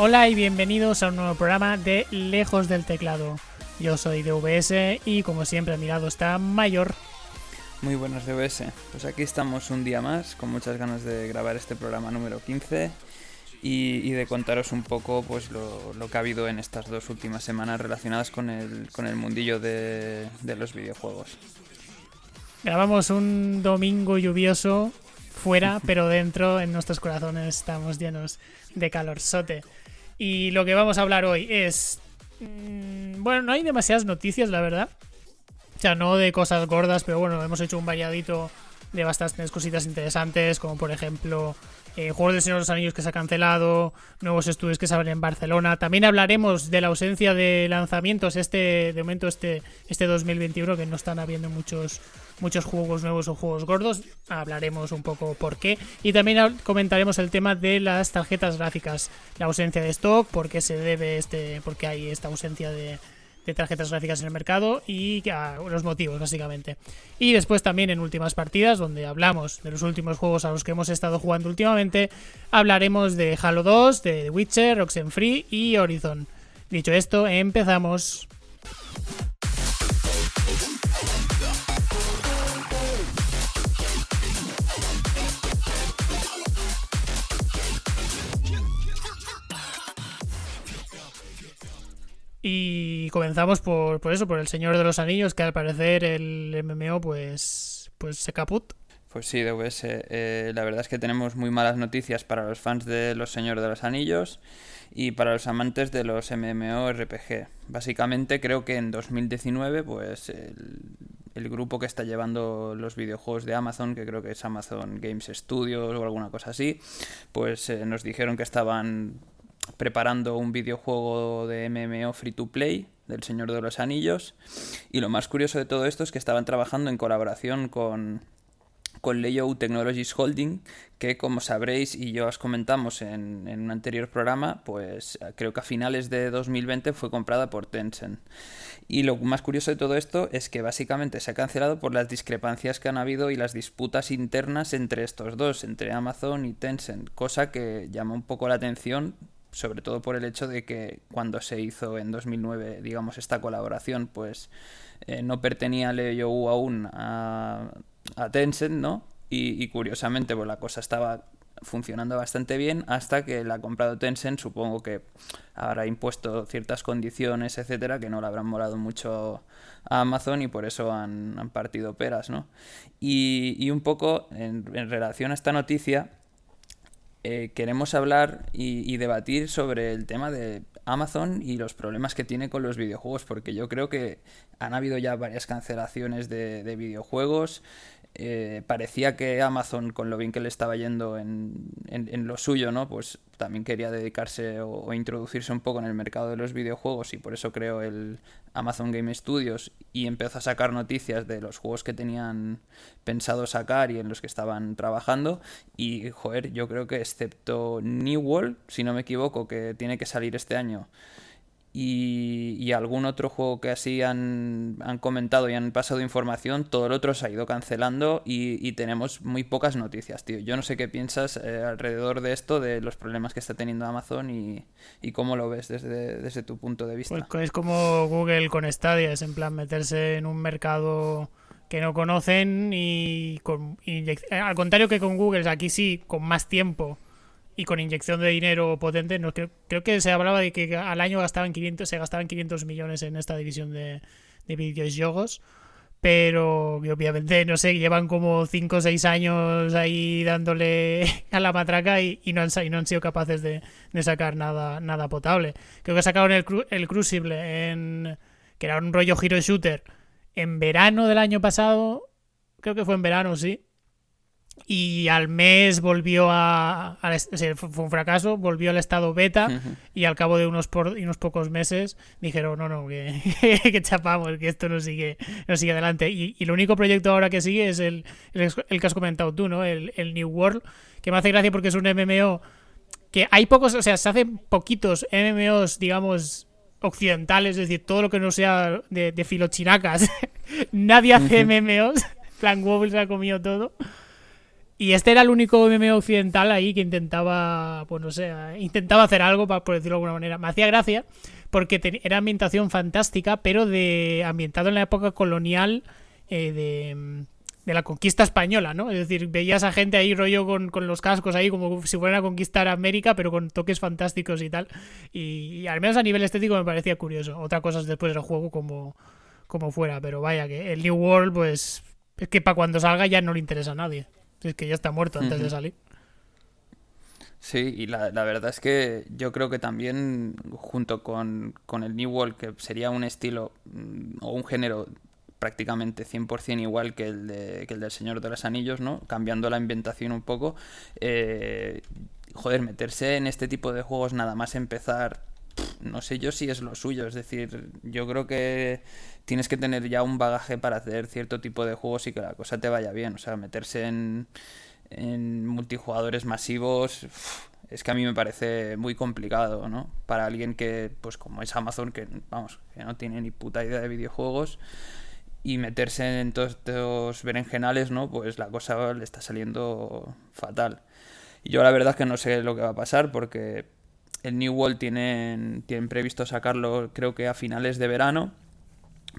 Hola y bienvenidos a un nuevo programa de Lejos del Teclado. Yo soy DVS y como siempre a mi lado está Mayor. Muy buenas DVS. Pues aquí estamos un día más con muchas ganas de grabar este programa número 15 y, de contaros un poco pues lo, que ha habido en estas dos últimas semanas relacionadas con el, con el mundillo de, de los videojuegos. Grabamos un domingo lluvioso fuera, pero dentro en nuestros corazones estamos llenos de calorzote. Y lo que vamos a hablar hoy es... Mm, bueno, no hay demasiadas noticias, la verdad. O sea, no de cosas gordas, pero bueno, hemos hecho un variadito de bastantes cositas interesantes, como por ejemplo eh, Juegos del Señor de los Anillos que se ha cancelado, nuevos estudios que se abren en Barcelona. También hablaremos de la ausencia de lanzamientos este de momento este este 2021 que no están habiendo muchos muchos juegos nuevos o juegos gordos. Hablaremos un poco por qué y también comentaremos el tema de las tarjetas gráficas, la ausencia de stock, por qué se debe este por qué hay esta ausencia de tarjetas gráficas en el mercado y los motivos, básicamente. Y después también en últimas partidas, donde hablamos de los últimos juegos a los que hemos estado jugando últimamente, hablaremos de Halo 2, de The Witcher, Oxenfree y Horizon. Dicho esto, empezamos. Y comenzamos por, por, eso, por El Señor de los Anillos, que al parecer el MMO pues, pues se caput. Pues sí, DWS. Eh, la verdad es que tenemos muy malas noticias para los fans de Los Señores de los Anillos y para los amantes de los MMORPG. Básicamente creo que en 2019 pues el, grupo que está llevando los videojuegos de Amazon, que creo que es Amazon Games Studios o alguna cosa así, pues eh, nos dijeron que estaban preparando un videojuego de MMO free to play del Señor de los Anillos. Y lo más curioso de todo esto es que estaban trabajando en colaboración con, con Technologies Holding, que como sabréis y yo os comentamos en, en, un anterior programa, pues creo que a finales de 2020 fue comprada por Tencent. Y lo más curioso de todo esto es que básicamente se ha cancelado por las discrepancias que han habido y las disputas internas entre estos dos, entre Amazon y Tencent, cosa que llama un poco la atención sobre todo por el hecho de que cuando se hizo en 2009, digamos, esta colaboración, pues eh, no pertenecía Leo aún a, a, Tencent, ¿no? Y, curiosamente, pues la cosa estaba funcionando bastante bien hasta que la ha comprado Tencent, supongo que habrá impuesto ciertas condiciones, etcétera, que no le habrán molado mucho a Amazon y por eso han, partido peras, ¿no? Y, un poco en relación a esta noticia, eh, queremos hablar y, debatir sobre el tema de Amazon y los problemas que tiene con los videojuegos, porque yo creo que han habido ya varias cancelaciones de videojuegos. Eh, parecía que Amazon, con lo bien que le estaba yendo en, lo suyo, ¿no? Pues también quería dedicarse o, introducirse un poco en el mercado de los videojuegos y por eso creó el Amazon Game Studios y empezó a sacar noticias de los juegos que tenían pensado sacar y en los que estaban trabajando. Y, joder, yo creo que excepto New World, si no me equivoco, que tiene que salir este año, y, algún otro juego que así han, comentado y han pasado información, todo el otro se ha ido cancelando y, tenemos muy pocas noticias, tío. Yo no sé qué piensas eh, alrededor de esto, de los problemas que está teniendo Amazon y, cómo lo ves desde, desde, tu punto de vista. Pues es como Google con Stadia, es en plan meterse en un mercado que no conocen y, con, al contrario que con Google, aquí sí, con más tiempo y con inyección de dinero potente, no, creo, que se hablaba de que al año gastaban 500, se gastaban 500 millones en esta división de, de videojuegos, pero obviamente, no sé, llevan como 5 o 6 años ahí dándole a la matraca y, no, han, y no han sido capaces de, sacar nada, nada potable. Creo que sacaron el, el Crucible, en, que era un rollo hero shooter, en verano del año pasado, creo que fue en verano, sí, y al mes volvió a, fue un fracaso, volvió al estado beta y al cabo de unos, por, unos pocos meses dijeron, no, no, que, que, chapamos, que esto no sigue, no sigue adelante. Y, y, el único proyecto ahora que sigue es el, el, que has comentado tú, ¿no? El, el, New World, que me hace gracia porque es un MMO que hay pocos, o sea, se hacen poquitos MMOs, digamos, occidentales, es decir, todo lo que no sea de, de filochinacas, nadie hace MMOs, Plan Wobble se ha comido todo. Y este era el único MMO occidental ahí que intentaba, pues no sé, intentaba hacer algo, por decirlo de alguna manera. Me hacía gracia porque era ambientación fantástica, pero de ambientado en la época colonial eh, de, de, la conquista española, ¿no? Es decir, veías a gente ahí rollo con, con, los cascos ahí como si fueran a conquistar América, pero con toques fantásticos y tal. Y, al menos a nivel estético me parecía curioso. Otra cosa es después del juego como, como fuera, pero vaya que el New World, pues es que para cuando salga ya no le interesa a nadie. Es que ya está muerto antes de salir. Sí, y la, verdad es que yo creo que también junto con, el New World, que sería un estilo mm, o un género prácticamente 100% igual que el, de, que el del Señor de los Anillos, ¿no? Cambiando la ambientación un poco. Eh, joder, meterse en este tipo de juegos nada más empezar, no sé yo si es lo suyo. Es decir, yo creo que tienes que tener ya un bagaje para hacer cierto tipo de juegos y que la cosa te vaya bien. O sea, meterse en, multijugadores masivos es que a mí me parece muy complicado, ¿no? Para alguien que, pues como es Amazon, que vamos, que no tiene ni puta idea de videojuegos y meterse en todos estos berenjenales, ¿no? Pues la cosa le está saliendo fatal. Y yo la verdad es que no sé lo que va a pasar porque el New World tienen, tienen previsto sacarlo creo que a finales de verano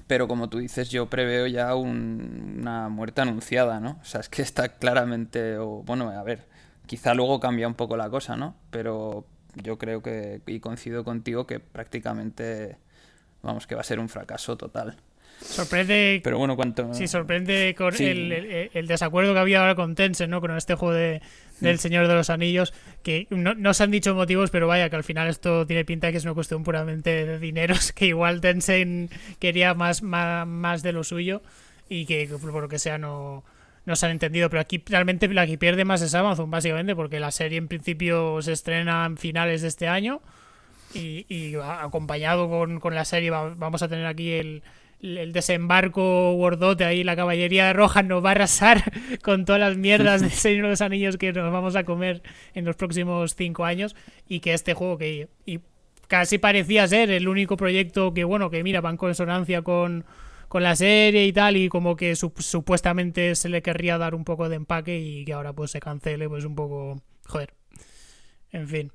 pero como tú dices, yo preveo ya una muerte anunciada, ¿no? O sea, es que está claramente, o, bueno, a ver, quizá luego cambia un poco la cosa, ¿no? Pero yo creo que, y coincido contigo, que prácticamente, vamos, que va a ser un fracaso total. Sorprende. Pero bueno, cuánto. Sí, sorprende con el, desacuerdo que había ahora con Tencent, ¿no? Con este juego de, del Señor de los Anillos, que no, se han dicho motivos, pero vaya, que al final esto tiene pinta de que es una cuestión puramente de dineros, que igual Tencent quería más, más, de lo suyo y que por lo que sea no, no se han entendido. Pero aquí realmente la que pierde más es Amazon, básicamente, porque la serie en principio se estrena en finales de este año. Y, y acompañado con, con la serie vamos a tener aquí el, el desembarco gordote ahí, la caballería roja nos va a arrasar con todas las mierdas de Señor de los Anillos que nos vamos a comer en los próximos cinco años y que este juego que y casi parecía ser el único proyecto que bueno que mira va en consonancia con, con la serie y tal y como que supuestamente se le querría dar un poco de empaque y que ahora pues se cancele pues un poco joder. En fin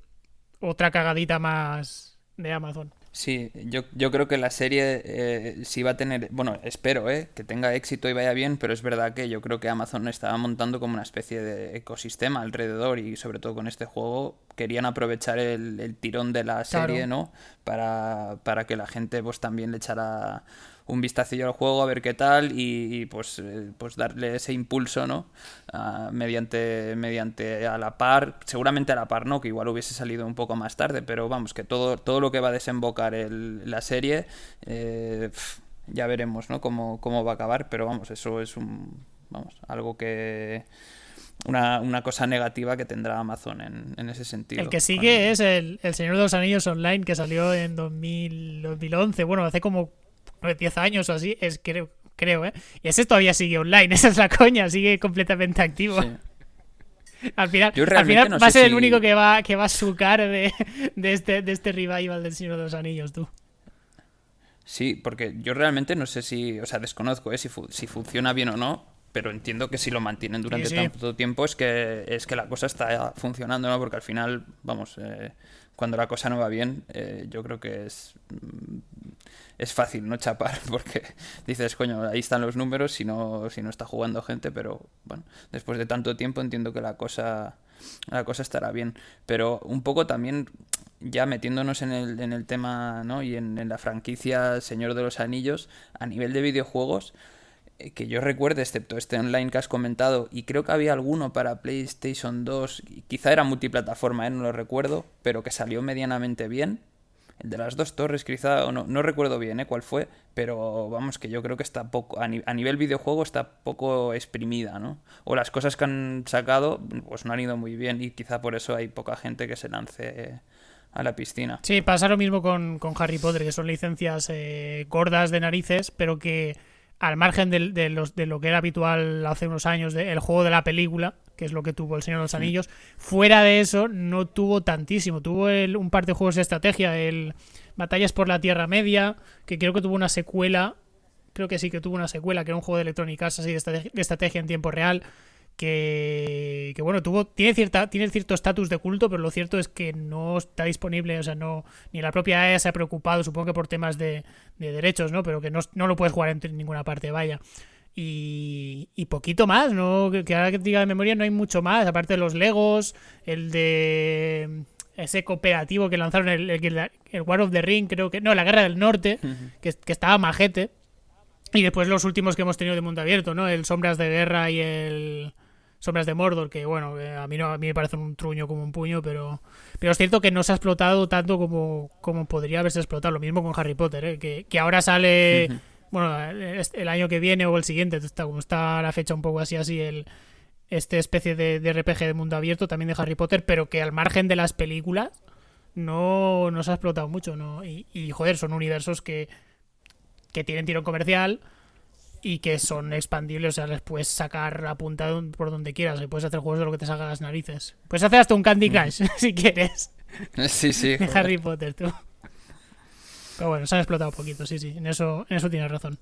otra cagadita más de Amazon Sí, yo, yo creo que la serie eh, sí va a tener, bueno, espero eh, que tenga éxito y vaya bien, pero es verdad que yo creo que Amazon estaba montando como una especie de ecosistema alrededor y sobre todo con este juego querían aprovechar el, tirón de la serie, ¿no? Para, para que la gente pues también le echara un vistacillo al juego a ver qué tal y, pues, eh, pues darle ese impulso, ¿no? Ah, mediante, mediante a la par, seguramente a la par no, que igual hubiese salido un poco más tarde, pero vamos, que todo, todo lo que va a desembocar el, la serie, eh, ya veremos, ¿no? Cómo, cómo va a acabar, pero vamos, eso es un, vamos, algo que... Una, una, cosa negativa que tendrá Amazon en, en ese sentido. El que sigue es el, el, Señor de los Anillos Online que salió en 2011, bueno, hace como 10 años o así, es creo, creo, ¿eh? Y ese todavía sigue online, esa es la coña, sigue completamente activo. Al final, al final va a ser el único que va, que va a sucar de, de, este, de este revival del Señor de los Anillos, tú. Sí, porque yo realmente no sé si, o sea, desconozco ¿eh? si, si funciona bien o no, pero entiendo que si lo mantienen durante tanto tiempo es que es que la cosa está funcionando, ¿no? Porque al final, vamos, eh, cuando la cosa no va bien, eh, yo creo que es mm, es fácil no chapar porque dices, coño, ahí están los números si no, si no está jugando gente, pero bueno, después de tanto tiempo entiendo que la cosa, la cosa estará bien. Pero un poco también, ya metiéndonos en el, en el tema ¿no? y en, en la franquicia Señor de los Anillos, a nivel de videojuegos, que yo recuerde, excepto este online que has comentado, y creo que había alguno para PlayStation 2, quizá era multiplataforma, ¿eh? no lo recuerdo, pero que salió medianamente bien el de las dos torres, quizá, no, no recuerdo bien ¿eh? cuál fue, pero vamos, que yo creo que está poco, a, nivel videojuego está poco exprimida, ¿no? O las cosas que han sacado, pues no han ido muy bien y quizá por eso hay poca gente que se lance a la piscina. Sí, pasa lo mismo con, Harry Potter, que son licencias eh, gordas de narices, pero que al margen de, los, de lo que era habitual hace unos años, el juego de la película, que es lo que tuvo el Señor de los Anillos. Fuera de eso, no tuvo tantísimo. Tuvo un par de juegos de estrategia, el Batallas por la Tierra Media, que creo que tuvo una secuela. Creo que sí que tuvo una secuela, que era un juego de electrónicas así de estrategia, en tiempo real. Que, bueno, tuvo tiene cierta tiene cierto estatus de culto, pero lo cierto es que no está disponible, o sea, no ni la propia EA se ha preocupado, supongo que por temas de, derechos, ¿no? Pero que no, no, lo puedes jugar en ninguna parte, vaya. Y, y poquito más, ¿no? Que, ahora que te diga de memoria no hay mucho más, aparte de los Legos, el de ese cooperativo que lanzaron el, el, War of the Ring, creo que. No, la Guerra del Norte, que, que estaba majete. Y después los últimos que hemos tenido de mundo abierto, ¿no? El Sombras de Guerra y el. Sombras de Mordor, que bueno, a mí no a mí me parece un truño como un puño, pero pero es cierto que no se ha explotado tanto como, como podría haberse explotado. Lo mismo con Harry Potter, ¿eh? que, que ahora sale, bueno, el año que viene o el siguiente, está, como está la fecha un poco así, así, el este especie de, de RPG de mundo abierto también de Harry Potter, pero que al margen de las películas no, no se ha explotado mucho, ¿no? Y, y joder, son universos que, que tienen tiro comercial y que son expandibles, o sea, les puedes sacar apuntado por donde quieras, y puedes hacer juegos de lo que te salga las narices. Puedes hacer hasta un Candy Crush, si quieres. Sí, sí. De Harry Potter, tú. Pero bueno, se han explotado un poquito, sí, sí, en eso, en eso tienes razón.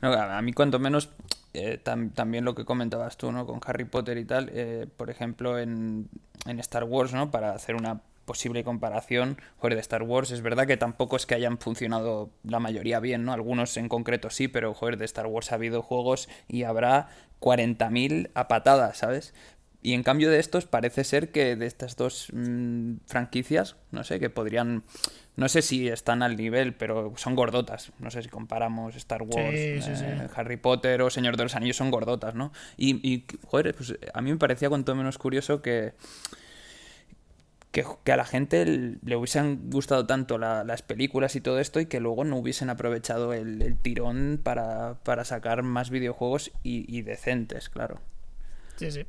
a mí cuanto menos eh, también lo que comentabas tú, ¿no? Con Harry Potter y tal, eh, por ejemplo, en, en Star Wars, ¿no? Para hacer una posible comparación, joder, de Star Wars, es verdad que tampoco es que hayan funcionado la mayoría bien, ¿no? Algunos en concreto sí, pero joder, de Star Wars ha habido juegos y habrá 40.000 a patadas, ¿sabes? Y en cambio de estos parece ser que de estas dos mm, franquicias, no sé, que podrían, no sé si están al nivel, pero son gordotas. No sé si comparamos Star Wars, eh, Harry Potter o Señor de los Anillos, son gordotas, ¿no? Y, y, joder, pues a mí me parecía cuanto menos curioso que que, a la gente le hubiesen gustado tanto las películas y todo esto y que luego no hubiesen aprovechado el, tirón para, sacar más videojuegos y decentes, claro.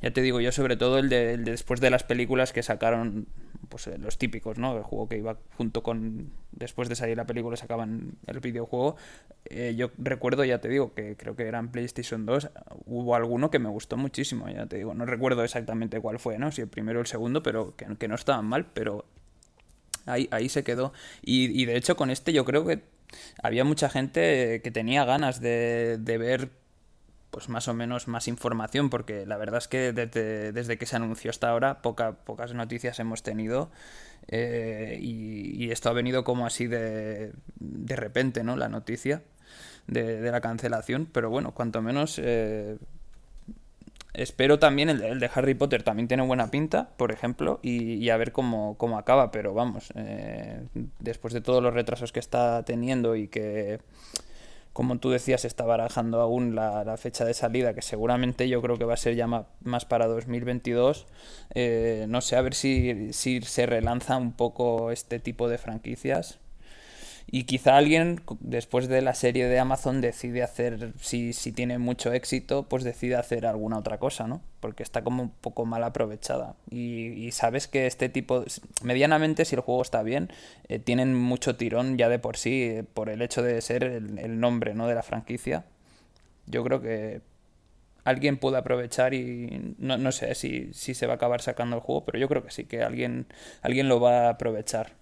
Ya te digo, yo sobre todo el de, después de las películas que sacaron, pues eh, los típicos, ¿no? El juego que iba junto con, después de salir la película sacaban el videojuego. Eh, yo recuerdo, ya te digo, que creo que era en PlayStation 2, hubo alguno que me gustó muchísimo, ya te digo, no recuerdo exactamente cuál fue, ¿no? Si el primero o el segundo, pero que, que no estaban mal, pero ahí, ahí se quedó. Y, y de hecho con este yo creo que había mucha gente que tenía ganas de, de ver pues más o menos más información, porque la verdad es que desde, que se anunció hasta ahora poca, pocas noticias hemos tenido eh, y, esto ha venido como así de, de repente, ¿no? La noticia de, la cancelación, pero bueno, cuanto menos... Eh, espero también el de, Harry Potter también tiene buena pinta, por ejemplo, y, a ver cómo, cómo, acaba, pero vamos, eh, después de todos los retrasos que está teniendo y que como tú decías, está barajando aún la, fecha de salida, que seguramente yo creo que va a ser ya más para 2022. Eh, no sé, a ver si, si se relanza un poco este tipo de franquicias. Y quizá alguien, después de la serie de Amazon, decide hacer, si, si tiene mucho éxito, pues decide hacer alguna otra cosa, ¿no? Porque está como un poco mal aprovechada. Y, sabes que este tipo, medianamente, si el juego está bien, eh, tienen mucho tirón ya de por sí, eh, por el hecho de ser el, nombre, ¿no? De la franquicia. Yo creo que alguien puede aprovechar y no, no sé si, si se va a acabar sacando el juego, pero yo creo que sí, que alguien, alguien lo va a aprovechar.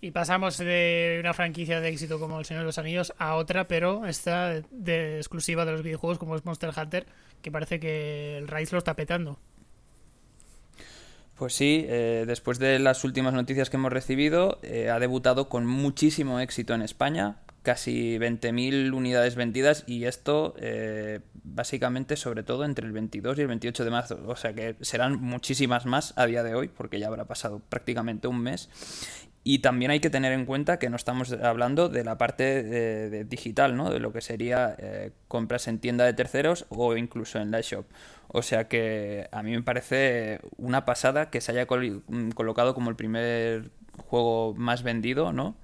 Y pasamos de una franquicia de éxito como El Señor de los Anillos a otra, pero esta de exclusiva de los videojuegos como es Monster Hunter, que parece que el Rise lo está petando. Pues sí, eh, después de las últimas noticias que hemos recibido, eh, ha debutado con muchísimo éxito en España, casi 20.000 unidades vendidas y esto eh, básicamente sobre todo entre el 22 y el 28 de marzo, o sea que serán muchísimas más a día de hoy porque ya habrá pasado prácticamente un mes y también hay que tener en cuenta que no estamos hablando de la parte de, digital, ¿no? De lo que sería eh, compras en tienda de terceros o incluso en la shop. O sea que a mí me parece una pasada que se haya mm, colocado como el primer juego más vendido, ¿no?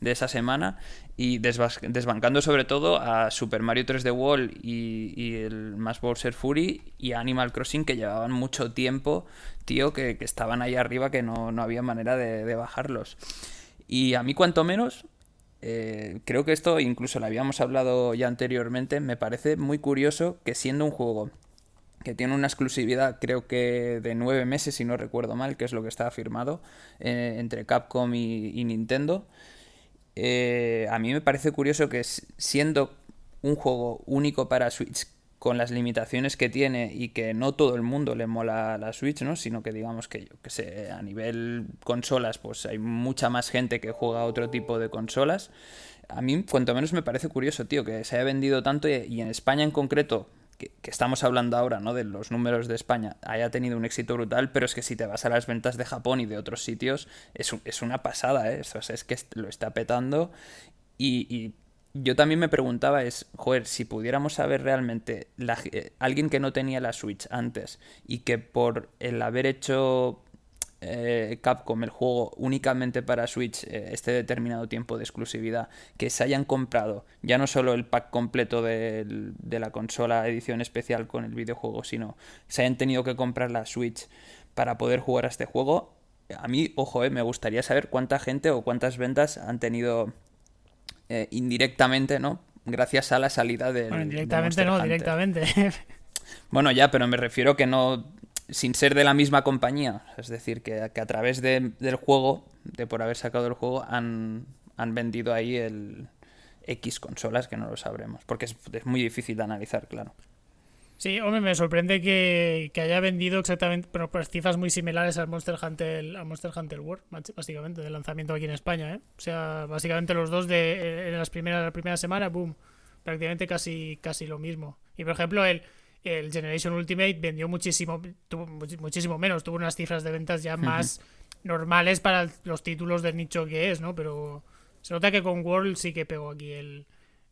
De esa semana y desbancando sobre todo a Super Mario 3D World y, el más Bowser Fury y Animal Crossing que llevaban mucho tiempo, tío, que, estaban ahí arriba que no, había manera de, bajarlos. Y a mí cuanto menos, eh, creo que esto incluso lo habíamos hablado ya anteriormente, me parece muy curioso que siendo un juego que tiene una exclusividad creo que de nueve meses si no recuerdo mal, que es lo que está firmado eh, entre Capcom y Nintendo, eh, a mí me parece curioso que siendo un juego único para Switch con las limitaciones que tiene y que no todo el mundo le mola la Switch, ¿no? Sino que digamos que yo que sé, a nivel consolas, pues hay mucha más gente que juega otro tipo de consolas. A mí, cuanto menos me parece curioso, tío, que se haya vendido tanto y, en España en concreto, que, estamos hablando ahora, ¿no? De los números de España, haya tenido un éxito brutal, pero es que si te vas a las ventas de Japón y de otros sitios, es, es una pasada, ¿eh? es que lo está petando y yo también me preguntaba es, joder, si pudiéramos saber realmente eh, alguien que no tenía la Switch antes y que por el haber hecho eh, Capcom el juego únicamente para Switch eh, este determinado tiempo de exclusividad, que se hayan comprado ya no solo el pack completo de, de la consola edición especial con el videojuego, sino se hayan tenido que comprar la Switch para poder jugar a este juego, a mí, ojo, me gustaría saber cuánta gente o cuántas ventas han tenido eh, indirectamente, ¿no? Gracias a la salida del. Bueno, indirectamente no, directamente. bueno, ya, pero me refiero que no. Sin ser de la misma compañía. Es decir, que, a través del juego, de por haber sacado el juego, han, han vendido ahí el X consolas que no lo sabremos. Porque es, muy difícil de analizar, claro. Sí, hombre, me sorprende que, haya vendido exactamente, pero pues cifras muy similares al Monster Hunter, al Monster Hunter World, básicamente, de lanzamiento aquí en España, ¿eh? O sea, básicamente los dos de en las primeras, la primera semana, boom, prácticamente casi, casi lo mismo. Y por ejemplo, el, el Generation Ultimate vendió muchísimo, tuvo muchísimo menos, tuvo unas cifras de ventas ya más normales para los títulos del nicho que es, ¿no? Pero se nota que con World sí que pegó aquí el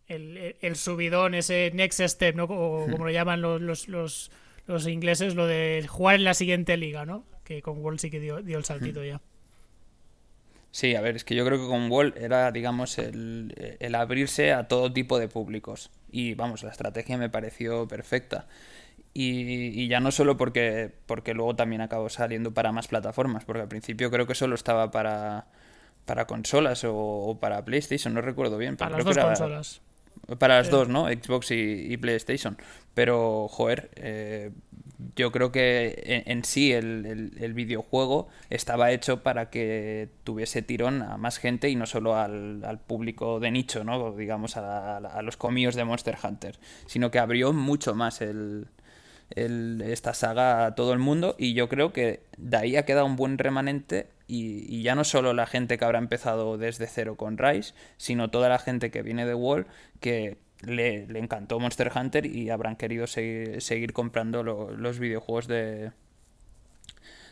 el, subidón, ese next step, ¿no? O como lo llaman los, los, los, ingleses, lo de jugar en la siguiente liga, ¿no? Que con World sí que dio, dio el saltito ya. Sí, a ver, es que yo creo que con World era, digamos, el, el, abrirse a todo tipo de públicos. Y vamos, la estrategia me pareció perfecta. Y, y, ya no solo porque, porque luego también acabó saliendo para más plataformas, porque al principio creo que solo estaba para, para consolas o, para PlayStation, no recuerdo bien. Pero para las dos consolas. Para las dos, ¿no? Xbox y, PlayStation. Pero, joder, eh, yo creo que en, sí el, videojuego estaba hecho para que tuviese tirón a más gente y no solo al, público de nicho, ¿no? Digamos, a, los comíos de Monster Hunter. Sino que abrió mucho más el, esta saga a todo el mundo y yo creo que de ahí ha quedado un buen remanente y, ya no solo la gente que habrá empezado desde cero con Rise, sino toda la gente que viene de Wall que le, encantó Monster Hunter y habrán querido seguir, comprando los videojuegos de,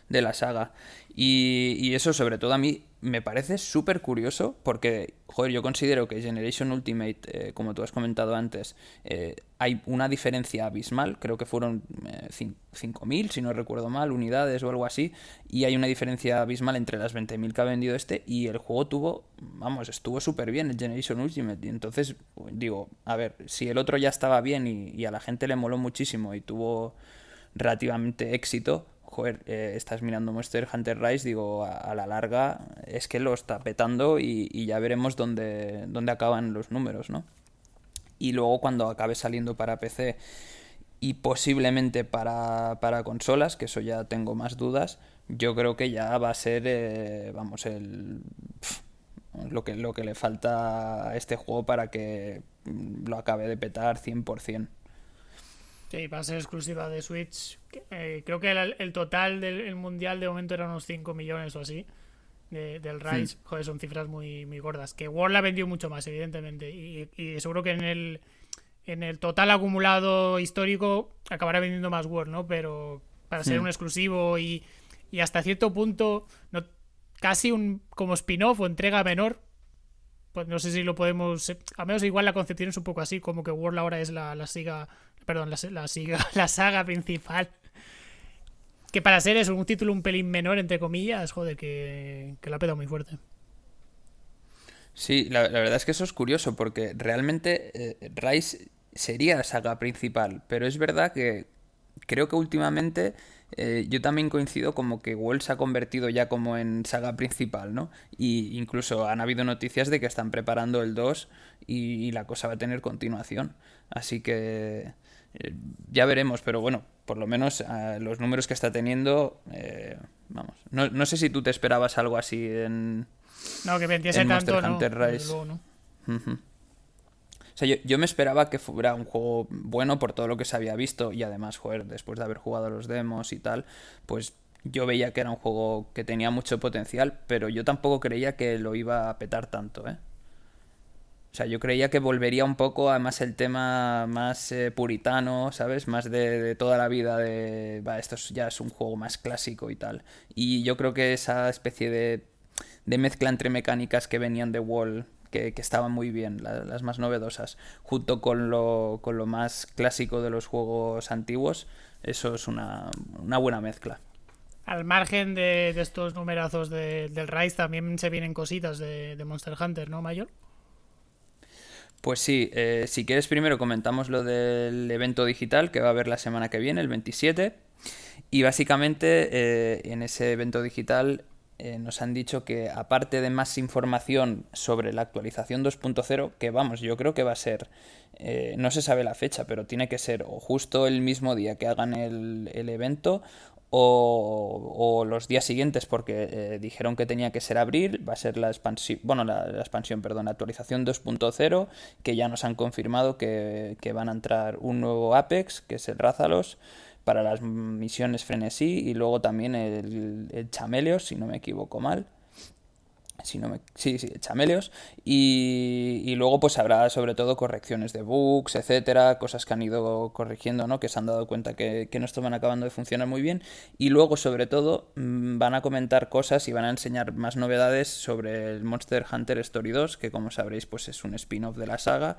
de la saga. Y, y, eso sobre todo a mí me parece súper curioso porque, joder, yo considero que Generation Ultimate, eh, como tú has comentado antes, eh, hay una diferencia abismal, creo que fueron 5.000, eh, si no recuerdo mal, unidades o algo así, y hay una diferencia abismal entre las 20.000 que ha vendido este y el juego tuvo, vamos, estuvo súper bien el Generation Ultimate. Y entonces, digo, a ver, si el otro ya estaba bien y a la gente le moló muchísimo y tuvo relativamente éxito, joder, eh, estás mirando Monster Hunter Rise, digo, a, la larga es que lo está petando y, ya veremos dónde, dónde acaban los números, ¿no? Y luego cuando acabe saliendo para PC y posiblemente para, consolas, que eso ya tengo más dudas, yo creo que ya va a ser, eh, vamos, el... lo que, lo que le falta a este juego para que lo acabe de petar 100%. Sí, va a ser exclusiva de Switch. Eh, creo que el, total del mundial de momento era unos 5 millones o así. del Rise. Joder, son cifras muy, muy gordas. Que World la vendió mucho más, evidentemente. Y, seguro que en el, en el total acumulado histórico acabará vendiendo más World, ¿no? Pero para ser un exclusivo y, y hasta cierto punto, no, casi un como spin-off o entrega menor, pues no sé si lo podemos. A menos igual la concepción es un poco así, como que World ahora es la, la siga Perdón, la, la, saga principal. Que para ser es un título un pelín menor, entre comillas, joder, que, que la ha pegado muy fuerte. Sí, la, verdad es que eso es curioso, porque realmente eh, Rise sería la saga principal, pero es verdad que creo que últimamente eh, yo también coincido como que World se ha convertido ya como en saga principal, ¿no? Y incluso han habido noticias de que están preparando el 2 y la cosa va a tener continuación. Así que eh, ya veremos, pero bueno, por lo menos eh, los números que está teniendo, eh, vamos. No, no, sé si tú te esperabas algo así en. No, que vendiese tanto, Hunter no, Rise. O sea, yo, me esperaba que fuera un juego bueno por todo lo que se había visto y además, joder, después de haber jugado los demos y tal, pues yo veía que era un juego que tenía mucho potencial, pero yo tampoco creía que lo iba a petar tanto, ¿eh? O sea, yo creía que volvería un poco, además, el tema más eh, puritano, ¿sabes? Más de, toda la vida de, va, esto ya es un juego más clásico y tal. Y yo creo que esa especie de, de mezcla entre mecánicas que venían de Wall, que, estaban muy bien, las más novedosas, junto con lo, con lo más clásico de los juegos antiguos, eso es una, una buena mezcla. Al margen de, estos numerazos del Rise, también se vienen cositas de, de Monster Hunter, ¿no, Mayor? Pues sí, eh, si quieres primero comentamos lo del evento digital que va a haber la semana que viene, el 27. Y básicamente eh, en ese evento digital eh, nos han dicho que aparte de más información sobre la actualización 2.0, que vamos, yo creo que va a ser, no se sabe la fecha, pero tiene que ser o justo el mismo día que hagan el, el evento o, los días siguientes porque eh, dijeron que tenía que ser abril, va a ser la expansión, bueno, la, expansión, perdón, la actualización 2.0, que ya nos han confirmado que, van a entrar un nuevo Apex, que es el Rázalos, para las misiones frenesí, y luego también el, el si no me equivoco mal no sí, sí, chameleos. Y, y, luego pues habrá sobre todo correcciones de bugs, etcétera, cosas que han ido corrigiendo, ¿no? Que se han dado cuenta que, que no estaban acabando de funcionar muy bien. Y luego, sobre todo, mm, van a comentar cosas y van a enseñar más novedades sobre el Monster Hunter Story 2, que como sabréis, pues es un spin-off de la saga.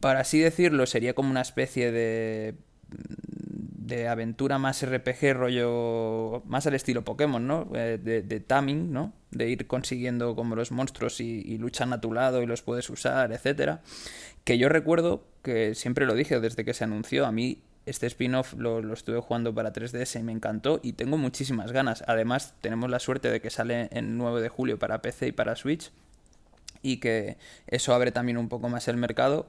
Para así decirlo, sería como una especie de de aventura más RPG, rollo más al estilo Pokémon, ¿no? Eh, de, de taming, ¿no? De ir consiguiendo como los monstruos y, luchan a tu lado y los puedes usar, etcétera. Que yo recuerdo que siempre lo dije desde que se anunció, a mí este spin-off lo, lo, estuve jugando para 3DS y me encantó y tengo muchísimas ganas. Además, tenemos la suerte de que sale en 9 de julio para PC y para Switch y que eso abre también un poco más el mercado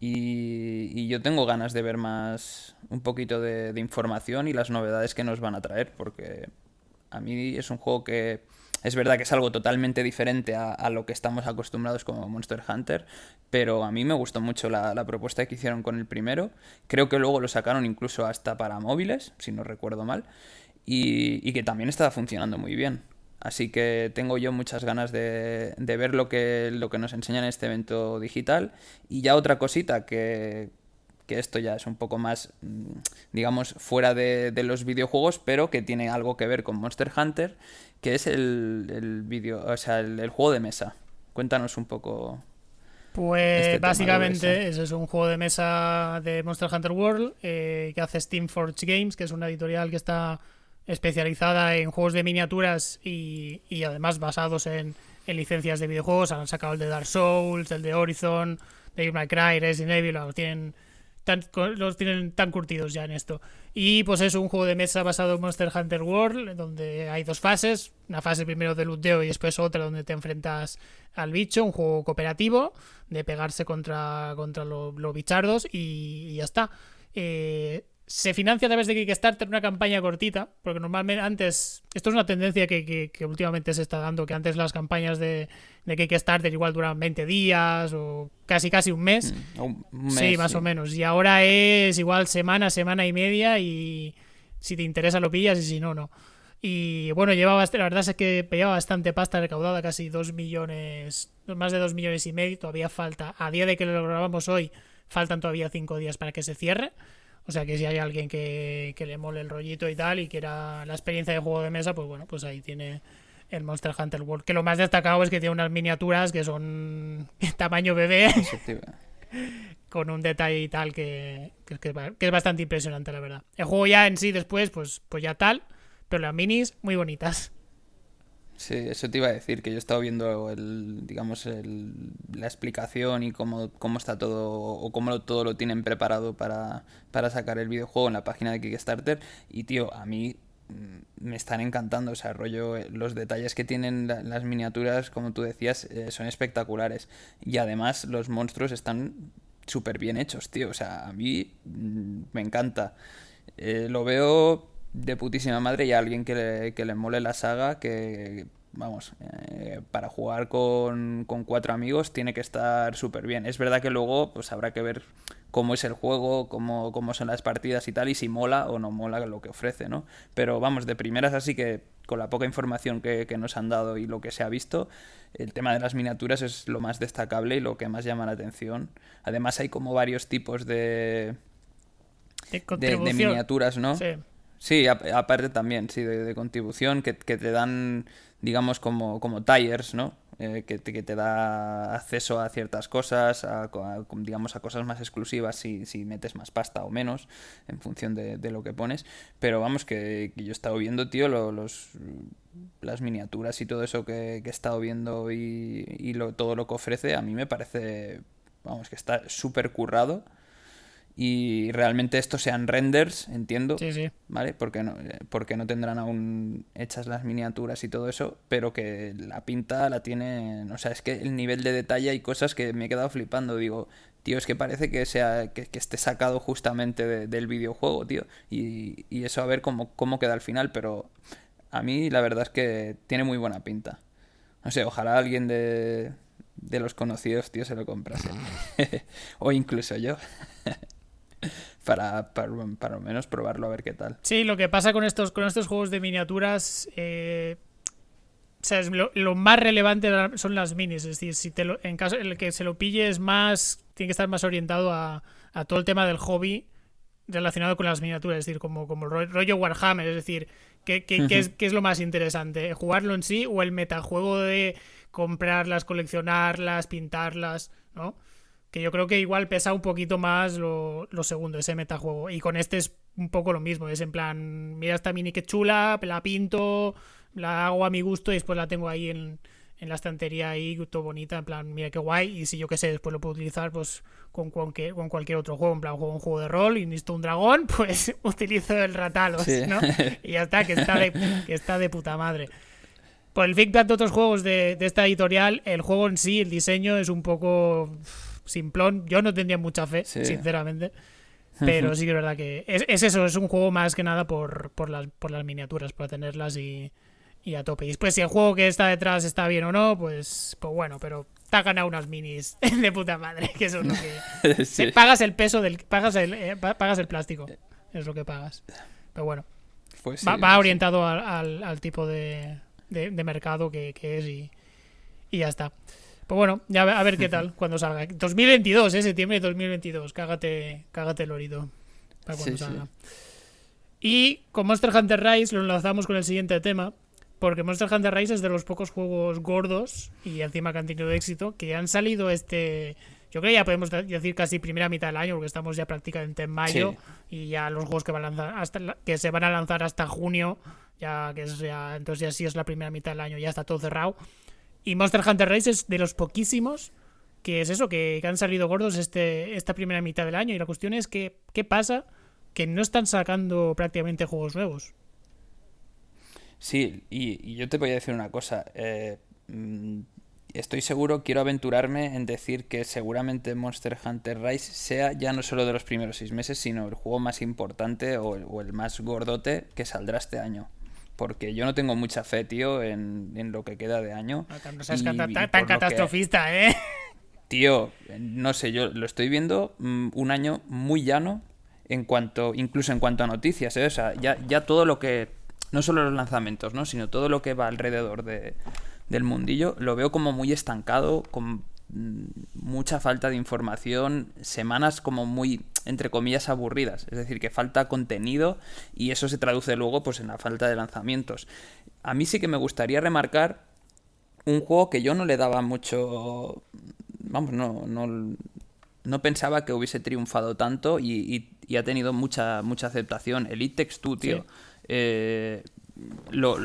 y, yo tengo ganas de ver más, un poquito de, información y las novedades que nos van a traer, porque a mí es un juego que es verdad que es algo totalmente diferente a, lo que estamos acostumbrados como Monster Hunter, pero a mí me gustó mucho la, propuesta que hicieron con el primero. Creo que luego lo sacaron incluso hasta para móviles, si no recuerdo mal, y, y que también estaba funcionando muy bien. Así que tengo yo muchas ganas de, ver lo que, lo que nos enseñan en este evento digital. Y ya otra cosita que, esto ya es un poco más, mm, digamos, fuera de, los videojuegos, pero que tiene algo que ver con Monster Hunter, que es el, el o sea, el, juego de mesa. Cuéntanos un poco. Pues este básicamente eso es un juego de mesa de Monster Hunter World eh, que hace Steamforge Games, que es una editorial que está especializada en juegos de miniaturas y, y además basados en, en, licencias de videojuegos. Han sacado el de Dark Souls, el de Horizon, Devil May Cry, Resident Evil, los tienen tan, los tienen tan curtidos ya en esto. Y pues es un juego de mesa basado en Monster Hunter World, donde hay dos fases, una fase primero de looteo y después otra donde te enfrentas al bicho, un juego cooperativo de pegarse contra, contra los bichardos y, y ya está. Eh, se financia a través de Kickstarter una campaña cortita, porque normalmente antes, esto es una tendencia que, últimamente se está dando, que antes las campañas de, de Kickstarter igual duraban 20 días o casi casi un mes. Mm, sí, más o menos. Y ahora es igual semana, semana y media y si te interesa lo pillas y si no, no. Y bueno, lleva la verdad es que lleva bastante pasta recaudada, casi 2 millones, más de 2 millones y medio, todavía falta, a día de que lo grabamos hoy, faltan todavía 5 días para que se cierre. O sea que si hay alguien que, le mole el rollito y tal y quiera la experiencia de juego de mesa, pues bueno, pues ahí tiene el Monster Hunter World. Que lo más destacado es que tiene unas miniaturas que son tamaño bebé. con un detalle y tal que, que, es bastante impresionante, la verdad. El juego ya en sí después, pues, pues ya tal, pero las minis muy bonitas. Sí, eso te iba a decir, que yo he estado viendo el, digamos, la explicación y cómo, cómo está todo, o cómo todo lo tienen preparado para, para sacar el videojuego en la página de Kickstarter. Y tío, a mí mm, me están encantando, o sea, rollo, eh, los detalles que tienen las miniaturas, como tú decías, eh, son espectaculares. Y además los monstruos están súper bien hechos, tío. O sea, a mí mm, me encanta. Eh, lo veo de putísima madre y a alguien que le, que le mole la saga, que vamos, eh, para jugar con, con, cuatro amigos tiene que estar súper bien. Es verdad que luego pues habrá que ver cómo es el juego, cómo, cómo son las partidas y tal, y si mola o no mola lo que ofrece, ¿no? Pero vamos, de primeras así que con la poca información que, que nos han dado y lo que se ha visto, el tema de las miniaturas es lo más destacable y lo que más llama la atención. Además hay como varios tipos de... De, miniaturas, ¿no? Sí. Sí, aparte también, sí, de, contribución que, que, te dan, digamos, como, como tires, ¿no? Eh, que, que, te, da acceso a ciertas cosas, a, digamos a cosas más exclusivas si, si, metes más pasta o menos en función de, de lo que pones. Pero vamos, que, yo he estado viendo, tío, los, las miniaturas y todo eso que, he estado viendo y, y lo, todo lo que ofrece, a mí me parece, vamos, que está súper currado y realmente estos sean renders, entiendo, sí, sí. ¿vale? Porque no, porque no tendrán aún hechas las miniaturas y todo eso, pero que la pinta la tiene, o sea, es que el nivel de detalle hay cosas que me he quedado flipando, digo, tío, es que parece que sea que, esté sacado justamente del videojuego, tío, y, y, eso a ver cómo, cómo queda al final, pero a mí la verdad es que tiene muy buena pinta. No sé, ojalá alguien de, de los conocidos, tío, se lo comprase. o incluso yo. para, para, lo menos probarlo a ver qué tal. Sí, lo que pasa con estos, con estos juegos de miniaturas, eh, lo, más relevante son las minis. Es decir, si te lo, en caso el que se lo pille es más, tiene que estar más orientado a, a todo el tema del hobby relacionado con las miniaturas, es decir, como, como el rollo Warhammer, es decir, ¿qué, qué, qué, es, ¿qué, es, lo más interesante? ¿Jugarlo en sí o el metajuego de comprarlas, coleccionarlas, pintarlas, ¿no? Que yo creo que igual pesa un poquito más lo, lo, segundo, ese metajuego. Y con este es un poco lo mismo. Es en plan, mira esta mini que chula, la pinto, la hago a mi gusto y después la tengo ahí en, en la estantería ahí, todo bonita, en plan, mira qué guay. Y si yo qué sé, después lo puedo utilizar pues con, cualquier, con cualquier otro juego. En plan, juego un juego de rol y necesito un dragón, pues utilizo el Ratalos, ¿no? Y ya está, que está de, que está de puta madre. Por el feedback de otros juegos de, de esta editorial, el juego en sí, el diseño es un poco simplón. Yo no tendría mucha fe, sinceramente. Pero sí que es verdad que es, eso, es un juego más que nada por, por, las, por las miniaturas, para tenerlas y, y, a tope. Y después, si el juego que está detrás está bien o no, pues, pues bueno, pero te ha ganado unas minis de puta madre, que eso es lo que. Pagas el peso del. Pagas el, eh, pagas el plástico. Es lo que pagas. Pero bueno. Pues va, orientado al, al, tipo de, de, mercado que, que es y, y ya está. Pues bueno, ya a ver qué tal cuando salga. 2022, ¿eh? Septiembre de 2022. Cágate, cágate el orito. Para cuando salga. Y con Monster Hunter Rise lo enlazamos con el siguiente tema. Porque Monster Hunter Rise es de los pocos juegos gordos y encima que han tenido éxito que han salido este. Yo creo que ya podemos decir casi primera mitad del año, porque estamos ya prácticamente en mayo y ya los juegos que van a lanzar hasta que se van a lanzar hasta junio, ya que es ya, entonces ya sí es la primera mitad del año, ya está todo cerrado. Y Monster Hunter Rise es de los poquísimos que es eso, que, han salido gordos este, esta primera mitad del año. Y la cuestión es que, ¿qué pasa? Que no están sacando prácticamente juegos nuevos. Sí, y, yo te voy a decir una cosa. Eh, mm, estoy seguro, quiero aventurarme en decir que seguramente Monster Hunter Rise sea ya no solo de los primeros seis meses, sino el juego más importante o o el más gordote que saldrá este año porque yo no tengo mucha fe, tío, en, lo que queda de año. No, seas tan, catastrofista, ¿eh? Tío, no sé, yo lo estoy viendo mm, un año muy llano en cuanto, incluso en cuanto a noticias, ¿eh? O sea, ya, ya todo lo que, no solo los lanzamientos, ¿no? Sino todo lo que va alrededor de, del mundillo, lo veo como muy estancado, con mucha falta de información, semanas como muy entre comillas, aburridas. Es decir, que falta contenido y eso se traduce luego pues, en la falta de lanzamientos. A mí sí que me gustaría remarcar un juego que yo no le daba mucho... Vamos, no, no, no pensaba que hubiese triunfado tanto y, ha tenido mucha, mucha aceptación. El It 2, tío. Eh, lo,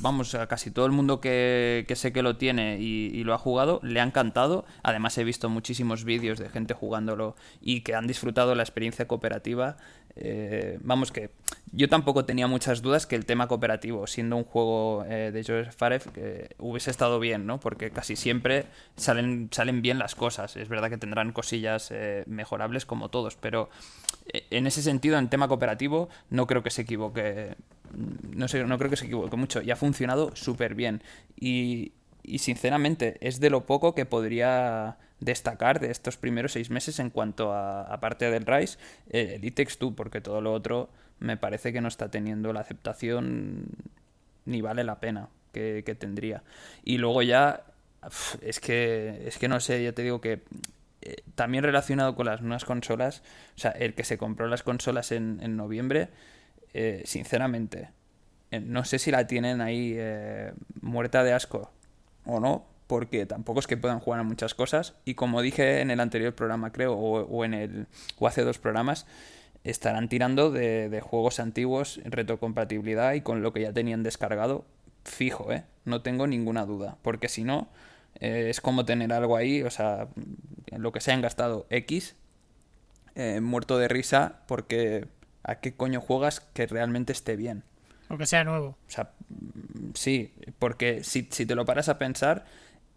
vamos, a casi todo el mundo que, sé que lo tiene y, lo ha jugado le ha encantado. Además he visto muchísimos vídeos de gente jugándolo y que han disfrutado la experiencia cooperativa. Eh, vamos que yo tampoco tenía muchas dudas que el tema cooperativo, siendo un juego eh, de Joseph Farev, que hubiese estado bien, ¿no? Porque casi siempre salen, salen bien las cosas. Es verdad que tendrán cosillas eh, mejorables como todos, pero en ese sentido, en tema cooperativo, no creo que se equivoque no sé, no creo que se equivoque mucho y ha funcionado súper bien. Y, y sinceramente es de lo poco que podría destacar de estos primeros seis meses en cuanto a, aparte del Rise, eh, el It 2, porque todo lo otro me parece que no está teniendo la aceptación ni vale la pena que, tendría. Y luego ya, es que, es que no sé, ya te digo que eh, también relacionado con las nuevas consolas, o sea, el que se compró las consolas en, en noviembre, eh, sinceramente, no sé si la tienen ahí muerta de asco o no, porque tampoco es que puedan jugar a muchas cosas. Y como dije en el anterior programa, creo, o, en el, o hace dos programas, estarán tirando de, juegos antiguos, retrocompatibilidad y con lo que ya tenían descargado, fijo, ¿eh? No tengo ninguna duda, porque si no, eh, es como tener algo ahí, o sea, lo que se han gastado X, eh, muerto de risa, porque ¿a qué coño juegas que realmente esté bien? O que sea nuevo. O sea, sí, porque si, si te lo paras a pensar,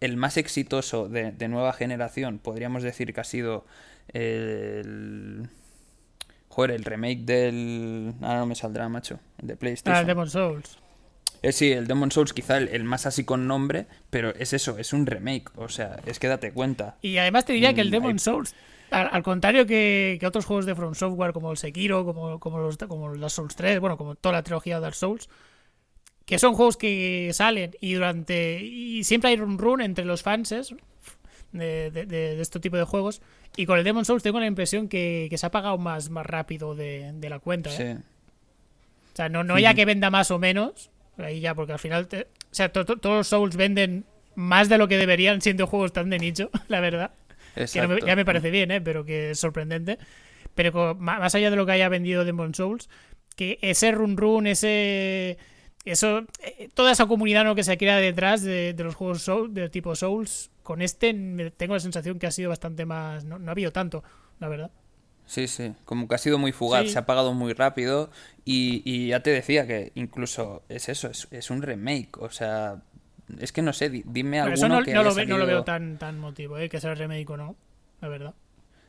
el más exitoso de, nueva generación, podríamos decir que ha sido el. Joder, el remake del. Ahora no me saldrá, macho. El de PlayStation. Ah, el Demon Souls. Eh, sí, el Demon Souls, quizá el, más así con nombre, pero es eso, es un remake. O sea, es que date cuenta. Y además te diría que el mm, Demon Souls, al, contrario que, otros juegos de From Software como el Sekiro, como, como, los, como Souls 3, bueno, como toda la trilogía de Dark Souls, que son juegos que salen y durante y siempre hay un run entre los fans de, de, este tipo de juegos y con el Demon Souls tengo la impresión que, se ha pagado más, más rápido de, la cuenta ¿eh? o sea no, no ya que venda más o menos ahí ya porque al final o sea todos los Souls venden más de lo que deberían siendo juegos tan de nicho la verdad que ya me parece bien ¿eh? pero que es sorprendente pero más allá de lo que haya vendido Demon Souls que ese run run ese eso, eh, toda esa comunidad ¿no? que se crea detrás de, los juegos Soul, de tipo Souls, con este tengo la sensación que ha sido bastante más. No, ha habido tanto, la verdad. Sí, sí, como que ha sido muy fugaz, se ha apagado muy rápido y, ya te decía que incluso es eso, es, un remake, o sea, es que no sé, dime algo no, que no, lo, no lo veo tan, tan motivo, ¿eh? que sea remake o no, la verdad.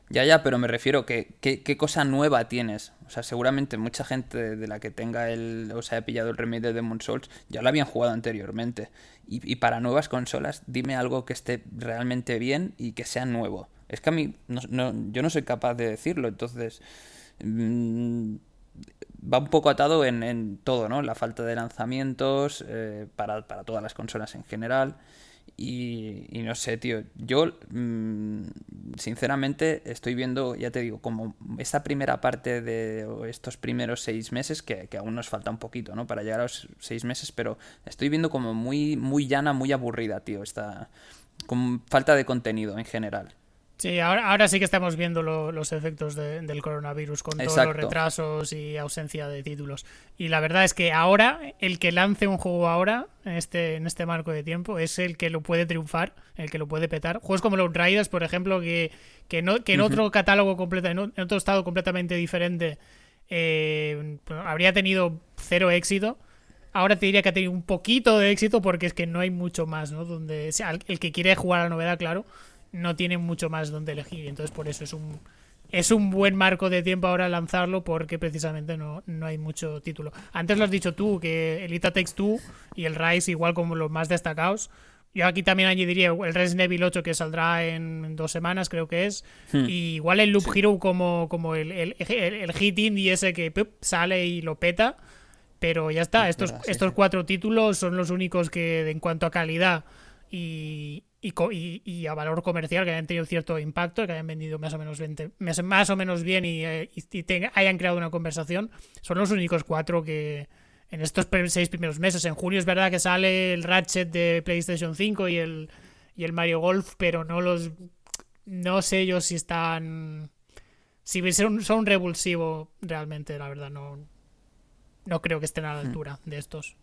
Ya, ya, pero me refiero que qué cosa nueva tienes. O sea, seguramente mucha gente de la que tenga el, o sea, haya pillado el remake de Demon Souls ya lo habían jugado anteriormente. Y, para nuevas consolas, dime algo que esté realmente bien y que sea nuevo. Es que a mí, no, yo no soy capaz de decirlo, entonces... Mm, va un poco atado en, todo, ¿no? La falta de lanzamientos eh, para, para todas las consolas en general. Y, no sé, tío, yo mm, sinceramente estoy viendo, ya te digo, como esta primera parte de estos primeros seis meses, que, aún nos falta un poquito, ¿no? Para llegar a los seis meses, pero estoy viendo como muy, muy llana, muy aburrida, tío, esta, con falta de contenido en general. Sí, ahora, ahora sí que estamos viendo los efectos del coronavirus con todos los retrasos y ausencia de títulos. Y la verdad es que ahora, el que lance un juego ahora, en este, en este marco de tiempo, es el que lo puede triunfar, el que lo puede petar. Juegos como los Riders, por ejemplo, que, que, no, que en otro catálogo completo, en otro estado completamente diferente, eh, habría tenido cero éxito. Ahora te diría que ha tenido un poquito de éxito porque es que no hay mucho más, ¿no? Donde el que quiere jugar a la novedad, claro no tiene mucho más donde elegir. Entonces, por eso es un, es un buen marco de tiempo ahora lanzarlo porque precisamente no, no hay mucho título. Antes lo has dicho tú, que el Ita Takes Two y el Rise igual como los más destacados. Yo aquí también añadiría el Resident Evil 8 que saldrá en dos semanas, creo que es. Hmm. Y igual el Loop Hero como, como el, el, el, hit indie ese que sale y lo peta. Pero ya está, estos, estos cuatro títulos son los únicos que en cuanto a calidad y, y, a valor comercial que hayan tenido cierto impacto, que hayan vendido más o menos, 20, más o menos bien y, eh, hayan creado una conversación, son los únicos cuatro que en estos seis primeros meses. En junio es verdad que sale el Ratchet de PlayStation 5 y el, y el Mario Golf, pero no los. No sé yo si están. Si son, son revulsivo realmente, la verdad, no. No creo que estén a la hmm. altura de estos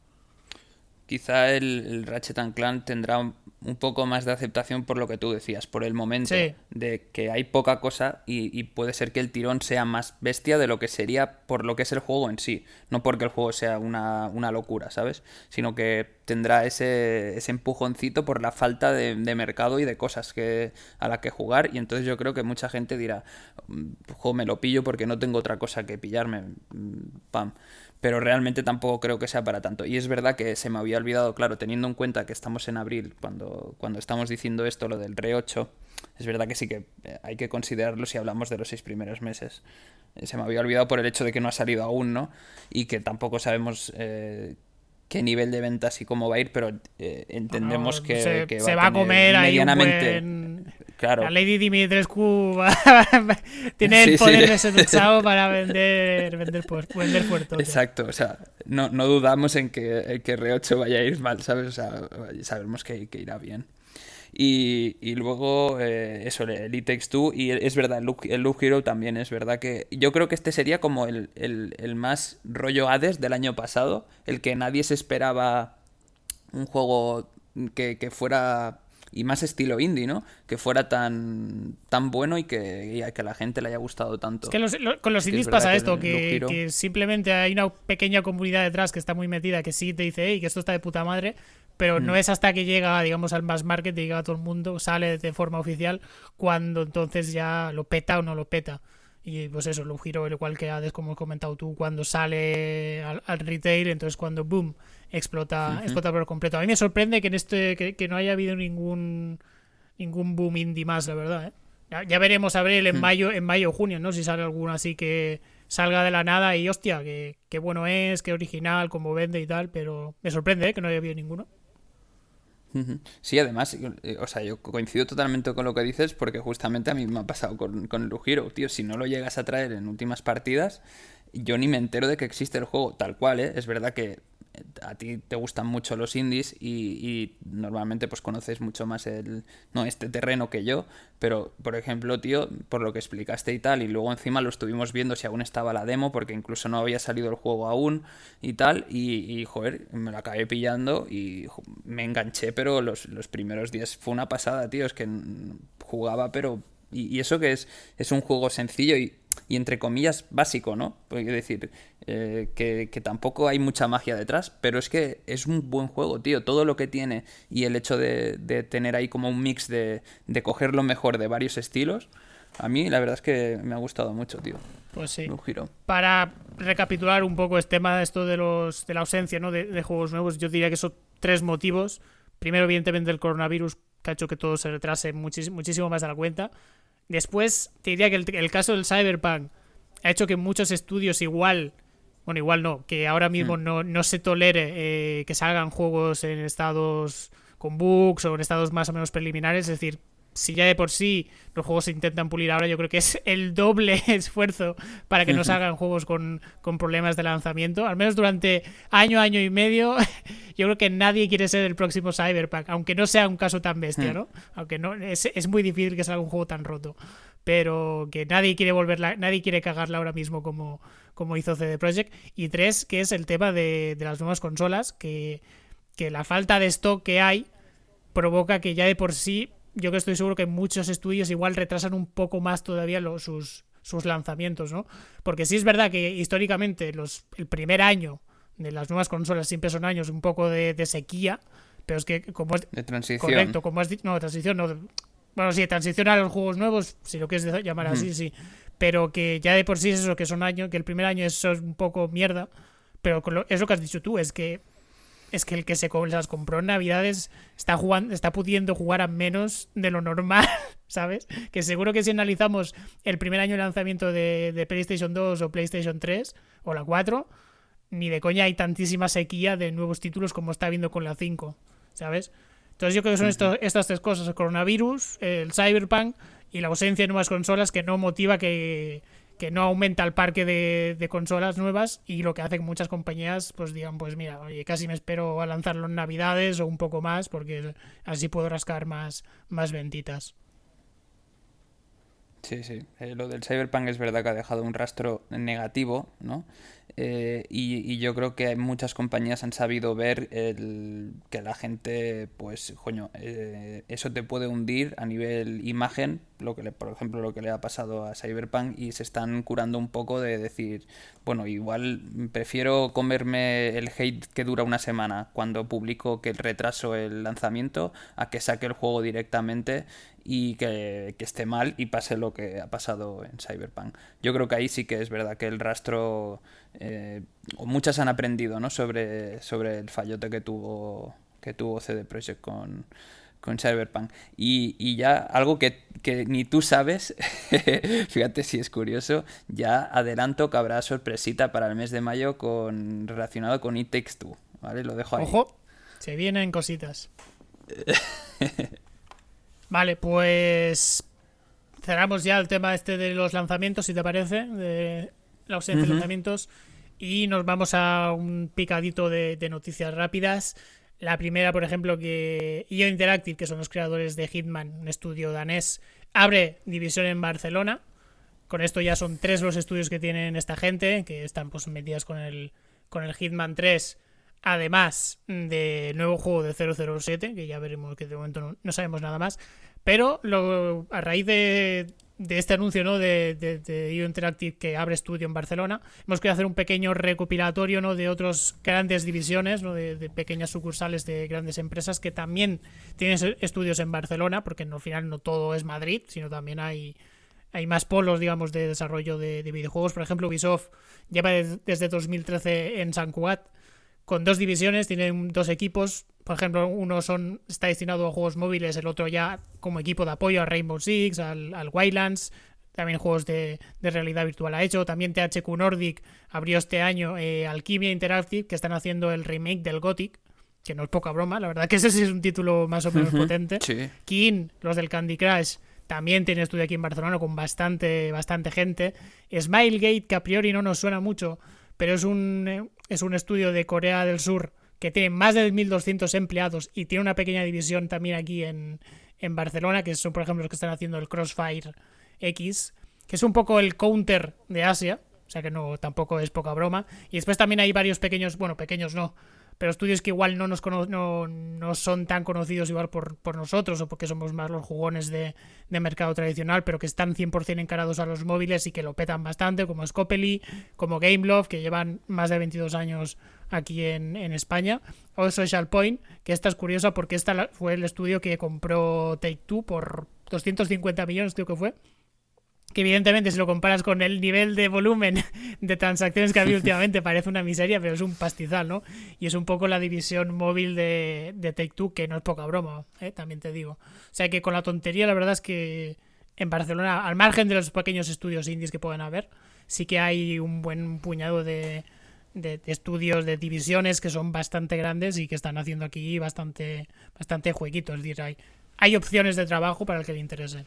quizá el, Ratchet Clank tendrá un, poco más de aceptación por lo que tú decías, por el momento de que hay poca cosa y, puede ser que el tirón sea más bestia de lo que sería por lo que es el juego en sí, no porque el juego sea una, locura, ¿sabes? Sino que tendrá ese, ese empujoncito por la falta de, mercado y de cosas que, a la que jugar y entonces yo creo que mucha gente dirá, mm, jo, me lo pillo porque no tengo otra cosa que pillarme, mm, pam. Pero realmente tampoco creo que sea para tanto. Y es verdad que se me había olvidado, claro, teniendo en cuenta que estamos en abril, cuando, cuando estamos diciendo esto, lo del Re 8, es verdad que sí que eh, hay que considerarlo si hablamos de los seis primeros meses. Eh, se me había olvidado por el hecho de que no ha salido aún, ¿no? Y que tampoco sabemos eh, qué nivel de ventas y cómo va a ir, pero entendemos que, se, va, a, comer medianamente... ahí Claro. La Lady Dimitrescu tiene el poder de seducción para vender, vender, vender puertos. Exacto, o sea, no, no dudamos en que, el que R8 vaya a ir mal, ¿sabes? O sea, sabemos que, que irá bien. Y, y luego, eh, eso, el It Takes Two. Y es verdad, el Loop, el Hero también es verdad que. Yo creo que este sería como el, el, el más rollo Hades del año pasado. El que nadie se esperaba un juego que, que fuera y más estilo indie, ¿no? Que fuera tan, tan bueno y que, que a la gente le haya gustado tanto. Es que con los indies pasa esto, que, simplemente hay una pequeña comunidad detrás que está muy metida, que sí te dice, hey, que esto está de puta madre, pero no mm. es hasta que llega, digamos, al mass market, llega a todo el mundo, sale de forma oficial, cuando entonces ya lo peta o no lo peta. Y pues eso, lo giro igual que Hades, como has comentado tú, cuando sale al, al retail, entonces cuando boom, explota, explota por completo. A mí me sorprende que en este que, no haya habido ningún ningún boom indie más, la verdad. ¿eh? Ya, veremos a ver en hmm. mayo, en mayo o junio, ¿no? Si sale alguno así que salga de la nada y hostia, que, bueno es, que original, como vende y tal, pero me sorprende ¿eh? que no haya habido ninguno. Sí, además, eh, o sea, yo coincido totalmente con lo que dices porque justamente a mí me ha pasado con, con el Ujiro, tío, si no lo llegas a traer en últimas partidas, yo ni me entero de que existe el juego tal cual, ¿eh? Es verdad que a ti te gustan mucho los indies y, normalmente pues conoces mucho más el no este terreno que yo pero por ejemplo tío por lo que explicaste y tal y luego encima lo estuvimos viendo si aún estaba la demo porque incluso no había salido el juego aún y tal y, joder me lo acabé pillando y me enganché pero los, los primeros días fue una pasada tío es que jugaba pero y, eso que es, es un juego sencillo y, y entre comillas básico, ¿no? Porque decir, eh, que, que, tampoco hay mucha magia detrás, pero es que es un buen juego, tío. Todo lo que tiene y el hecho de, de tener ahí como un mix de, de coger lo mejor de varios estilos, a mí la verdad es que me ha gustado mucho, tío. Pues sí. Un giro. Para recapitular un poco este tema de esto de los de la ausencia ¿no? de, de juegos nuevos, yo diría que son tres motivos. Primero, evidentemente, el coronavirus, que ha hecho que todo se retrase muchísimo más de la cuenta. Después, te diría que el, caso del Cyberpunk ha hecho que muchos estudios igual, bueno, igual no, que ahora mismo no, no se tolere eh, que salgan juegos en estados con bugs o en estados más o menos preliminares, es decir, si ya de por sí los juegos se intentan pulir ahora, yo creo que es el doble esfuerzo para que no salgan juegos con, problemas de lanzamiento. Al menos durante año, año y medio, yo creo que nadie quiere ser el próximo Cyberpunk, aunque no sea un caso tan bestia. ¿no? Aunque no, es, muy difícil que salga un juego tan roto. Pero que nadie quiere volverla, nadie quiere cagarla ahora mismo como, como hizo CD Projekt. Y tres, que es el tema de, de las nuevas consolas, que, que la falta de stock que hay provoca que ya de por sí yo que estoy seguro que muchos estudios igual retrasan un poco más todavía sus, sus lanzamientos, ¿no? Porque sí es verdad que históricamente los, el primer año de las nuevas consolas siempre son años un poco de, sequía, pero es que como es... De transición. Correcto, como has dicho... No, transición no... Bueno, sí, transición a los juegos nuevos, si lo quieres llamar así, sí. Pero que ya de por sí es eso, que son años, que el primer año eso es un poco mierda. Pero es lo que has dicho tú, es que es que el que se las compró en Navidades está jugando, está pudiendo jugar a menos de lo normal, ¿sabes? Que seguro que si analizamos el primer año de lanzamiento de, PlayStation 2 o PlayStation 3 o la 4, ni de coña hay tantísima sequía de nuevos títulos como está habiendo con la 5, ¿sabes? Entonces yo creo que son estas tres cosas, el coronavirus, el cyberpunk y la ausencia de nuevas consolas que no motiva que que no aumenta el parque de, consolas nuevas y lo que hace que muchas compañías pues digan pues mira oye casi me espero a lanzarlo en navidades o un poco más porque así puedo rascar más más ventitas Sí, sí. Eh, lo del Cyberpunk es verdad que ha dejado un rastro negativo, ¿no? Eh, y, yo creo que muchas compañías han sabido ver el, que la gente, pues, coño, eh, eso te puede hundir a nivel imagen lo que le, por ejemplo lo que le ha pasado a Cyberpunk y se están curando un poco de decir, bueno, igual prefiero comerme el hate que dura una semana cuando publico que retraso el lanzamiento a que saque el juego directamente y que, esté mal y pase lo que ha pasado en Cyberpunk. Yo creo que ahí sí que es verdad que el rastro, eh, o muchas han aprendido ¿no? sobre, sobre el fallote que tuvo, que tuvo CD Projekt con, con Cyberpunk. Y, y ya algo que, que, ni tú sabes, fíjate si es curioso, ya adelanto que habrá sorpresita para el mes de mayo con relacionado con It Takes Two, ¿vale? Lo dejo ahí. Ojo, se vienen cositas. vale, pues cerramos ya el tema este de los lanzamientos, si te parece, de la ausencia de lanzamientos. Y nos vamos a un picadito de, de noticias rápidas. La primera, por ejemplo, que IO Interactive, que son los creadores de Hitman, un estudio danés, abre división en Barcelona. Con esto ya son tres los estudios que tienen esta gente, que están pues metidas con el, con el Hitman 3, además del nuevo juego de 007, que ya veremos que de momento no, sabemos nada más. Pero lo, a raíz de, de este anuncio ¿no? de, de, Interactive que abre estudio en Barcelona, hemos querido hacer un pequeño recopilatorio ¿no? de otras grandes divisiones, ¿no? de, pequeñas sucursales de grandes empresas que también tienen estudios en Barcelona, porque al final no todo es Madrid, sino también hay, hay más polos, digamos, de desarrollo de, videojuegos. Por ejemplo, Ubisoft lleva desde 2013 en San Cuat con dos divisiones, tienen dos equipos, por ejemplo, uno son, está destinado a juegos móviles, el otro ya como equipo de apoyo a Rainbow Six, al, al Wildlands, también juegos de, realidad virtual ha hecho. También THQ Nordic abrió este año eh, Alchemia Interactive, que están haciendo el remake del Gothic, que no es poca broma, la verdad que ese sí es un título más o menos potente. King, los del Candy Crush, también tiene estudio aquí en Barcelona con bastante, bastante gente. Smilegate, que a priori no nos suena mucho, pero es un, eh, es un estudio de Corea del Sur que tiene más de 1.200 empleados y tiene una pequeña división también aquí en, Barcelona, que son, por ejemplo, los que están haciendo el Crossfire X, que es un poco el counter de Asia, o sea que no tampoco es poca broma. Y después también hay varios pequeños, bueno, pequeños no, pero estudios que igual no nos no, no, son tan conocidos igual por, nosotros o porque somos más los jugones de, mercado tradicional, pero que están 100% encarados a los móviles y que lo petan bastante, como Scopely, como Gameloft, que llevan más de 22 años aquí en, en España, o Social Point, que esta es curiosa porque esta fue el estudio que compró Take Two por 250 millones, creo que fue que evidentemente si lo comparas con el nivel de volumen de transacciones que ha habido últimamente parece una miseria, pero es un pastizal, ¿no? Y es un poco la división móvil de, de Take-Two, que no es poca broma, ¿eh? también te digo. O sea que con la tontería la verdad es que en Barcelona, al margen de los pequeños estudios indies que pueden haber, sí que hay un buen puñado de, de, estudios, de divisiones que son bastante grandes y que están haciendo aquí bastante, bastante jueguitos. Es decir, hay, hay opciones de trabajo para el que le interese.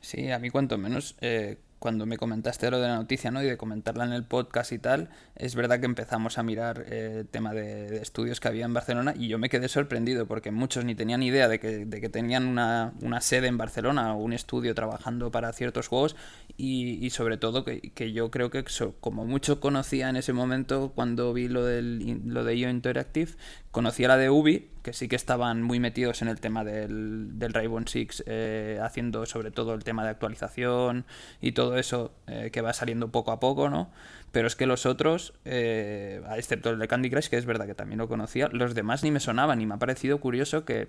Sí, a mí cuanto menos, eh, cuando me comentaste lo de la noticia, ¿no? Y de comentarla en el podcast y tal, es verdad que empezamos a mirar el eh, tema de, estudios que había en Barcelona y yo me quedé sorprendido porque muchos ni tenían idea de que, de que tenían una, una, sede en Barcelona o un estudio trabajando para ciertos juegos y, y sobre todo que, que, yo creo que como mucho conocía en ese momento cuando vi lo, del, lo de IO Interactive, conocía la de Ubi, que sí que estaban muy metidos en el tema del, del Rainbow Six, eh, haciendo sobre todo el tema de actualización y todo eso eh, que va saliendo poco a poco, ¿no? Pero es que los otros, eh, excepto el de Candy Crush, que es verdad que también lo conocía, los demás ni me sonaban y me ha parecido curioso que,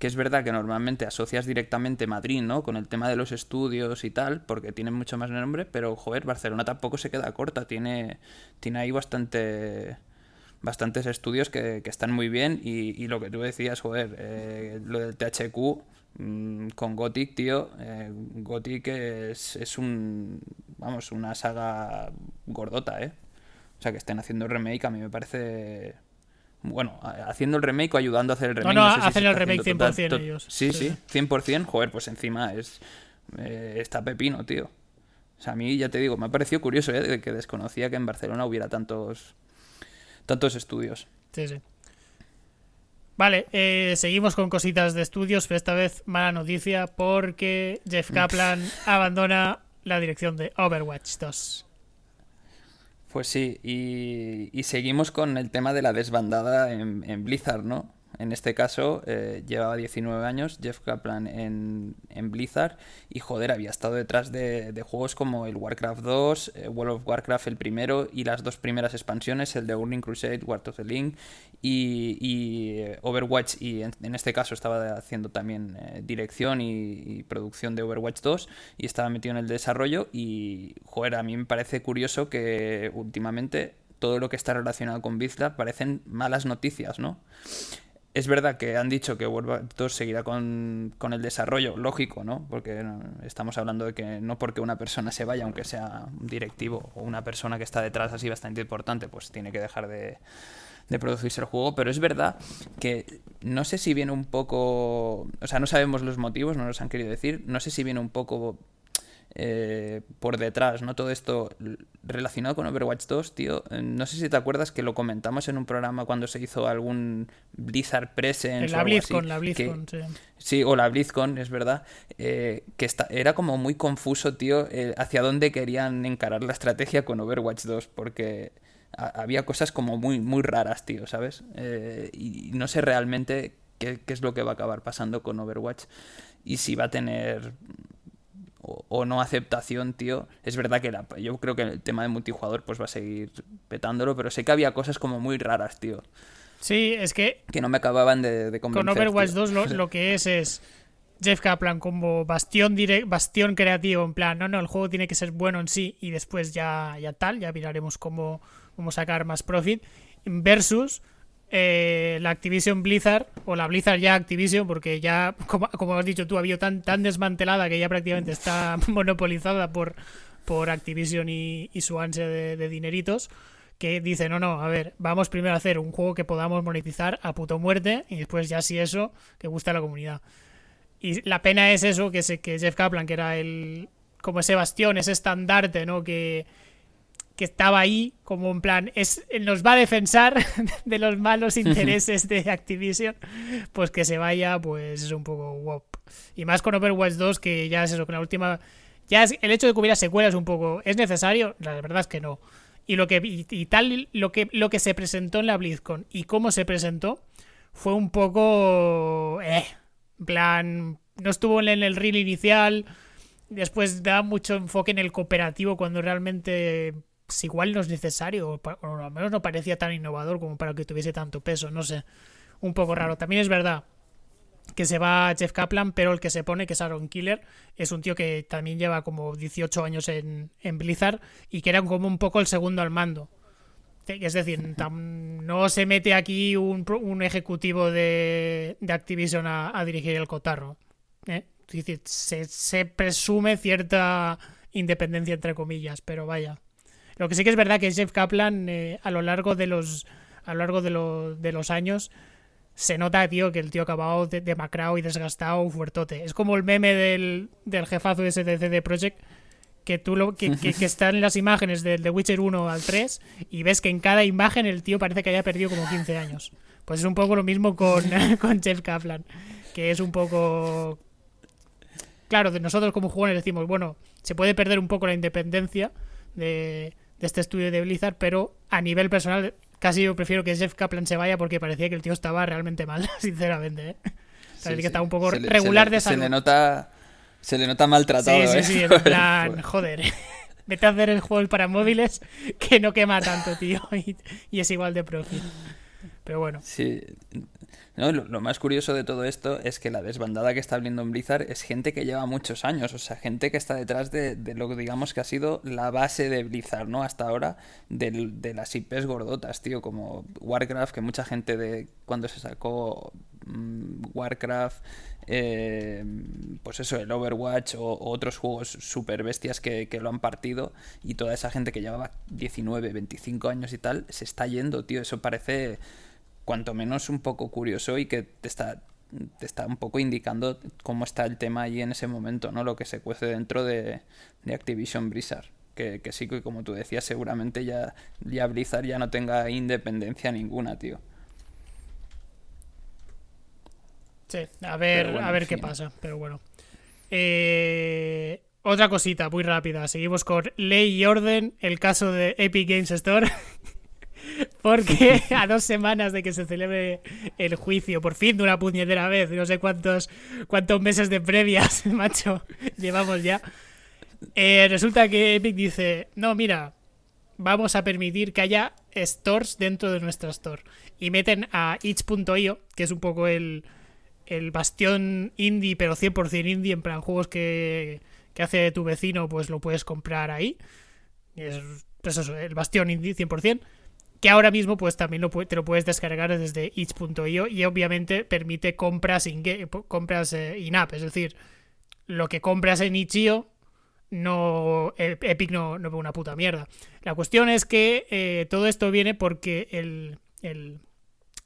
que es verdad que normalmente asocias directamente Madrid, ¿no? Con el tema de los estudios y tal, porque tienen mucho más nombre, pero joder, Barcelona tampoco se queda corta, tiene, tiene ahí bastante bastantes estudios que, están muy bien y, lo que tú decías, joder, eh, lo del THQ mm, con Gothic, tío, eh, Gothic es, es un, vamos, una saga gordota, ¿eh? O sea, que estén haciendo remake a mí me parece... Bueno, haciendo el remake o ayudando a hacer el remake. No, no, hacen el remake 100% ellos. Sí, sí, 100%. Joder, pues encima es eh, está pepino, tío. O sea, a mí ya te digo, me ha parecido curioso, ¿eh? Que desconocía que en Barcelona hubiera tantos tantos estudios. Sí, sí. Vale, eh, seguimos con cositas de estudios, pero esta vez mala noticia porque Jeff Kaplan abandona la dirección de Overwatch 2. Pues sí, y, seguimos con el tema de la desbandada en, Blizzard, ¿no? En este caso, eh, llevaba 19 años Jeff Kaplan en, Blizzard y joder, había estado detrás de, juegos como el Warcraft 2, eh, World of Warcraft el primero y las dos primeras expansiones, el de Burning Crusade, War of the Link y, eh, Overwatch y en, este caso estaba haciendo también dirección y, producción de Overwatch 2 y estaba metido en el desarrollo y joder, a mí me parece curioso que últimamente todo lo que está relacionado con Blizzard parecen malas noticias, ¿no? Es verdad que han dicho que World 2 seguirá con, el desarrollo, lógico, ¿no? Porque estamos hablando de que no porque una persona se vaya, aunque sea un directivo o una persona que está detrás así bastante importante, pues tiene que dejar de, de producirse el juego, pero es verdad que no sé si viene un poco, o sea, no sabemos los motivos, no nos han querido decir, no sé si viene un poco eh, por detrás, ¿no? Todo esto relacionado con Overwatch 2, tío. Eh, no sé si te acuerdas que lo comentamos en un programa cuando se hizo algún Blizzard Presence. La BlizzCon, la BlizzCon, sí. Sí, o la BlizzCon, es verdad. Eh, que está, era como muy confuso, tío, hacia dónde querían encarar la estrategia con Overwatch 2, porque había cosas como muy, muy raras, tío, ¿sabes? y no sé realmente qué, qué es lo que va a acabar pasando con Overwatch y si va a tener o, no aceptación, tío. Es verdad que yo creo que el tema de multijugador pues va a seguir petándolo, pero sé que había cosas como muy raras, tío. Sí, es que... Que no me acababan de, de convencer. Con Overwatch 2 lo, que es es Jeff Kaplan como bastión, bastión creativo, en plan, no, no, el juego tiene que ser bueno en sí y después ya, ya tal, ya miraremos cómo, cómo sacar más profit, versus eh, la Activision Blizzard, o la Blizzard ya Activision, porque ya, como, has dicho tú, ha habido tan, tan desmantelada que ya prácticamente está monopolizada por, por Activision y, su ansia de, dineritos, que dice, no, no, a ver, vamos primero a hacer un juego que podamos monetizar a puto muerte y después ya si eso, que gusta a la comunidad. Y la pena es eso, que, se, que Jeff Kaplan, que era el como ese bastión, ese estandarte, ¿no? Que, que estaba ahí como en plan, es, nos va a defensar de los malos intereses de Activision, pues que se vaya, pues es un poco wop. Y más con Overwatch 2, que ya es eso, con la última... Ya es, el hecho de que hubiera secuelas un poco... ¿Es necesario? La verdad es que no. Y lo que y, tal lo que lo que se presentó en la BlizzCon y cómo se presentó fue un poco eh, plan no estuvo en el reel inicial después da mucho enfoque en el cooperativo cuando realmente pues igual no es necesario, o, al menos no parecía tan innovador como para que tuviese tanto peso, no sé, un poco raro. También es verdad que se va Jeff Kaplan, pero el que se pone, que es Aaron Killer, es un tío que también lleva como 18 años en, Blizzard y que era como un poco el segundo al mando. Es decir, no se mete aquí un, ejecutivo de, Activision a, dirigir el cotarro. ¿eh? Es decir, se, se presume cierta independencia entre comillas, pero vaya. Lo que sí que es verdad que Jeff Kaplan eh, a lo largo de los a lo largo de, de, los años se nota, tío, que el tío acabado de, demacrado y desgastado fuertote. Es como el meme del, del jefazo de STC Project que tú lo que, que, están en las imágenes del The Witcher 1 al 3 y ves que en cada imagen el tío parece que haya perdido como 15 años. Pues es un poco lo mismo con, con Jeff Kaplan, que es un poco claro, de nosotros como jugadores decimos, bueno, se puede perder un poco la independencia de de este estudio de Blizzard, pero a nivel personal casi yo prefiero que Jeff Kaplan se vaya porque parecía que el tío estaba realmente mal, sinceramente. ¿eh? que estaba un poco regular de salud. Se le nota, se le nota maltratado. Sí, sí, ¿eh? sí, en plan, joder. Vete a hacer el juego para móviles que no quema tanto, tío, y, y es igual de profit. Pero bueno. Sí, no, lo, más curioso de todo esto es que la desbandada que está abriendo en Blizzard es gente que lleva muchos años, o sea, gente que está detrás de, lo que digamos que ha sido la base de Blizzard, ¿no? Hasta ahora, de, las IPs gordotas, tío, como Warcraft, que mucha gente de cuando se sacó mm, Warcraft, eh, pues eso, el Overwatch o, otros juegos super bestias que, que, lo han partido y toda esa gente que llevaba 19, 25 años y tal, se está yendo, tío, eso parece cuanto menos un poco curioso y que te está, te está un poco indicando cómo está el tema allí en ese momento, ¿no? Lo que se cuece dentro de, Activision Blizzard. Que, sí que como tú decías, seguramente ya, ya Blizzard ya no tenga independencia ninguna, tío. Sí, a ver, a ver qué pasa, pero bueno. Eh, otra cosita muy rápida. Seguimos con ley y orden, el caso de Epic Games Store. Porque a dos semanas de que se celebre el juicio, por fin de una puñetera vez, no sé cuántos, cuántos meses de previas, macho, llevamos ya. Eh, resulta que Epic dice, no, mira, vamos a permitir que haya stores dentro de nuestra store. Y meten a itch.io, que es un poco el, el bastión indie, pero 100% indie, en plan juegos que, que hace tu vecino, pues lo puedes comprar ahí. Es, pues eso, el bastión indie 100%. Que ahora mismo pues también te lo puedes descargar desde itch.io y obviamente permite compras in compras eh, in-app, es decir, lo que compras en itch.io no Epic no, no ve una puta mierda. La cuestión es que eh, todo esto viene porque el, el,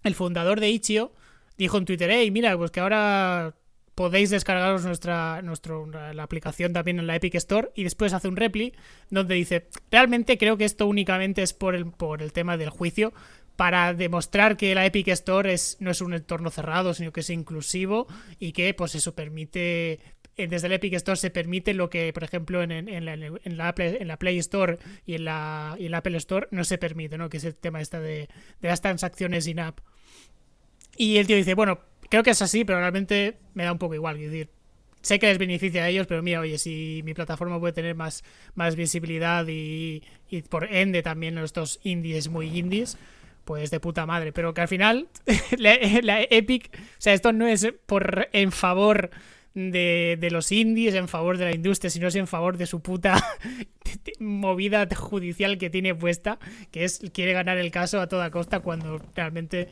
el fundador de Itch.io dijo en Twitter, hey, mira, pues que ahora podéis descargaros nuestra, la aplicación también en la Epic Store y después hace un repli donde dice, realmente creo que esto únicamente es por el, por el tema del juicio, para demostrar que la Epic Store es, no es un entorno cerrado, sino que es inclusivo y que pues eso permite eh, desde el Epic Store se permite lo que, por ejemplo, en, en, la, en la Play Store y en la, y Apple Store no se permite, ¿no? Que es el tema esta de, de las transacciones in-app. Y el tío dice, bueno, creo que es así, pero realmente me da un poco igual. Decir, sé que les beneficia a ellos, pero mira, oye, si mi plataforma puede tener más, más visibilidad y, y por ende también estos indies muy indies, pues de puta madre. Pero que al final, la, la, Epic, o sea, esto no es por en favor de, de, los indies, en favor de la industria, sino es en favor de su puta movida judicial que tiene puesta, que es quiere ganar el caso a toda costa cuando realmente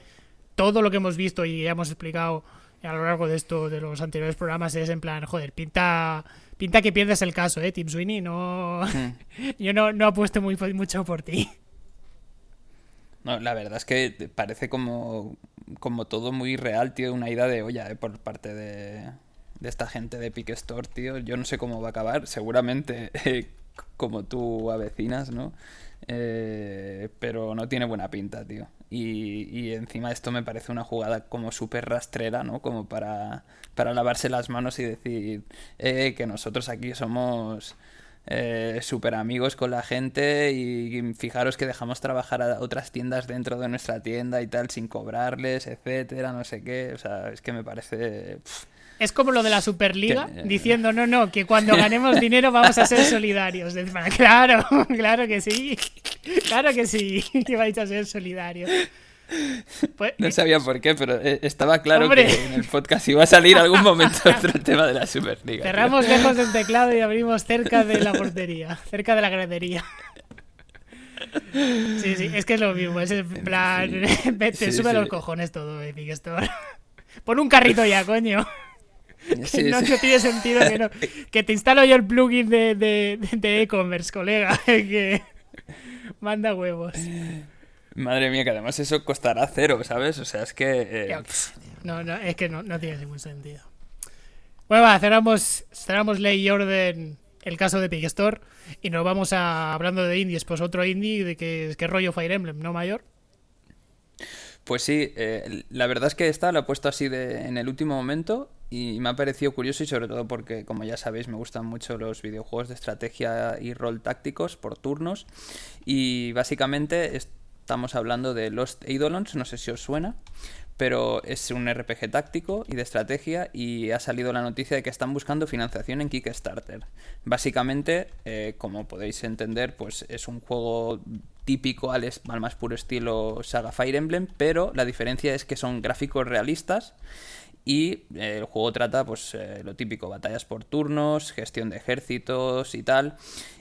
todo lo que hemos visto y ya hemos explicado a lo largo de esto de los anteriores programas es en plan, joder, pinta pinta que pierdes el caso, eh, Tim Sweeney, no yo no, no apuesto muy mucho por ti. No, la verdad es que parece como como todo muy real, tío, una idea de olla eh, por parte de, de esta gente de Epic Store, tío. Yo no sé cómo va a acabar, seguramente eh, como tú avecinas, ¿no? Eh, pero no tiene buena pinta, tío. Y, y encima esto me parece una jugada como súper rastrera, ¿no? Como para, para lavarse las manos y decir eh, que nosotros aquí somos eh, súper amigos con la gente y, fijaros que dejamos trabajar a otras tiendas dentro de nuestra tienda y tal sin cobrarles, etcétera, no sé qué. O sea, es que me parece... Es como lo de la Superliga, diciendo, no, no, que cuando ganemos dinero vamos a ser solidarios. Claro, claro que sí. Claro que sí, que vais a ser solidarios. Pues, no sabía por qué, pero eh, estaba claro que en el podcast iba a salir algún momento otro tema de la Superliga. Cerramos lejos del teclado y abrimos cerca de la portería, cerca de la gradería. Sí, sí, es que es lo mismo, es el plan, vete, sube los cojones todo, Epic Store. Pon un carrito ya, coño. Sí, no, tiene sentido que no. Que te instalo yo el plugin de e-commerce, colega. Que manda huevos. Madre mía, que además eso costará cero, ¿sabes? O sea, es que. Eh, no, no, es que no, no, tiene ningún sentido. Bueno, va, cerramos, cerramos ley y orden el caso de Store y nos vamos a, hablando de indies, pues otro indie de que, que rollo Fire Emblem, ¿no, Mayor? Pues sí, eh, la verdad es que esta lo he puesto así de, en el último momento y me ha parecido curioso y sobre todo porque, como ya sabéis, me gustan mucho los videojuegos de estrategia y rol tácticos por turnos y básicamente estamos hablando de Lost Eidolons, no sé si os suena, pero es un RPG táctico y de estrategia y ha salido la noticia de que están buscando financiación en Kickstarter. Básicamente, eh, como podéis entender, pues es un juego típico al, al, más puro estilo saga Fire Emblem, pero la diferencia es que son gráficos realistas y eh, el juego trata pues eh, lo típico, batallas por turnos, gestión de ejércitos y tal.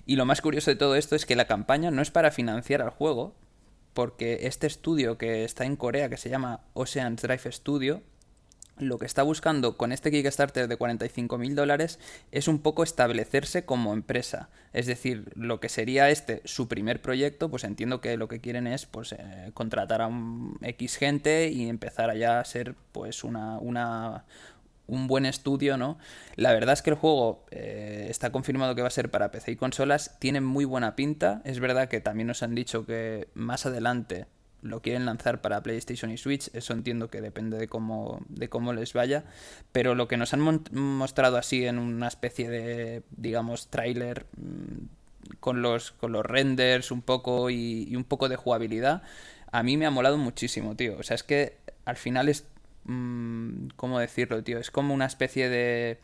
Y lo más curioso de todo esto es que la campaña no es para financiar al juego, porque este estudio que está en Corea, que se llama Ocean Drive Studio, lo que está buscando con este Kickstarter de 45 mil dólares es un poco establecerse como empresa. Es decir, lo que sería este su primer proyecto, pues entiendo que lo que quieren es pues eh, contratar a un X gente y empezar allá a ser pues una, una un buen estudio, ¿no? La verdad es que el juego eh, está confirmado que va a ser para PC y consolas, tiene muy buena pinta. Es verdad que también nos han dicho que más adelante lo quieren lanzar para PlayStation y Switch, eso entiendo que depende de cómo, de cómo les vaya, pero lo que nos han mostrado así en una especie de, digamos, tráiler mm, con los, con los renders un poco y, un poco de jugabilidad, a mí me ha molado muchísimo, tío. O sea, es que al final es... Mm, ¿Cómo decirlo, tío? Es como una especie de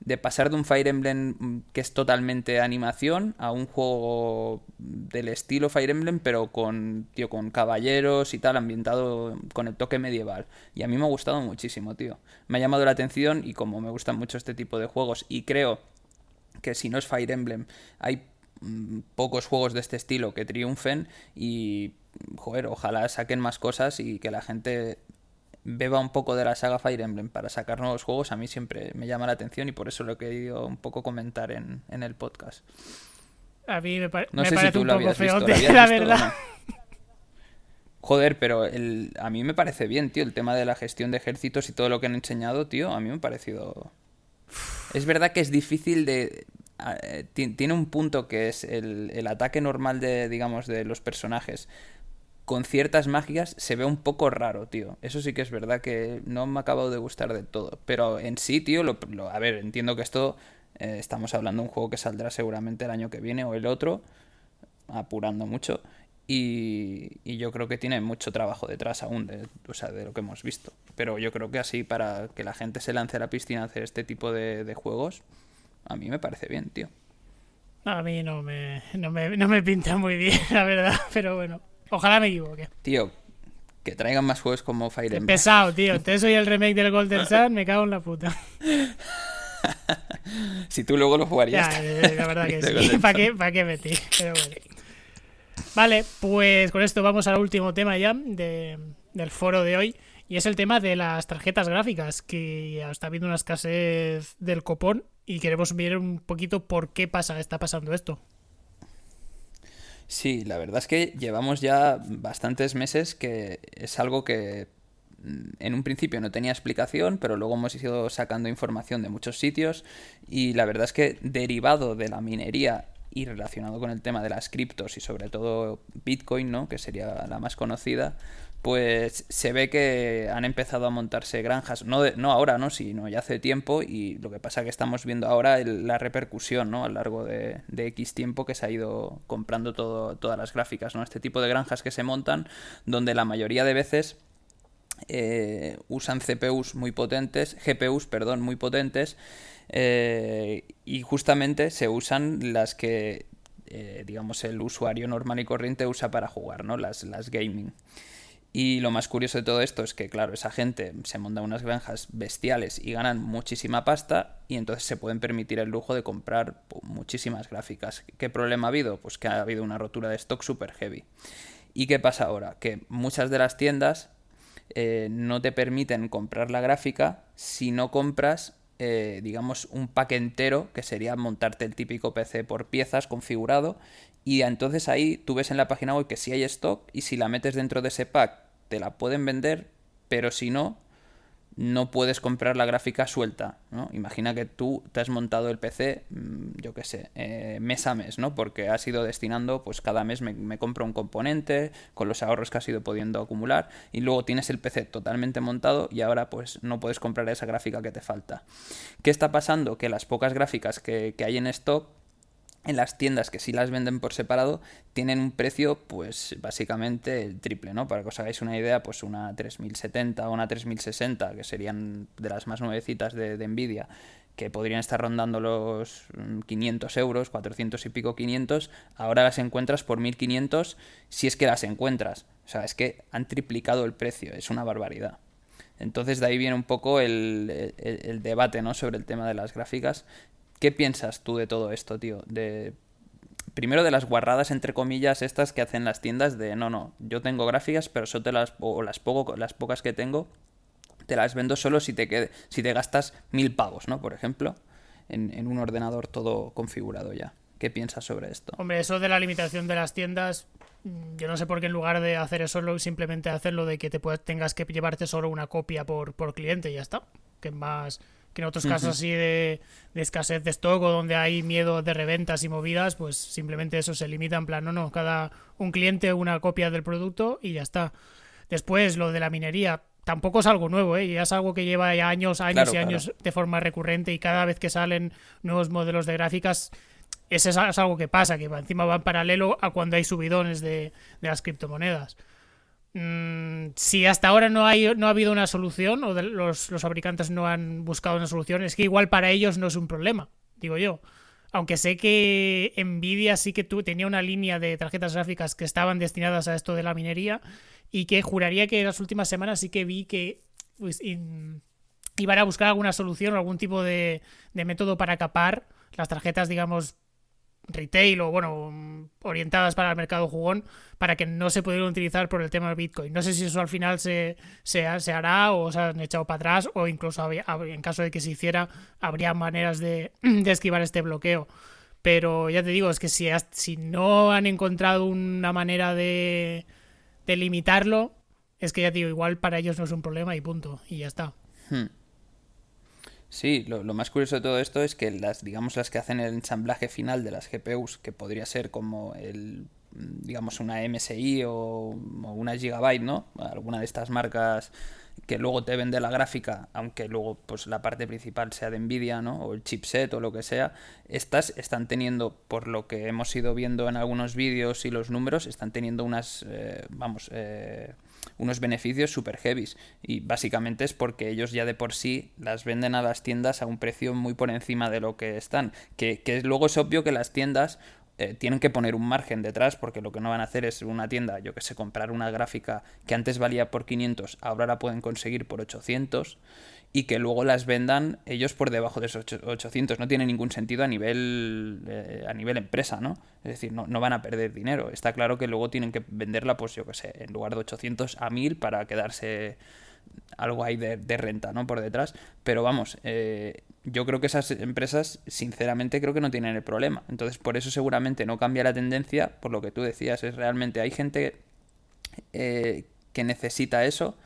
de pasar de un Fire Emblem mm, que es totalmente animación a un juego del estilo Fire Emblem, pero con, tío, con caballeros y tal, ambientado con el toque medieval. Y a mí me ha gustado muchísimo, tío. Me ha llamado la atención y como me gustan mucho este tipo de juegos y creo que si no es Fire Emblem, hay mm, pocos juegos de este estilo que triunfen y joder, ojalá saquen más cosas y que la gente beba un poco de la saga Fire Emblem para sacar nuevos juegos, a mí siempre me llama la atención y por eso lo he querido un poco comentar en, el podcast. A mí me, parece un poco feo, la verdad. Joder, pero a mí me parece bien, tío, el tema de la gestión de ejércitos y todo lo que han enseñado, tío, a mí me ha parecido... Es verdad que es difícil de... Eh, tiene un punto que es el, el ataque normal de, digamos, de los personajes con ciertas magias se ve un poco raro, tío. Eso sí que es verdad que no me ha acabado de gustar de todo. Pero en sí, tío, lo, a ver, entiendo que esto eh, estamos hablando de un juego que saldrá seguramente el año que viene o el otro, apurando mucho. Y, y, yo creo que tiene mucho trabajo detrás aún de, o sea, de lo que hemos visto. Pero yo creo que así, para que la gente se lance a la piscina a hacer este tipo de, de juegos, a mí me parece bien, tío. A mí no me, no me, no me pinta muy bien, la verdad, pero bueno. Ojalá me equivoque. Tío, que traigan más juegos como Fire Emblem. Pesado, tío. Entonces soy el remake del Golden Sun, me cago en la puta. si tú luego lo jugarías. Ya, la verdad que sí. ¿Para qué, ¿Para qué metí? Pero bueno. Vale, pues con esto vamos al último tema ya de, del foro de hoy. Y es el tema de las tarjetas gráficas, que está habiendo una escasez del copón y queremos ver un poquito por qué pasa, está pasando esto. Sí, la verdad es que llevamos ya bastantes meses que es algo que mm, en un principio no tenía explicación, pero luego hemos ido sacando información de muchos sitios y la verdad es que derivado de la minería y relacionado con el tema de las criptos y sobre todo Bitcoin, ¿no? que sería la más conocida, pues se ve que han empezado a montarse granjas, no, no ahora, ¿no? sino ya hace tiempo, y lo que pasa que estamos viendo ahora la repercusión ¿no? a lo largo de, X tiempo que se ha ido comprando todo, todas las gráficas, ¿no? este tipo de granjas que se montan, donde la mayoría de veces eh, usan CPUs muy potentes, GPUs, perdón, muy potentes, eh, y justamente se usan las que, eh, digamos, el usuario normal y corriente usa para jugar, ¿no? Las, las gaming. Y lo más curioso de todo esto es que, claro, esa gente se monta unas granjas bestiales y ganan muchísima pasta y entonces se pueden permitir el lujo de comprar muchísimas gráficas. ¿Qué problema ha habido? Pues que ha habido una rotura de stock super heavy. ¿Y qué pasa ahora? Que muchas de las tiendas eh, no te permiten comprar la gráfica si no compras, eh, digamos, un pack entero, que sería montarte el típico PC por piezas configurado. Y entonces ahí tú ves en la página web que sí hay stock y si la metes dentro de ese pack te la pueden vender, pero si no, no puedes comprar la gráfica suelta, ¿no? Imagina que tú te has montado el PC, mm, yo qué sé, eh, mes a mes, ¿no? Porque has ido destinando, pues cada mes me, compro un componente con los ahorros que has ido pudiendo acumular y luego tienes el PC totalmente montado y ahora pues no puedes comprar esa gráfica que te falta. ¿Qué está pasando? Que las pocas gráficas que, que hay en stock en las tiendas que sí las venden por separado tienen un precio pues básicamente el triple, ¿no? Para que os hagáis una idea, pues una 3070 o una 3060, que serían de las más nuevecitas de, Nvidia, que podrían estar rondando los 500 mm, euros, 400 y pico 500, ahora las encuentras por 1500 si es que las encuentras. O sea, es que han triplicado el precio, es una barbaridad. Entonces de ahí viene un poco el debate ¿no? sobre el tema de las gráficas ¿Qué piensas tú de todo esto, tío? De primero de las guarradas entre comillas estas que hacen las tiendas de no, no, yo tengo gráficas, pero solo te las o las las pocas que tengo te las vendo solo si te quede, si te gastas mil pavos, ¿no? Por ejemplo, en, en un ordenador todo configurado ya. ¿Qué piensas sobre esto? Hombre, eso de la limitación de las tiendas, mm, yo no sé por qué en lugar de hacer eso, simplemente hacerlo de que te puedas, tengas que llevarte solo una copia por, por cliente y ya está. Que más que en otros casos así de, escasez de stock o donde hay miedo de reventas y movidas, pues simplemente eso se limita en plan, no, no, cada un cliente una copia del producto y ya está. Después, lo de la minería, tampoco es algo nuevo, ¿eh? ya es algo que lleva ya años, años y años de forma recurrente y cada vez que salen nuevos modelos de gráficas, ese es algo que pasa, que encima va en paralelo a cuando hay subidones de, de las criptomonedas. Mm, si hasta ahora no, hay, no ha habido una solución o los, los fabricantes no han buscado una solución, es que igual para ellos no es un problema, digo yo. Aunque sé que Nvidia sí que tú, tenía una línea de tarjetas gráficas que estaban destinadas a esto de la minería y que juraría que en las últimas semanas sí que vi que pues, iban a buscar alguna solución o algún tipo de, de método para capar las tarjetas, digamos, retail o bueno orientadas para el mercado jugón para que no se pudieran utilizar por el tema del Bitcoin. No sé si eso al final se, se, hará o se han echado para atrás o incluso en caso de que se hiciera habría maneras de, de, esquivar este bloqueo. Pero ya te digo, es que si, si no han encontrado una manera de, de limitarlo, es que ya te digo, igual para ellos no es un problema y punto, y ya está. Hmm. Sí, lo, más curioso de todo esto es que las, digamos, las que hacen el ensamblaje final de las GPUs, que podría ser como el, digamos, una MSI o, una Gigabyte, ¿no? Alguna de estas marcas que luego te vende la gráfica, aunque luego pues la parte principal sea de Nvidia, ¿no? O el chipset o lo que sea, estas están teniendo, por lo que hemos ido viendo en algunos vídeos y los números, están teniendo unas, eh, vamos, eh, unos beneficios super heavies. Y básicamente es porque ellos ya de por sí las venden a las tiendas a un precio muy por encima de lo que están. Que, que luego es obvio que las tiendas eh, tienen que poner un margen detrás porque lo que no van a hacer es una tienda, yo que sé, comprar una gráfica que antes valía por 500, ahora la pueden conseguir por 800 y que luego las vendan ellos por debajo de esos 800. No tiene ningún sentido a nivel, eh, a nivel empresa, ¿no? Es decir, no, no, van a perder dinero. Está claro que luego tienen que venderla, pues yo que sé, en lugar de 800 a 1000 para quedarse algo ahí de, renta, ¿no? Por detrás. Pero vamos, eh, yo creo que esas empresas, sinceramente, creo que no tienen el problema. Entonces, por eso seguramente no cambia la tendencia, por lo que tú decías, es realmente hay gente eh, que necesita eso.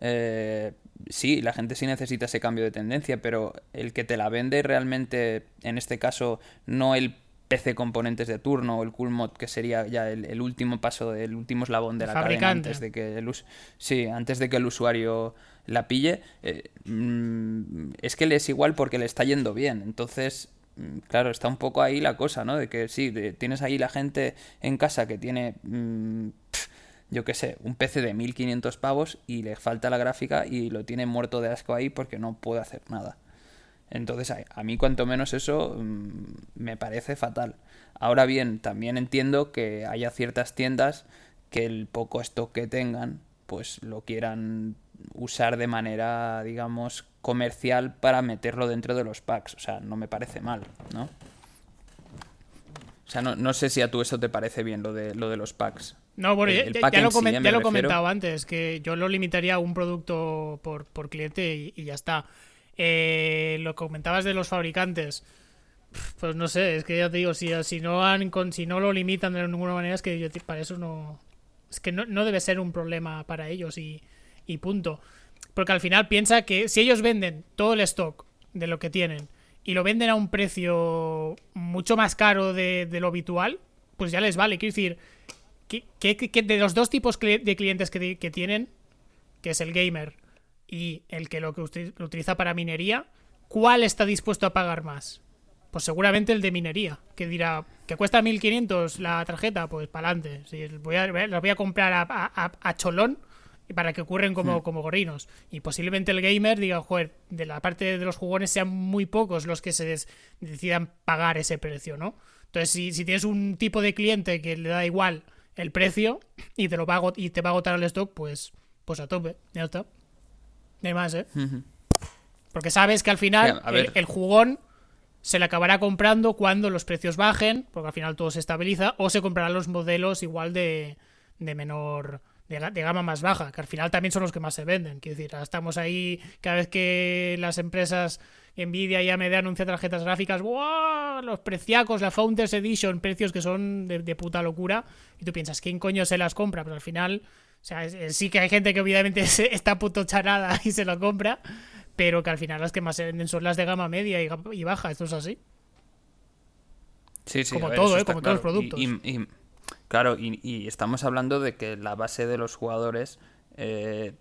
Eh, sí, la gente sí necesita ese cambio de tendencia, pero el que te la vende realmente, en este caso, no el PC componentes de turno o el cool mod que sería ya el, último paso, el último eslabón de la cadena antes de que el sí, antes de que el usuario la pille, eh, mm, es que le es igual porque le está yendo bien. Entonces, mm, claro, está un poco ahí la cosa, ¿no? De que sí, tienes ahí la gente en casa que tiene mm, yo qué sé, un PC de 1500 pavos y le falta la gráfica y lo tiene muerto de asco ahí porque no puede hacer nada. Entonces, a, mí cuanto menos eso mm, me parece fatal. Ahora bien, también entiendo que haya ciertas tiendas que el poco stock que tengan, pues lo quieran usar de manera, digamos, comercial para meterlo dentro de los packs. O sea, no me parece mal, ¿no? O sea, no, no sé si a tú eso te parece bien, lo de, lo de los packs. No, bueno, ya, lo, he comentado antes, que yo lo limitaría a un producto por, cliente y, ya está. Eh, lo comentabas de los fabricantes. Pues no sé, es que ya te digo, si, si, no, han, si no lo limitan de ninguna manera, es que yo para eso no. Es que no, debe ser un problema para ellos y, y punto. Porque al final piensa que si ellos venden todo el stock de lo que tienen y lo venden a un precio mucho más caro de, de lo habitual, pues ya les vale. Quiero decir, que, de los dos tipos de clientes que, tienen, que es el gamer y el que lo que utiliza para minería, ¿cuál está dispuesto a pagar más? Pues seguramente el de minería, que dirá, que cuesta 1500 la tarjeta, pues para adelante. Si voy a, las voy a comprar a, cholón para que ocurren como, hmm. como gorrinos. Y posiblemente el gamer diga, joder, de la parte de los jugones sean muy pocos los que se decidan pagar ese precio, ¿no? Entonces, si, si tienes un tipo de cliente que le da igual el precio y te lo pago y te va a agotar el stock, pues, pues a tope, ya está. No hay más, ¿eh? Porque sabes que al final el, jugón se le acabará comprando cuando los precios bajen, porque al final todo se estabiliza, o se comprarán los modelos igual de, de menor, de, de, gama más baja, que al final también son los que más se venden. Quiero decir, estamos ahí cada vez que las empresas Nvidia y AMD anuncia tarjetas gráficas, ¡wow! Los preciacos, la Founders Edition, precios que son de, puta locura. Y tú piensas, ¿quién coño se las compra? Pero al final, o sea, sí que hay gente que obviamente está puto charada y se lo compra, pero que al final las que más se venden son las de gama media y, baja. Esto es así. Sí, sí, como todo, ¿eh? Como todos los productos. claro, y, estamos hablando de que la base de los jugadores eh,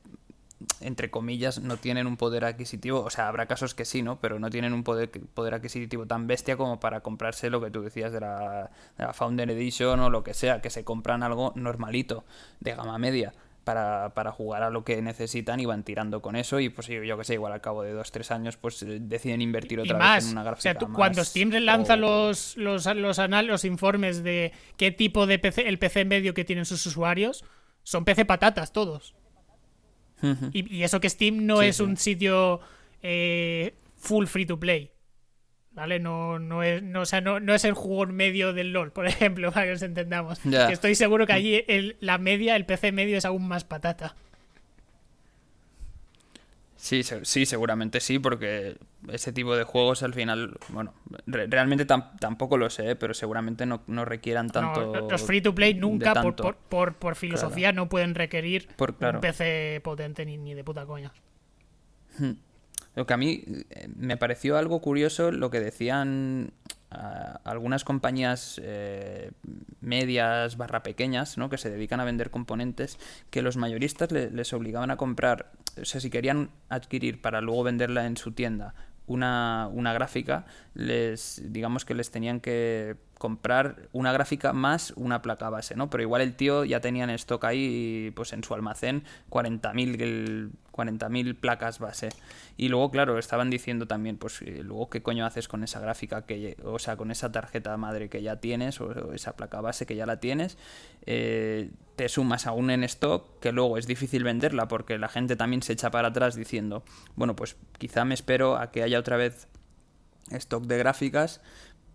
entre comillas, no tienen un poder adquisitivo, o sea, habrá casos que sí, ¿no? Pero no tienen un poder, poder adquisitivo tan bestia como para comprarse lo que tú decías de la, de la Founder Edition o lo que sea, que se compran algo normalito, de gama media. para, para, jugar a lo que necesitan y van tirando con eso y pues yo que sé, igual al cabo de dos, tres años pues eh, deciden invertir otra vez en una gráfica o sea, Cuando Steam lanza los, los, los, los informes de qué tipo de PC, el PC medio que tienen sus usuarios, son PC patatas todos. Y, eso que Steam no es un sitio eh, full free to play. ¿Vale? No, no, es, no, o sea, no, no es el juego medio del LOL, por ejemplo, para que nos entendamos. estoy seguro que allí el, la media, el PC medio es aún más patata. Sí, sí, seguramente sí, porque ese tipo de juegos al final, bueno, realmente tampoco lo sé, pero seguramente no, no requieran tanto. los free to play nunca, por, por, por, filosofía, no pueden requerir un PC potente ni, ni de puta coña. Hmm. Lo que a mí eh, me pareció algo curioso lo que decían algunas compañías eh, medias barra pequeñas ¿no? que se dedican a vender componentes que los mayoristas les obligaban a comprar, o sea, si querían adquirir para luego venderla en su tienda una, una gráfica, les digamos que les tenían que comprar una gráfica más una placa base, ¿no? Pero igual el tío ya tenía en stock ahí, pues en su almacén, 40.000 40.000 placas base. Y luego, claro, estaban diciendo también, pues eh, luego qué coño haces con esa gráfica, que, o sea, con esa tarjeta madre que ya tienes, o, esa placa base que ya la tienes, eh, te sumas aún en stock, que luego es difícil venderla porque la gente también se echa para atrás diciendo, bueno, pues quizá me espero a que haya otra vez stock de gráficas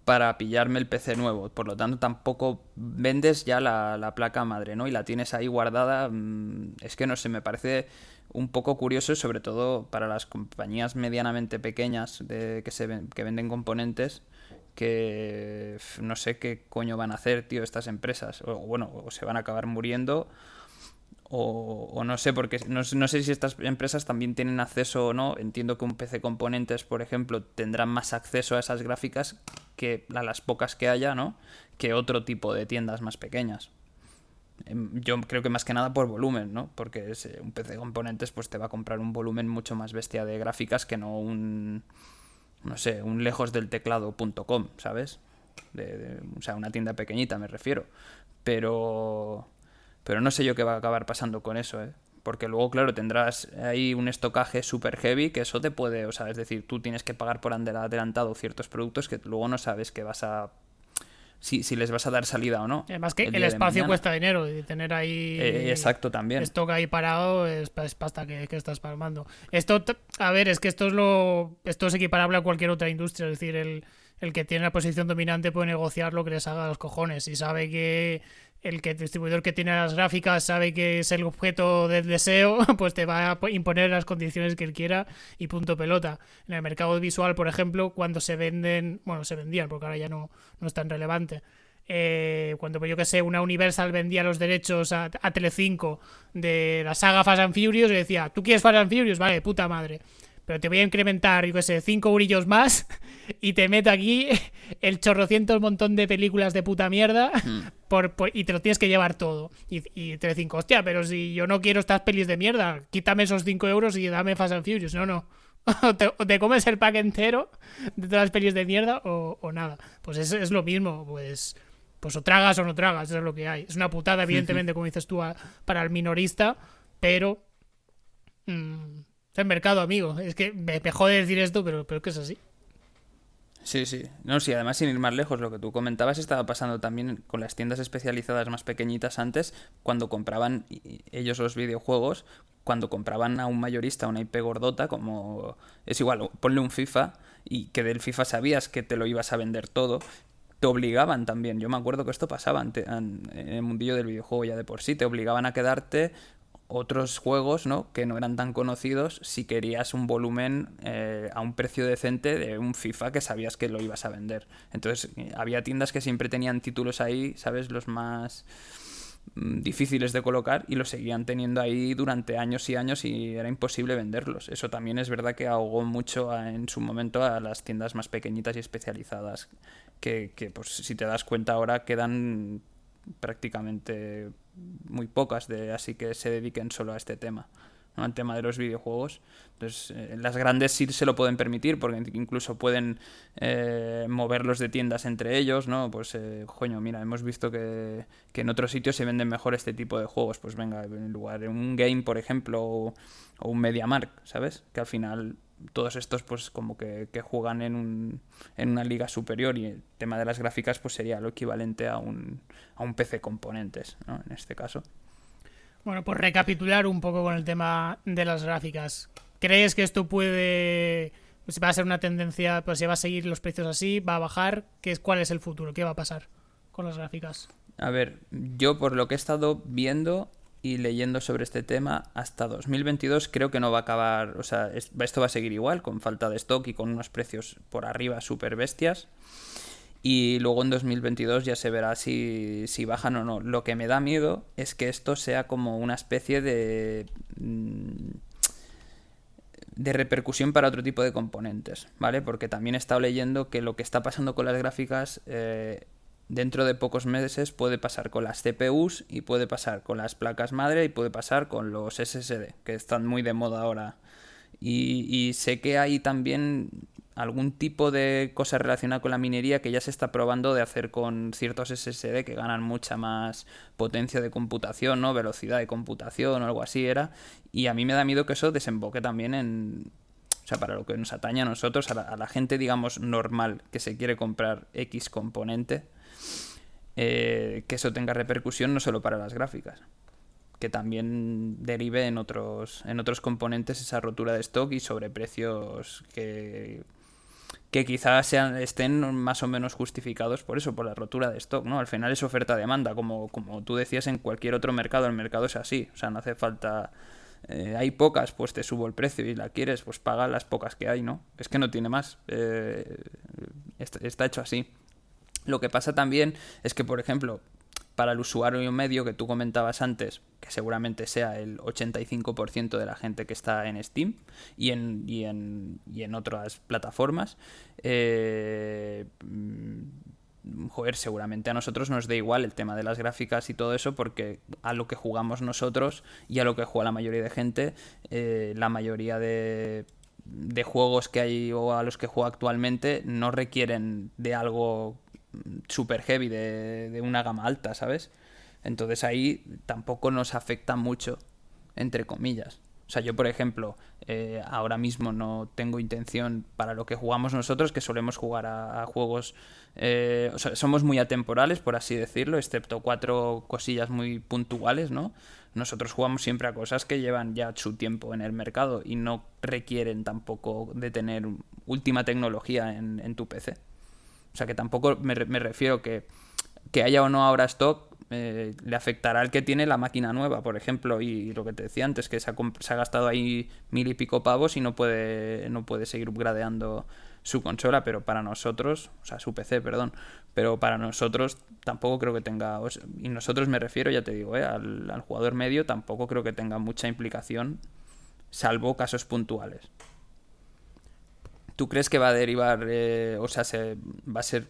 para pillarme el PC nuevo. Por lo tanto, tampoco vendes ya la, placa madre, ¿no? Y la tienes ahí guardada. Mm, es que no sé, me parece un poco curioso, sobre todo para las compañías medianamente pequeñas de, que, se que venden componentes, que no sé qué coño van a hacer, tío, estas empresas. O bueno, o se van a acabar muriendo o, no sé, porque no, sé si estas empresas también tienen acceso o no. Entiendo que un PC Componentes, por ejemplo, tendrán más acceso a esas gráficas que a las pocas que haya, ¿no? Que otro tipo de tiendas más pequeñas. Em, yo creo que más que nada por volumen, ¿no? Porque eh, un PC Componentes pues te va a comprar un volumen mucho más bestia de gráficas que no un, no sé, un lejos del teclado.com, ¿sabes? o sea, una tienda pequeñita me refiero. Pero pero no sé yo qué va a acabar pasando con eso, ¿eh? Porque luego, claro, tendrás ahí un estocaje super heavy que eso te puede, o sea, es decir, tú tienes que pagar por adelantado ciertos productos que luego no sabes que vas a si, si, les vas a dar salida o no. Además que el, espacio cuesta dinero y tener ahí... Eh, exacto, también. Stock ahí parado es, pasta que, que, estás palmando. Esto, a ver, es que esto es lo esto es equiparable a cualquier otra industria, es decir, el, el que tiene la posición dominante puede negociar lo que les haga a los cojones y sabe que el que distribuidor que tiene las gráficas sabe que es el objeto del deseo, pues te va a imponer las condiciones que él quiera y punto pelota. En el mercado visual, por ejemplo, cuando se venden, bueno, se vendían, porque ahora ya no, no es tan relevante. Eh, cuando pues, yo que sé, una Universal vendía los derechos a, Telecinco de la saga Fast and Furious y decía, ¿tú quieres Fast and Furious? Vale, puta madre pero te voy a incrementar, yo qué sé, 5 brillos más y te meto aquí el chorrocientos montón de películas de puta mierda hmm. por, y te lo tienes que llevar todo. Y, y te cinco, hostia, pero si yo no quiero estas pelis de mierda, quítame esos 5 euros y dame Fast and Furious. No, no. o, te, comes el pack entero de todas las pelis de mierda o, nada. Pues es, es lo mismo, pues pues o tragas o no tragas, eso es lo que hay. Es una putada, evidentemente, como dices tú, para el minorista, pero... Mmm, el mercado, amigo. Es que me, me jode decir esto, pero, pero que es así. Sí, sí. No, sí, además sin ir más lejos, lo que tú comentabas estaba pasando también con las tiendas especializadas más pequeñitas antes, cuando compraban ellos los videojuegos, cuando compraban a un mayorista una IP gordota, como es igual, ponle un FIFA y que del FIFA sabías que te lo ibas a vender todo, te obligaban también. Yo me acuerdo que esto pasaba en el mundillo del videojuego ya de por sí, te obligaban a quedarte otros juegos ¿no? que no eran tan conocidos si querías un volumen eh, a un precio decente de un FIFA que sabías que lo ibas a vender. Entonces eh, había tiendas que siempre tenían títulos ahí, ¿sabes? Los más mm, difíciles de colocar y los seguían teniendo ahí durante años y años y era imposible venderlos. Eso también es verdad que ahogó mucho en su momento a las tiendas más pequeñitas y especializadas que, que pues si te das cuenta ahora quedan prácticamente muy pocas de así que se dediquen solo a este tema. el tema de los videojuegos. Entonces, eh, las grandes sí se lo pueden permitir porque incluso pueden eh, moverlos de tiendas entre ellos, ¿no? Pues, eh, coño, mira, hemos visto que, que, en otros sitios se venden mejor este tipo de juegos. Pues venga, en lugar de un game, por ejemplo, o, o un MediaMark, ¿sabes? Que al final todos estos pues como que, que juegan en, un, en una liga superior y el tema de las gráficas pues sería lo equivalente a un, a un PC componentes, ¿no? En este caso. Bueno, pues recapitular un poco con el tema de las gráficas. ¿Crees que esto puede... Pues va a ser una tendencia, pues si va a seguir los precios así, va a bajar? ¿Qué es, ¿Cuál es el futuro? ¿Qué va a pasar con las gráficas? A ver, yo por lo que he estado viendo, y leyendo sobre este tema, hasta 2022 creo que no va a acabar, o sea, esto va a seguir igual, con falta de stock y con unos precios por arriba súper bestias. Y luego en 2022 ya se verá si, si bajan o no. Lo que me da miedo es que esto sea como una especie de mm, de repercusión para otro tipo de componentes, ¿vale? Porque también he estado leyendo que lo que está pasando con las gráficas eh, dentro de pocos meses puede pasar con las CPUs y puede pasar con las placas madre y puede pasar con los SSD, que están muy de moda ahora. Y, sé que hay también algún tipo de cosa relacionada con la minería que ya se está probando de hacer con ciertos SSD que ganan mucha más potencia de computación, ¿no? Velocidad de computación o algo así era. Y a mí me da miedo que eso desemboque también en, o sea, para lo que nos atañe a nosotros, a la, a la, gente, digamos, normal que se quiere comprar X componente, eh, que eso tenga repercusión no solo para las gráficas, que también derive en otros, en otros componentes esa rotura de stock y sobre precios que, que quizás sean, estén más o menos justificados por eso, por la rotura de stock, ¿no? Al final es oferta-demanda, como, como tú decías en cualquier otro mercado, el mercado es así, o sea, no hace falta... Eh, hay pocas, pues te subo el precio y la quieres, pues paga las pocas que hay, ¿no? Es que no tiene más. Eh, está hecho así. Lo que pasa también es que, por ejemplo, para el usuario medio que tú comentabas antes, que seguramente sea el 85% de la gente que está en Steam y en, y en, y en otras plataformas, eh, joder, seguramente a nosotros nos da igual el tema de las gráficas y todo eso, porque a lo que jugamos nosotros y a lo que juega la mayoría de gente, eh, la mayoría de, de juegos que hay o a los que juega actualmente no requieren de algo super heavy de, de una gama alta, ¿sabes? Entonces ahí tampoco nos afecta mucho, entre comillas. O sea, yo, por ejemplo, eh, ahora mismo no tengo intención para lo que jugamos nosotros, que solemos jugar a, juegos. Eh, o sea, somos muy atemporales, por así decirlo, excepto cuatro cosillas muy puntuales, ¿no? Nosotros jugamos siempre a cosas que llevan ya su tiempo en el mercado y no requieren tampoco de tener última tecnología en, en tu PC. O sea que tampoco me, refiero que, que haya o no ahora stock eh, le afectará al que tiene la máquina nueva, por ejemplo, y lo que te decía antes, que se ha, se ha, gastado ahí mil y pico pavos y no puede, no puede seguir upgradeando su consola, pero para nosotros, o sea, su PC, perdón, pero para nosotros tampoco creo que tenga, y nosotros me refiero, ya te digo, eh, al jugador medio tampoco creo que tenga mucha implicación, salvo casos puntuales. ¿Tú crees que va a derivar, eh, o sea, se, va a ser,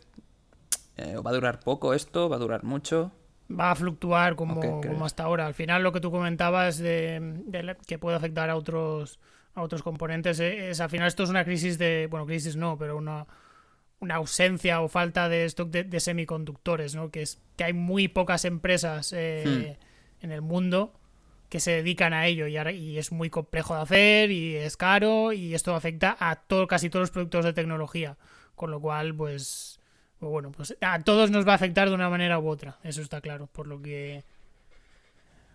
eh, va a durar poco esto, va a durar mucho? Va a fluctuar como, como hasta ahora. Al final lo que tú comentabas de, de, que puede afectar a otros a otros componentes eh, es, al final esto es una crisis de, bueno, crisis no, pero una, una ausencia o falta de stock de, de semiconductores, ¿no? Que es que hay muy pocas empresas eh, hmm. en el mundo que se dedican a ello y, y, es muy complejo de hacer y es caro y esto afecta a todo, casi todos los productos de tecnología. Con lo cual, pues, pues, bueno, pues a todos nos va a afectar de una manera u otra, eso está claro. Por lo que,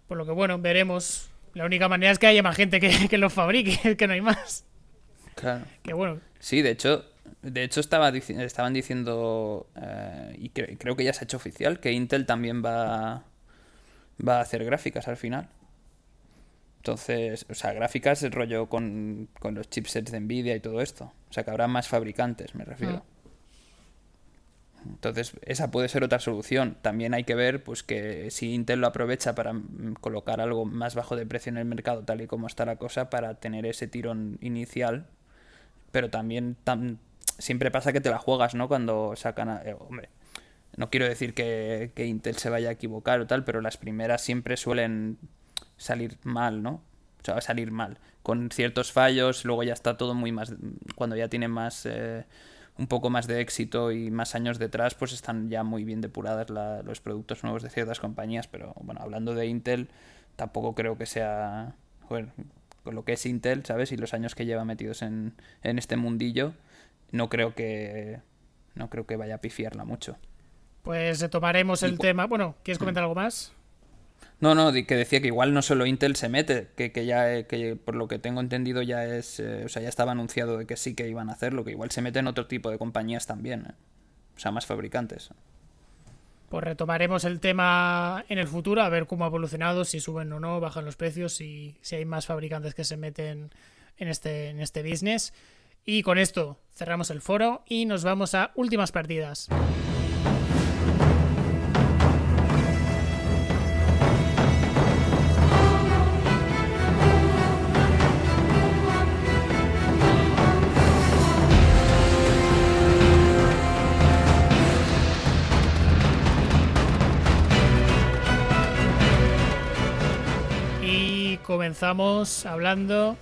por lo que bueno, veremos. La única manera es que haya más gente que, que lo fabrique, que no hay más. Claro. Que bueno. Sí, de hecho, de hecho estaba, estaban diciendo, eh, y cre creo que ya se ha hecho oficial, que Intel también va, va a hacer gráficas al final. Entonces, o sea, gráficas el rollo con, con, los chipsets de Nvidia y todo esto. O sea, que habrá más fabricantes, me refiero. Ah. Entonces, esa puede ser otra solución. También hay que ver pues que si Intel lo aprovecha para colocar algo más bajo de precio en el mercado, tal y como está la cosa, para tener ese tirón inicial. Pero también tam siempre pasa que te la juegas, ¿no? Cuando sacan... A... Eh, hombre, no quiero decir que, que Intel se vaya a equivocar o tal, pero las primeras siempre suelen salir mal, ¿no? O sea, va a salir mal. Con ciertos fallos, luego ya está todo muy más. Cuando ya tiene más. Eh, un poco más de éxito y más años detrás, pues están ya muy bien depuradas los productos nuevos de ciertas compañías. Pero bueno, hablando de Intel, tampoco creo que sea. Joder, con lo que es Intel, ¿sabes? Y los años que lleva metidos en, en este mundillo, no creo que. No creo que vaya a pifiarla mucho. Pues tomaremos el tema. Bueno, ¿quieres comentar algo más? No, no, que decía que igual no solo Intel se mete, que, que ya, eh, que por lo que tengo entendido ya es, eh, o sea, ya estaba anunciado de que sí que iban a hacerlo, que igual se meten otro tipo de compañías también, eh. o sea, más fabricantes. Pues retomaremos el tema en el futuro, a ver cómo ha evolucionado, si suben o no, bajan los precios, si, si hay más fabricantes que se meten en este, en este business. Y con esto cerramos el foro y nos vamos a últimas partidas. Comenzamos hablando.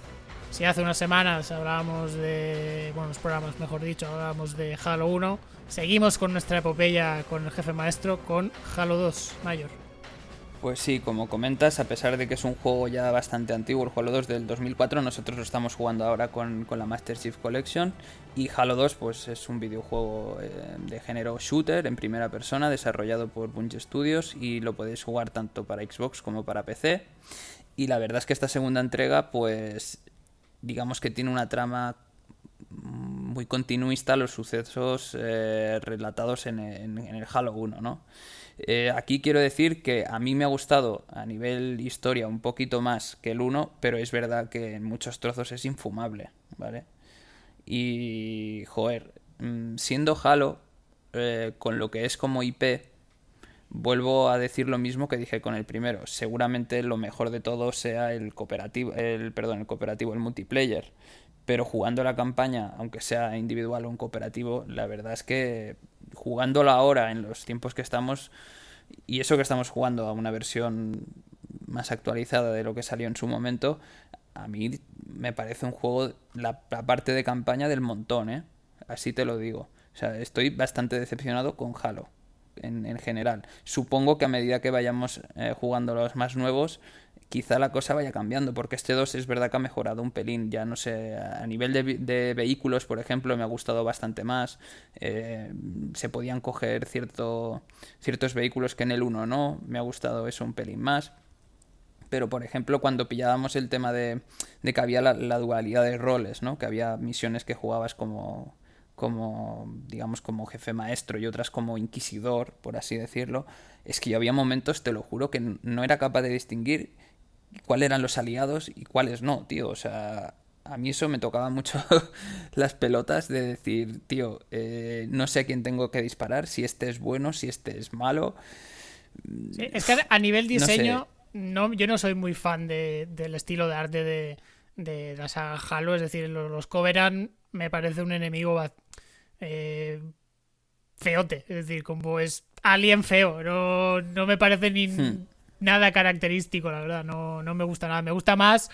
Si hace unas semanas hablábamos de. Bueno, los programas, mejor dicho, hablábamos de Halo 1. Seguimos con nuestra epopeya con el jefe maestro con Halo 2 Mayor. Pues sí, como comentas, a pesar de que es un juego ya bastante antiguo, el Halo 2 del 2004, nosotros lo estamos jugando ahora con, con la Master Chief Collection. Y Halo 2 pues, es un videojuego eh, de género shooter en primera persona, desarrollado por Bungie Studios y lo podéis jugar tanto para Xbox como para PC. Y la verdad es que esta segunda entrega, pues, digamos que tiene una trama muy continuista a los sucesos eh, relatados en, el Halo 1, ¿no? Eh, aquí quiero decir que a mí me ha gustado a nivel historia un poquito más que el 1, pero es verdad que en muchos trozos es infumable, ¿vale? Y, joder, mm, siendo Halo, eh, con lo que es como IP, vuelvo a decir lo mismo que dije con el primero. Seguramente lo mejor de todo sea el cooperativo, el perdón, el cooperativo, el multiplayer. Pero jugando la campaña, aunque sea individual o en cooperativo, la verdad es que jugándolo ahora, en los tiempos que estamos, y eso que estamos jugando a una versión más actualizada de lo que salió en su momento, a mí me parece un juego, la, la parte de campaña del montón, ¿eh? Así te lo digo. O sea, estoy bastante decepcionado con Halo en, general. Supongo que a medida que vayamos eh, jugando los más nuevos, quizá la cosa vaya cambiando, porque este 2 es verdad que ha mejorado un pelín, ya no sé, a nivel de, vehículos, por ejemplo, me ha gustado bastante más, eh, se podían coger cierto, ciertos vehículos que en el 1 no, me ha gustado eso un pelín más. Pero, por ejemplo, cuando pillábamos el tema de, de que había la, la, dualidad de roles, ¿no? Que había misiones que jugabas como, como, digamos, como jefe maestro y otras como inquisidor, por así decirlo, es que yo había momentos, te lo juro, que no era capaz de distinguir cuáles eran los aliados y cuáles no, tío. O sea, a mí eso me tocaba mucho las pelotas de decir, tío, eh, no sé a quién tengo que disparar, si este es bueno, si este es malo. es que a nivel diseño, no, yo no soy muy fan de, del estilo de arte de, de la saga Halo, es decir, los, los Covenant me parece un enemigo eh, feote, es decir, como es alien feo, no, no me parece ni hmm. nada característico, la verdad, no, no me gusta nada, me gusta más...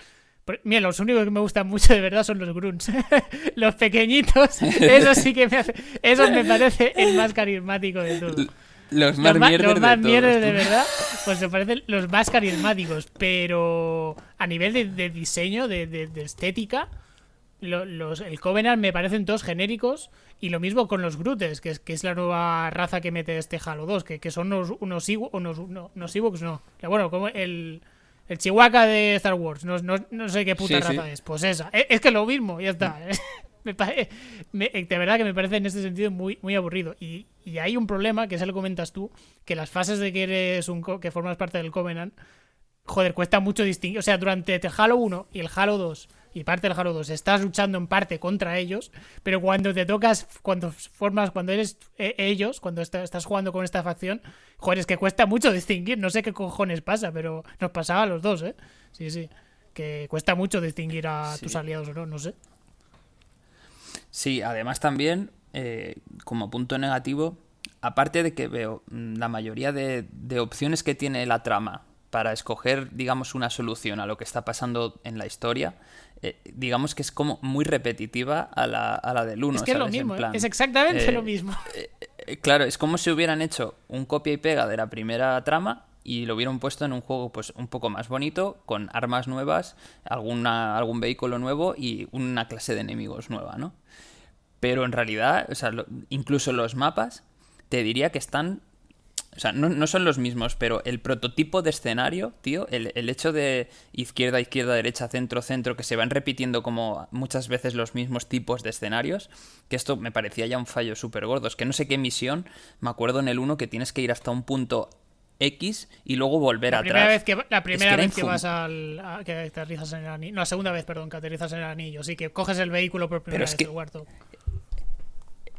Mira, los únicos que me gustan mucho de verdad son los grunts. los pequeñitos, eso sí que me hace. Eso me parece el más carismático de todo. Los más, mierdas, de, de, verdad, pues me parecen los más carismáticos. Pero a nivel de, diseño, de, estética, los, el Covenant me parecen todos genéricos. Y lo mismo con los Grutes, que es, que es la nueva raza que mete este Halo 2, que, que son unos, unos, unos, no, unos Ewoks, no. Bueno, como el, el Chihuahua de Star Wars, no, no, no sé qué puta raza es. Pues esa. Es, es, que lo mismo, ya está. me, de verdad que me parece en este sentido muy, muy aburrido. Y, y hay un problema, que se lo comentas tú, que las fases de que eres un que formas parte del Covenant, joder, cuesta mucho distinguir. O sea, durante el Halo 1 y el Halo 2 y parte del Halo 2 estás luchando en parte contra ellos, pero cuando te tocas, cuando formas, cuando eres eh, ellos, cuando estás jugando con esta facción, joder, es que cuesta mucho distinguir. No sé qué cojones pasa, pero nos pasaba a los dos, ¿eh? Sí, sí. Que cuesta mucho distinguir a tus aliados o no, no sé. Sí, además también, eh, como punto negativo, aparte de que veo mm, la mayoría de, de opciones que tiene la trama para escoger, digamos, una solución a lo que está pasando en la historia, eh, digamos que es como muy repetitiva a la, a la del 1. Es que es lo mismo, ¿eh? es exactamente lo mismo. claro, es como si hubieran hecho un copia y pega de la primera trama y lo hubieran puesto en un juego pues un poco más bonito, con armas nuevas, alguna, algún vehículo nuevo y una clase de enemigos nueva, ¿no? Pero en realidad, o sea, incluso los mapas, te diría que están o sea, no, son los mismos, pero el prototipo de escenario, tío, el, el, hecho de izquierda, izquierda, derecha, centro, centro, que se van repitiendo como muchas veces los mismos tipos de escenarios, que esto me parecía ya un fallo súper gordo. Es que no sé qué misión, me acuerdo en el 1 que tienes que ir hasta un punto X y luego volver la atrás. Vez que, la primera vez que vas al. que aterrizas en el anillo. No, la segunda vez, perdón, que aterrizas en el anillo. Sí, que coges el vehículo por primera vez, el cuarto.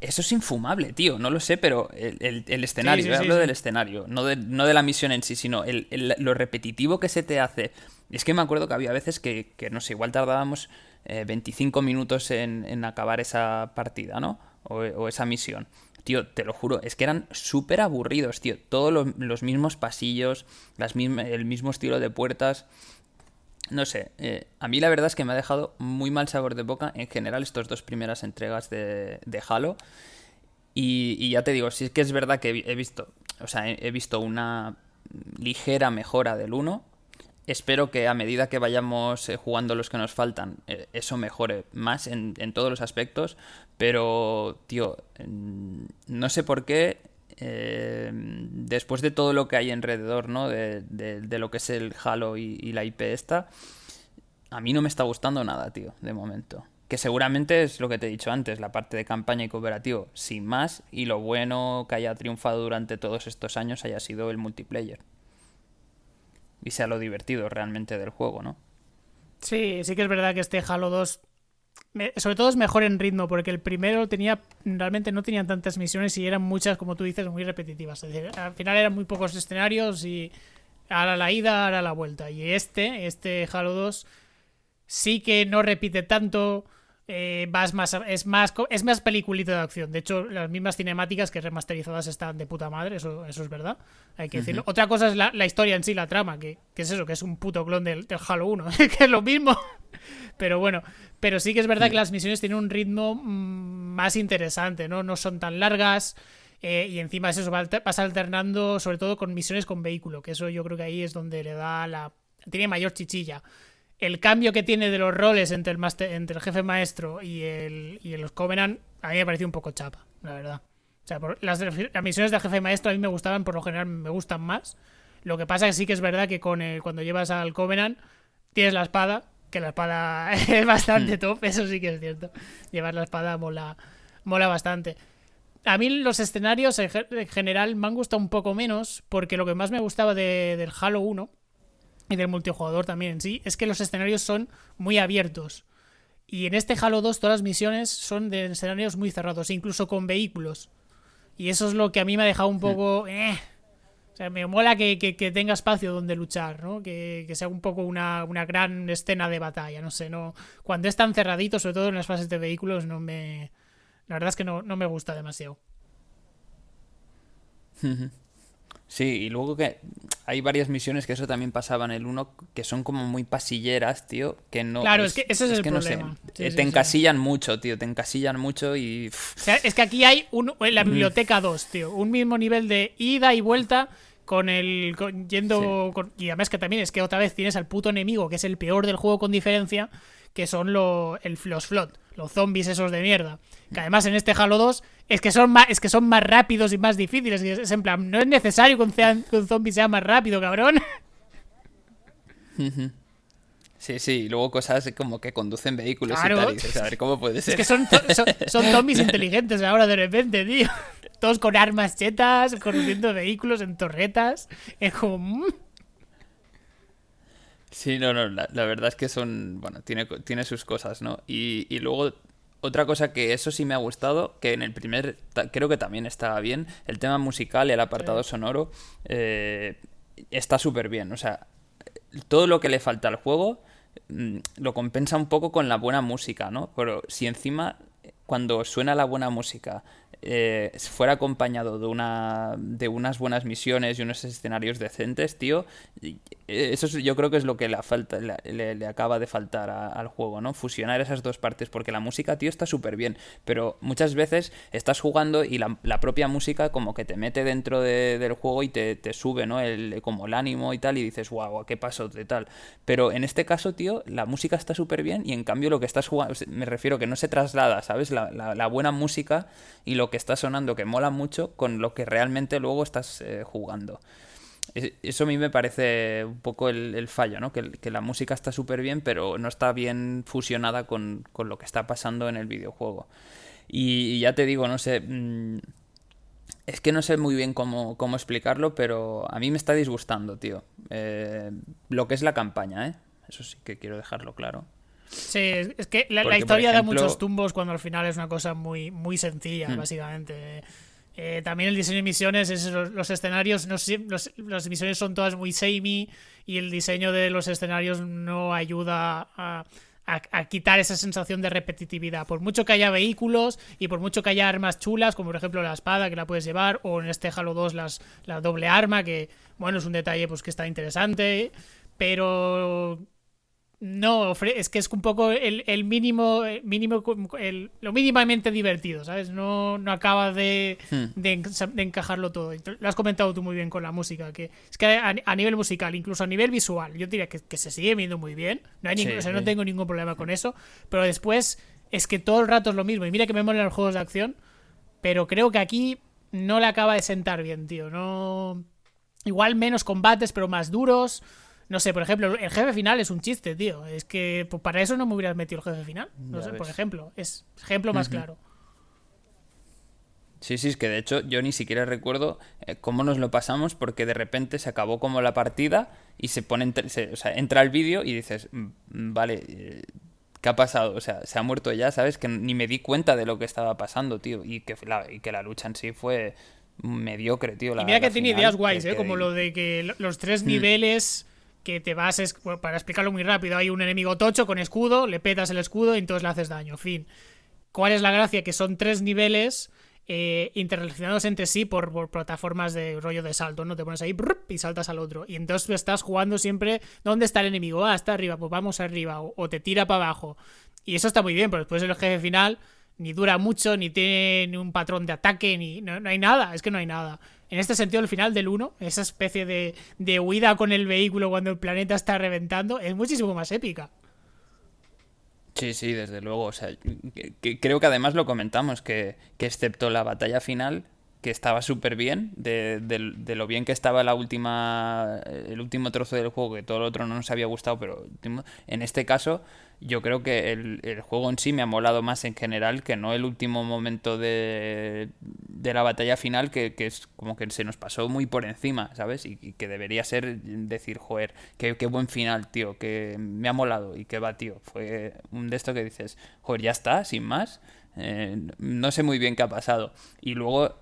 Eso es infumable, tío. No lo sé, pero el, escenario, hablo del escenario, no de, no de la misión en sí, sino lo repetitivo que se te hace. Es que me acuerdo que había veces que, no sé, igual tardábamos 25 eh, minutos en, acabar esa partida, ¿no? O, esa misión. Tío, te lo juro, es que eran súper aburridos, tío. Todos los, mismos pasillos, las el mismo estilo de puertas. No sé, eh, a mí la verdad es que me ha dejado muy mal sabor de boca en general estas dos primeras entregas de, Halo. Y, ya te digo, es que es verdad que he visto, o sea, he, visto una ligera mejora del 1. Espero que a medida que vayamos eh, jugando los que nos faltan, eh, eso mejore más en, todos los aspectos. Pero, tío, no sé por qué eh, después de todo lo que hay alrededor, ¿no? De, lo que es el Halo y, la IP esta, a mí no me está gustando nada, tío, de momento. Que seguramente es lo que te he dicho antes, la parte de campaña y cooperativo, sin más, y lo bueno que haya triunfado durante todos estos años haya sido el multiplayer. Y sea lo divertido realmente del juego, ¿no? Sí, sí que es verdad que este Halo 2 sobre todo es mejor en ritmo, porque el primero tenía realmente no tenía tantas misiones y eran muchas, como tú dices, muy repetitivas. al final eran muy pocos escenarios y ahora la ida, ahora la vuelta. Y este, este Halo 2, sí que no repite tanto. Eh, más, es más es más peliculito de acción. De hecho, las mismas cinemáticas que remasterizadas están de puta madre, eso, eso es verdad. Hay que decirlo. Otra cosa es la, historia en sí, la trama, que, es eso, que es un puto clon del, del Halo 1, que es lo mismo. Pero bueno, pero sí que es verdad que las misiones tienen un ritmo mm, más interesante, ¿no? No son tan largas. Eh, y encima es eso, vas alternando sobre todo con misiones con vehículo, que eso yo creo que ahí es donde le da la... tiene mayor chichilla. El cambio que tiene de los roles entre el, entre el jefe maestro y, el, y los Covenant, a mí me pareció un poco chapa, la verdad. O sea, las, las, misiones del jefe maestro a mí me gustaban, por lo general me gustan más. Lo que pasa es que sí que es verdad que con cuando llevas al Covenant, tienes la espada, que la espada es bastante hmm. top, eso sí que es cierto. Llevar la espada mola, mola bastante. A mí los escenarios en general me han gustado un poco menos, porque lo que más me gustaba del Halo 1 y del multijugador también en sí, es que los escenarios son muy abiertos. Y en este Halo 2 todas las misiones son de escenarios muy cerrados, incluso con vehículos. Y eso es lo que a mí me ha dejado un poco... Eh, o sea, me mola que, tenga espacio donde luchar, ¿no? Que, sea un poco una, gran escena de batalla, no sé, no. Cuando es tan cerradito, sobre todo en las fases de vehículos, no me. La verdad es que no, no me gusta demasiado. Sí, y luego que hay varias misiones que eso también pasaba en el 1 que son como muy pasilleras, tío, que no... Claro, es, que ese es, el problema. Eh, te encasillan mucho, tío, te encasillan mucho y... O sea, es que aquí hay un, en la biblioteca 2, tío, un mismo nivel de ida y vuelta con el... yendo... y además que también es que otra vez tienes al puto enemigo, que es el peor del juego con diferencia, que son lo, el, los flot, los zombies esos de mierda. Que además en este Halo 2 es que son más, es que son más rápidos y más difíciles. Y es, en plan, no es necesario que un, zombie sea más rápido, cabrón. Sí, sí, y luego cosas como que conducen vehículos y tal. a ver, ¿cómo puede ser? Es que son, son, zombies inteligentes ahora de repente, tío. Todos con armas chetas, conduciendo vehículos en torretas. Es como... Sí, no, no, la, verdad es que son, bueno, tiene, tiene sus cosas, ¿no? Y, y luego otra cosa que eso sí me ha gustado, que en el primer creo que también estaba bien, el tema musical y el apartado sonoro eh, está súper bien. O sea, todo lo que le falta al juego mm, lo compensa un poco con la buena música, ¿no? Pero si encima cuando suena la buena música eh, fuera acompañado de, una, de unas buenas misiones y unos escenarios decentes, tío, eso yo creo que es lo que le, falta, le, acaba de faltar al juego, ¿no? Fusionar esas dos partes, porque la música, tío, está súper bien, pero muchas veces estás jugando y la, propia música como que te mete dentro del juego y te, sube, ¿no? El, como el ánimo y tal, y dices, guau, ¿qué pasó de tal? Pero en este caso, tío, la música está súper bien y en cambio lo que estás jugando, me refiero que no se traslada, ¿sabes? La, la, buena música y lo que está sonando, que mola mucho, con lo que realmente luego estás eh, jugando. Eso a mí me parece un poco el, fallo, ¿no? Que, que, la música está súper bien, pero no está bien fusionada con, con, lo que está pasando en el videojuego. Y, ya te digo, no sé. Mm, es que no sé muy bien cómo, cómo, explicarlo, pero a mí me está disgustando, tío. Eh, lo que es la campaña, ¿eh? Eso sí que quiero dejarlo claro. Sí, es que la, historia da muchos tumbos cuando al final es una cosa muy, muy sencilla, hmm. básicamente. Eh, también el diseño de misiones, es los, escenarios, no los, las misiones son todas muy samey y el diseño de los escenarios no ayuda a, quitar esa sensación de repetitividad. Por mucho que haya vehículos y por mucho que haya armas chulas, como por ejemplo la espada que la puedes llevar, o en este Halo 2 las, la doble arma, que bueno, es un detalle pues que está interesante, pero no, es que es un poco el, el mínimo, mínimo el, lo mínimamente divertido, ¿sabes? No, no acaba de, hmm. de, encajarlo todo. Lo has comentado tú muy bien con la música, que es que a, nivel musical, incluso a nivel visual, yo diría que, se sigue viendo muy bien. No, hay no tengo ningún problema con eso, pero después es que todo el rato es lo mismo. Y mira que me molan los juegos de acción, pero creo que aquí no le acaba de sentar bien, tío. No... Igual menos combates, pero más duros. No sé, por ejemplo, el jefe final es un chiste, tío. Es que pues, para eso no me hubieras metido el jefe final. No sé, por ejemplo. Es ejemplo más claro. Sí, sí, es que de hecho yo ni siquiera recuerdo eh, cómo nos lo pasamos porque de repente se acabó como la partida y se pone, o sea, entra el vídeo y dices, mm, mm, vale, eh, ¿qué ha pasado? O sea, se ha muerto ya, ¿sabes? Que ni me di cuenta de lo que estaba pasando, tío. Y que la, y que la lucha en sí fue mediocre, tío. y mira que tiene ideas guays, ¿eh? Como lo de que los tres mm. niveles que te vas, para explicarlo muy rápido, hay un enemigo tocho con escudo, le petas el escudo y entonces le haces daño. Fin. ¿Cuál es la gracia? Que son tres niveles eh, interrelacionados entre sí por, plataformas de rollo de salto, ¿no? Te pones ahí y saltas al otro. Y entonces estás jugando siempre, ¿dónde está el enemigo? Ah, está arriba, pues vamos arriba. O, te tira para abajo. Y eso está muy bien, pero después el jefe final ni dura mucho, ni tiene un patrón de ataque, ni no, no hay nada, es que no hay nada en este sentido, el final del 1, esa especie de, de huida con el vehículo cuando el planeta está reventando, es muchísimo más épica. Sí, sí, desde luego. O sea, creo que además lo comentamos, que, que excepto la batalla final, que estaba súper bien, de, de, lo bien que estaba la última, el último trozo del juego, que todo lo otro no nos había gustado, pero en este caso yo creo que el, juego en sí me ha molado más en general que no el último momento de, de la batalla final que, es como que se nos pasó muy por encima, ¿sabes? Y, que debería ser decir, joder, qué, buen final, tío, que me ha molado y que va, tío. Fue un de estos que dices, joder, ya está, sin más. Eh, no sé muy bien qué ha pasado. Y luego,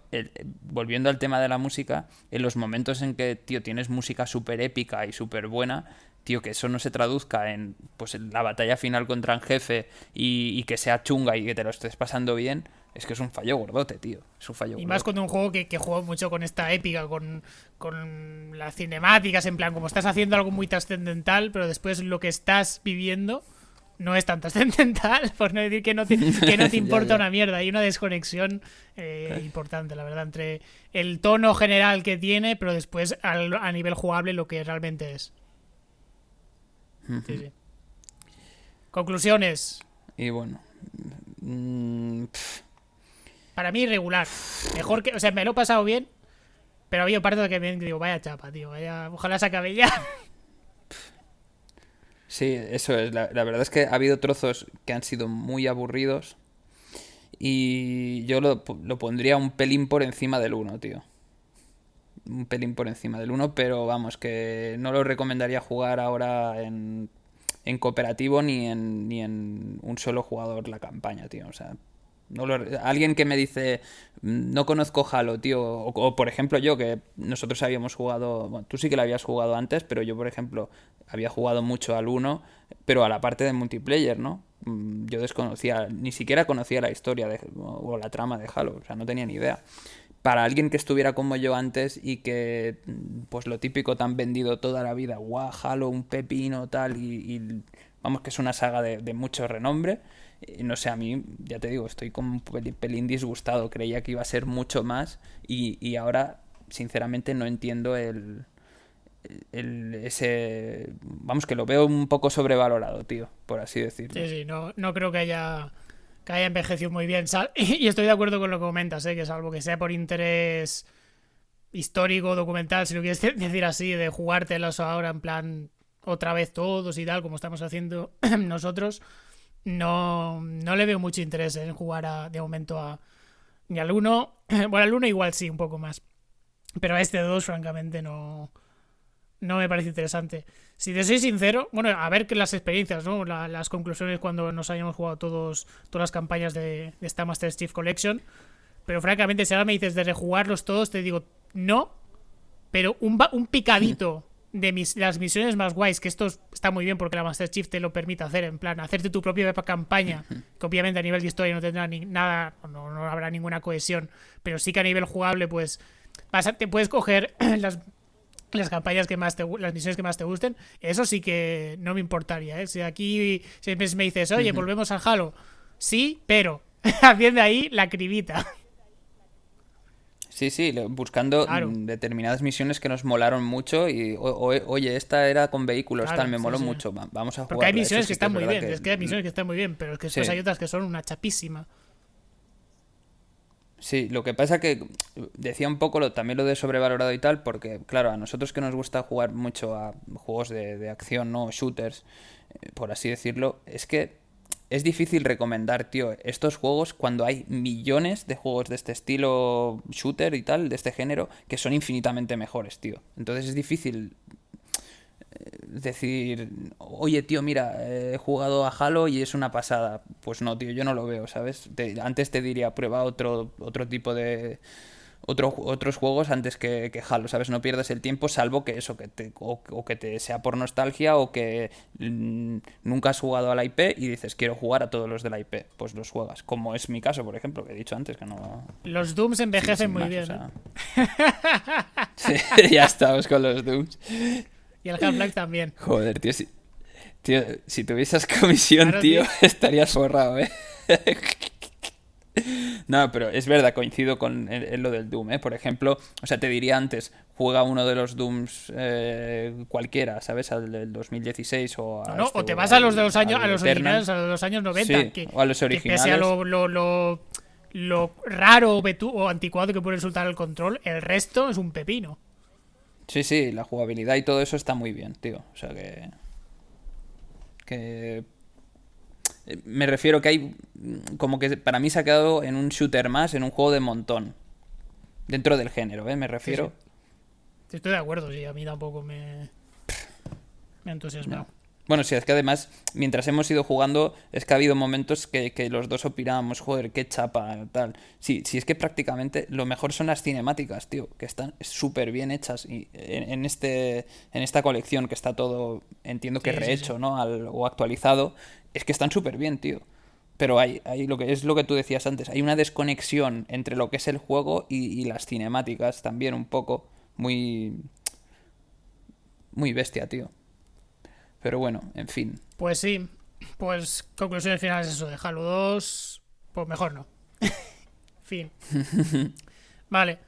volviendo al tema de la música, en los momentos en que, tío, tienes música súper épica y súper buena, tío, que eso no se traduzca en pues la batalla final contra el jefe y, que sea chunga y que te lo estés pasando bien, es que es un fallo gordote, tío. Es un fallo Y más con un juego que, que juego mucho con esta épica, con, con las cinemáticas, en plan, como estás haciendo algo muy trascendental, pero después lo que estás viviendo no es tan trascendental, por no decir que no te, que no te importa una mierda. Hay una desconexión eh, importante, la verdad, entre el tono general que tiene, pero después a nivel jugable lo que realmente es. Conclusiones. Y bueno. Mm, Para mí, irregular. Mejor que. O sea, me lo he pasado bien. Pero había parte de que me digo, vaya chapa, tío. Vaya, ojalá se acabe ya. Sí, eso es. La, verdad es que ha habido trozos que han sido muy aburridos. Y yo lo, lo pondría un pelín por encima del 1, tío un pelín por encima del 1, pero vamos, que no lo recomendaría jugar ahora en, en cooperativo ni en, ni en un solo jugador la campaña, tío. O sea, no alguien que me dice, no conozco Halo, tío, o, por ejemplo yo, que nosotros habíamos jugado, bueno, tú sí que lo habías jugado antes, pero yo, por ejemplo, había jugado mucho al 1, pero a la parte de multiplayer, ¿no? mm, yo desconocía, ni siquiera conocía la historia de, o la trama de Halo, o sea, no tenía ni idea. Para alguien que estuviera como yo antes y que, pues lo típico tan vendido toda la vida, guau, Halo, un pepino, tal, y, vamos, que es una saga de, mucho renombre. no sé, a mí, ya te digo, estoy como un pelín disgustado. Creía que iba a ser mucho más y, y ahora, sinceramente, no entiendo el, el, ese. Vamos, que lo veo un poco sobrevalorado, tío, por así decirlo. Sí, sí, no, no creo que haya, que haya envejecido muy bien. Y estoy de acuerdo con lo que comentas, ¿eh? que salvo que sea por interés histórico, documental, si lo quieres decir así, de jugártelos ahora en plan otra vez todos y tal, como estamos haciendo nosotros, no, no le veo mucho interés en jugar de momento a ni al 1. Bueno, al 1 igual sí, un poco más. Pero a este 2, francamente, no no me parece interesante. Si te soy sincero, bueno, a ver que las experiencias, ¿no? las conclusiones cuando nos hayamos jugado todos, todas las campañas de, esta Master Chief Collection. Pero francamente, si ahora me dices de rejugarlos todos, te digo no. Pero un, un picadito de mis, las misiones más guays, que esto está muy bien porque la Master Chief te lo permite hacer, en plan, hacerte tu propia campaña, que obviamente a nivel de historia no tendrá ni nada, no, no habrá ninguna cohesión, pero sí que a nivel jugable, pues, te puedes coger las las campañas que más te las misiones que más te gusten, eso sí que no me importaría, ¿eh? Si aquí siempre me dices, oye, volvemos al Halo, sí, pero haciendo ahí la cribita. Sí, sí, buscando determinadas misiones que nos molaron mucho y, oye, esta era con vehículos, tal, me moló mucho, vamos a jugar. Porque hay misiones que están muy bien, es que hay misiones que están muy bien, pero es que después hay otras que son una chapísima. Sí, lo que pasa que decía un poco lo, también lo de sobrevalorado y tal, porque claro, a nosotros que nos gusta jugar mucho a juegos de, acción, ¿no? Shooters, eh, por así decirlo, es que es difícil recomendar, tío, estos juegos cuando hay millones de juegos de este estilo shooter y tal, de este género, que son infinitamente mejores, tío. Entonces es difícil decir, oye tío, mira, he jugado a Halo y es una pasada. Pues no, tío, yo no lo veo, ¿sabes? antes te diría, prueba otro, otro tipo de... Otro, otros juegos antes que, que, Halo, ¿sabes? No pierdas el tiempo, salvo que eso, que te, o, que te sea por nostalgia o que mm, nunca has jugado a la IP y dices, quiero jugar a todos los de la IP. Pues los juegas, como es mi caso, por ejemplo, que he dicho antes que no... Los Dooms envejecen muy bien. sí, ya estamos con los Dooms. Y el Half-Life también. Joder, tío, si, tío, si tuvieses comisión, tío, estarías forrado, ¿eh? No, pero es verdad, coincido con lo del Doom, ¿eh? Por ejemplo, o sea, te diría antes, juega uno de los Dooms eh, cualquiera, ¿sabes? Al del 2016 o No, o te vas a los de los años, a los originales, a los años 90. que, o a los originales. Que pese a lo, lo, lo, raro o anticuado que puede resultar el control, el resto es un pepino. Sí, sí, la jugabilidad y todo eso está muy bien, tío. O sea que. Que. Eh, me refiero que hay. Como que para mí se ha quedado en un shooter más, en un juego de montón. Dentro del género, ¿eh? Me refiero. Estoy de acuerdo, sí, a mí tampoco me. Me ha entusiasmado. Bueno, sí, es que además, mientras hemos ido jugando, es que ha habido momentos que, los dos opinábamos, joder, qué chapa, tal. Sí, sí, es que prácticamente lo mejor son las cinemáticas, tío, que están súper bien hechas. Y en, este, en esta colección, que está todo, entiendo que rehecho, ¿no? o actualizado, es que están súper bien, tío. Pero hay, hay lo que es lo que tú decías antes, hay una desconexión entre lo que es el juego y, y las cinemáticas también un poco muy... Muy bestia, tío. Pero bueno, en fin. Pues sí, pues conclusiones finales eso de Halo 2, pues mejor no. fin. vale.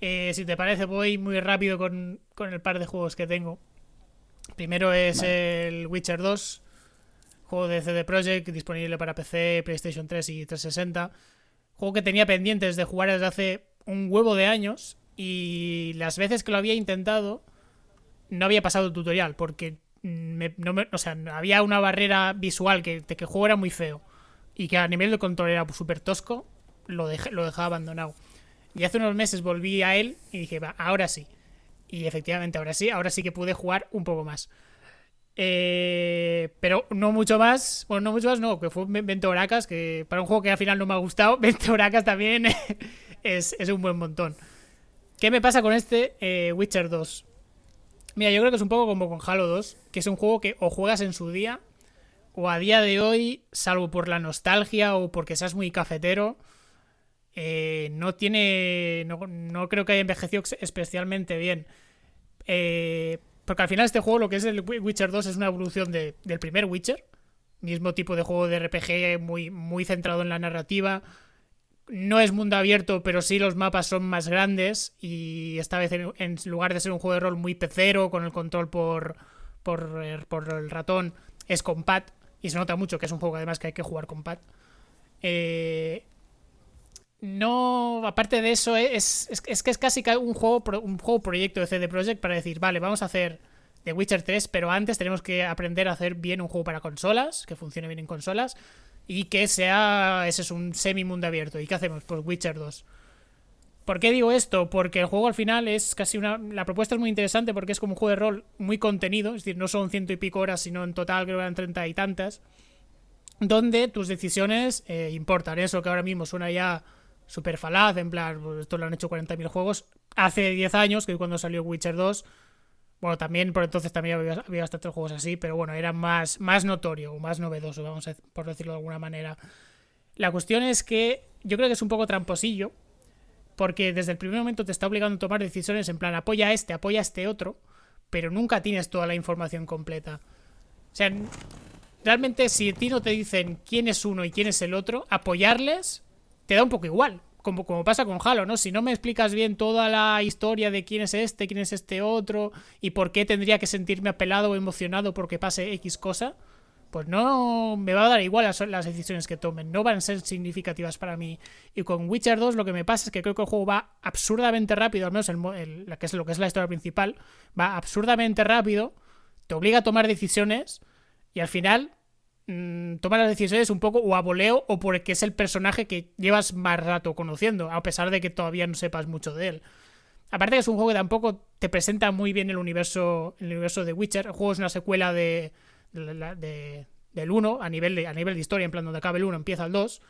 Eh, si te parece, voy muy rápido con, el par de juegos que tengo. Primero es el Witcher 2, juego de CD Projekt, disponible para PC, PlayStation 3 y 360. Juego que tenía pendientes de jugar desde hace un huevo de años y las veces que lo había intentado no había pasado el tutorial porque no o sea, había una barrera visual que, de que el juego era muy feo y que a nivel de control era súper tosco, lo, dejé, lo dejaba abandonado. Y hace unos meses volví a él y dije, va, ahora sí. Y efectivamente, ahora sí, ahora sí que pude jugar un poco más. Eh, pero no mucho más, bueno, no mucho más, no, que fue 20 horacas, que para un juego que al final no me ha gustado, 20 horacas también es, es un buen montón. ¿Qué me pasa con este eh, Witcher 2? Mira, yo creo que es un poco como con Halo 2, que es un juego que o juegas en su día o a día de hoy, salvo por la nostalgia o porque seas muy cafetero, eh, no tiene. No, creo que haya envejecido especialmente bien. Eh, porque al final este juego, lo que es el Witcher 2, es una evolución del primer Witcher. Mismo tipo de juego de RPG muy, muy centrado en la narrativa. No es mundo abierto, pero sí los mapas son más grandes. Y esta vez, en, lugar de ser un juego de rol muy pecero, con el control por, por, eh, por el ratón, es con pad. Y se nota mucho que es un juego además que hay que jugar con pad. Eh, no, aparte de eso, es, es, que es casi un juego, un juego proyecto de CD Projekt para decir, vale, vamos a hacer The Witcher 3, pero antes tenemos que aprender a hacer bien un juego para consolas, que funcione bien en consolas, y que sea, ese es un semi mundo abierto. ¿Y qué hacemos? Pues Witcher 2. ¿Por qué digo esto? Porque el juego al final es casi una... La propuesta es muy interesante porque es como un juego de rol muy contenido, es decir, no son ciento y pico horas, sino en total creo que eran treinta y tantas, donde tus decisiones eh, importan. Eso que ahora mismo suena ya súper falaz, en plan, pues esto lo han hecho 40.000 juegos. Hace 10 años, que cuando salió Witcher 2, bueno, también por entonces también había, había bastantes juegos así, pero bueno, era más, más notorio o más novedoso, vamos a, por decirlo de alguna manera. La cuestión es que yo creo que es un poco tramposillo, porque desde el primer momento te está obligando a tomar decisiones en plan apoya a este, apoya a este otro, pero nunca tienes toda la información completa. O sea, realmente si a ti no te dicen quién es uno y quién es el otro, apoyarles te da un poco igual. Como, como pasa con Halo, ¿no? Si no me explicas bien toda la historia de quién es este, quién es este otro, y por qué tendría que sentirme apelado o emocionado porque pase X cosa, pues no me va a dar igual las, decisiones que tomen, no van a ser significativas para mí. Y con Witcher 2 lo que me pasa es que creo que el juego va absurdamente rápido, al menos el, que es lo que es la historia principal, va absurdamente rápido, te obliga a tomar decisiones y al final Mm, toma las decisiones un poco o a voleo o porque es el personaje que llevas más rato conociendo, a pesar de que todavía no sepas mucho de él. Aparte que es un juego que tampoco te presenta muy bien el universo, el universo de Witcher. El juego es una secuela de, del 1 a nivel de, a nivel de historia, en plan donde acaba el 1 empieza el 2.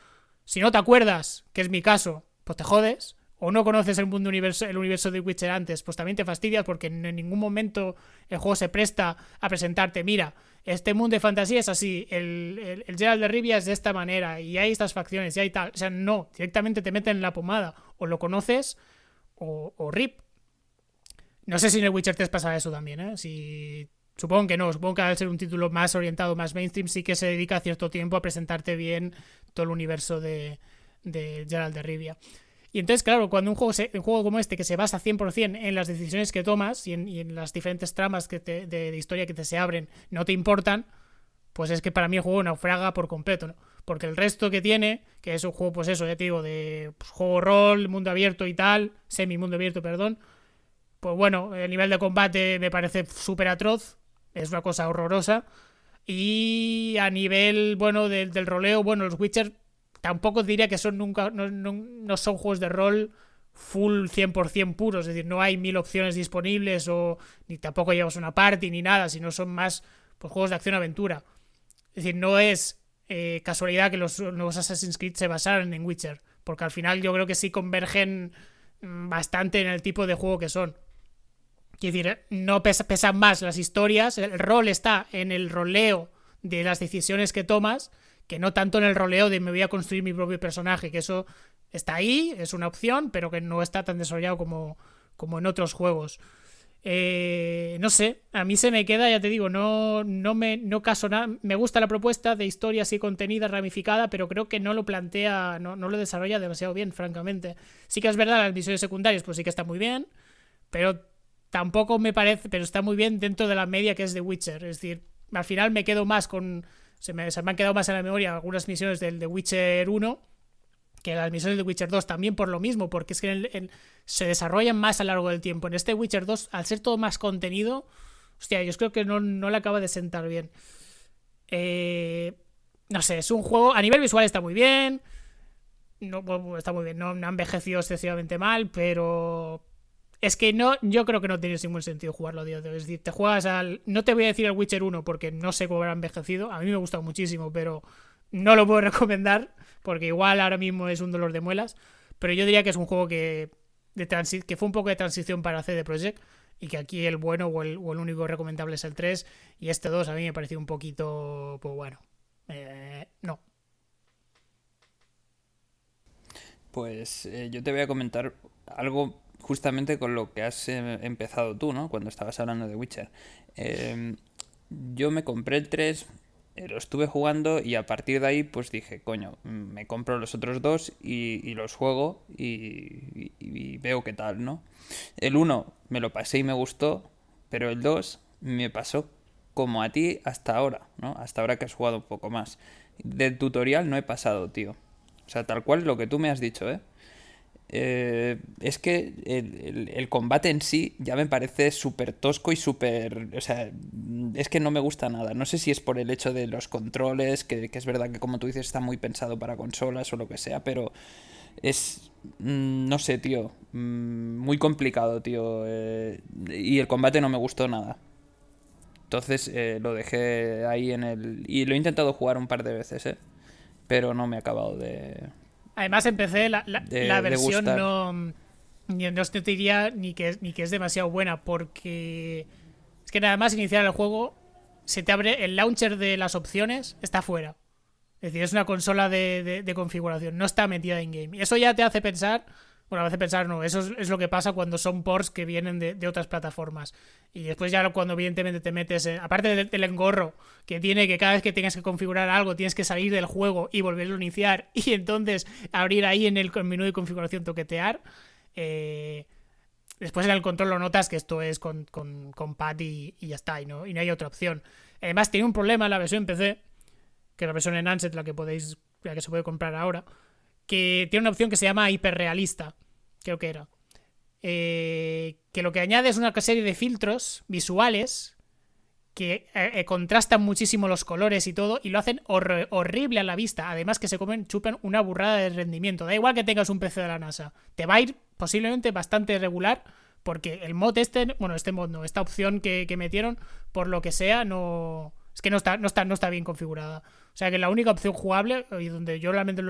Si no te acuerdas, que es mi caso, pues te jodes. O no conoces el mundo universo, el universo de Witcher antes, pues también te fastidias porque en ningún momento el juego se presta a presentarte, mira, este mundo de fantasía es así, el, el, Gerald de Rivia es de esta manera, y hay estas facciones, y hay tal. O sea, no, directamente te meten en la pomada. O lo conoces, o, o RIP. No sé si en el Witcher 3 pasa eso también, ¿eh? Si... Supongo que no, supongo que al ser un título más orientado, más mainstream, sí que se dedica cierto tiempo a presentarte bien todo el universo de, de Gerald de Rivia. Y entonces, claro, cuando un juego, un juego como este, que se basa 100% en las decisiones que tomas y en, las diferentes tramas que de, historia que te se abren, no te importan, pues es que para mí el juego naufraga por completo, ¿no? Porque el resto que tiene, que es un juego, pues eso, ya te digo, de pues, juego rol, mundo abierto y tal, semi mundo abierto, perdón, pues bueno, el nivel de combate me parece súper atroz, es una cosa horrorosa. Y a nivel, bueno, del roleo, bueno, los Witcher tampoco diría que son nunca no, son juegos de rol full 100% puros, es decir, no hay mil opciones disponibles o ni tampoco llevas una party ni nada, sino son más pues, juegos de acción-aventura. Es decir, no es eh, casualidad que los nuevos Assassin's Creed se basaran en Witcher, porque al final yo creo que sí convergen mm, bastante en el tipo de juego que son. Es decir, no pesan más las historias, el rol está en el roleo de las decisiones que tomas que no tanto en el roleo de me voy a construir mi propio personaje, que eso está ahí, es una opción, pero que no está tan desarrollado como, como en otros juegos. Eh, no sé, a mí se me queda, ya te digo, no, no me no caso nada. Me gusta la propuesta de historia así contenida, ramificada, pero creo que no lo plantea, no, no lo desarrolla demasiado bien, francamente. Sí que es verdad, las misiones secundarias, pues sí que está muy bien, pero tampoco me parece, pero está muy bien dentro de la media que es de Witcher. Es decir, al final me quedo más con se me, han quedado más en la memoria algunas misiones del The Witcher 1 que las misiones de Witcher 2 también por lo mismo, porque es que se desarrollan más a lo largo del tiempo. En este Witcher 2, al ser todo más contenido, hostia, yo creo que no, no le acaba de sentar bien. Eh, no sé, es un juego, a nivel visual está muy bien, no, está muy bien, no, no ha envejecido excesivamente mal, pero es que no, yo creo que no tiene ningún sentido jugarlo a de hoy. Es decir, te juegas al. No te voy a decir el Witcher 1 porque no sé cómo habrá envejecido. A mí me ha muchísimo, pero no lo puedo recomendar porque igual ahora mismo es un dolor de muelas. Pero yo diría que es un juego que, de que fue un poco de transición para CD Projekt y que aquí el bueno o el, o el único recomendable es el 3 y este 2 a mí me pareció un poquito, pues bueno, Eh, no. Pues eh, yo te voy a comentar algo justamente con lo que has eh, empezado tú, ¿no? Cuando estabas hablando de Witcher. Em, yo me compré el 3, eh, lo estuve jugando y a partir de ahí pues dije, coño, me compro los otros dos y, los juego y, y, veo qué tal, ¿no? El 1 me lo pasé y me gustó, pero el 2 me pasó como a ti hasta ahora, ¿no? Hasta ahora que has jugado un poco más. Del tutorial no he pasado, tío. O sea, tal cual lo que tú me has dicho, ¿eh? Eh, es que el, combate en sí ya me parece súper tosco y súper... O sea, es que no me gusta nada. No sé si es por el hecho de los controles, que, es verdad que como tú dices está muy pensado para consolas o lo que sea, pero es... Mm, no sé, tío. Mm, muy complicado, tío. Eh, y el combate no me gustó nada. Entonces eh, lo dejé ahí en el... Y lo he intentado jugar un par de veces, ¿eh? Pero no me he acabado de, Además, empecé la, la, versión no, no te diría ni que, ni que es demasiado buena, porque es que nada más iniciar el juego, se te abre el launcher de las opciones, está fuera. Es decir, es una consola de, de configuración, no está metida en game. Y eso ya te hace pensar bueno, a veces pensar, no, eso es, lo que pasa cuando son ports que vienen de, otras plataformas. Y después ya cuando evidentemente te metes, aparte del, engorro que tiene que cada vez que tengas que configurar algo tienes que salir del juego y volverlo a iniciar y entonces abrir ahí en el menú de configuración toquetear. Eh, después en el control lo notas que esto es con, con, con pad y, ya está, y no, y no hay otra opción. Además tiene un problema en la versión PC, que es la versión en Anset, la que podéis, la que se puede comprar ahora que tiene una opción que se llama hiperrealista, creo que era. Eh, que lo que añade es una serie de filtros visuales que eh, eh, contrastan muchísimo los colores y todo y lo hacen horrible a la vista. Además que se comen, chupen una burrada de rendimiento. Da igual que tengas un PC de la NASA. Te va a ir posiblemente bastante regular porque el mod este, bueno, este mod no, esta opción que, que metieron, por lo que sea, no... Es que no está, no está, no está bien configurada. O sea que la única opción jugable, y donde yo realmente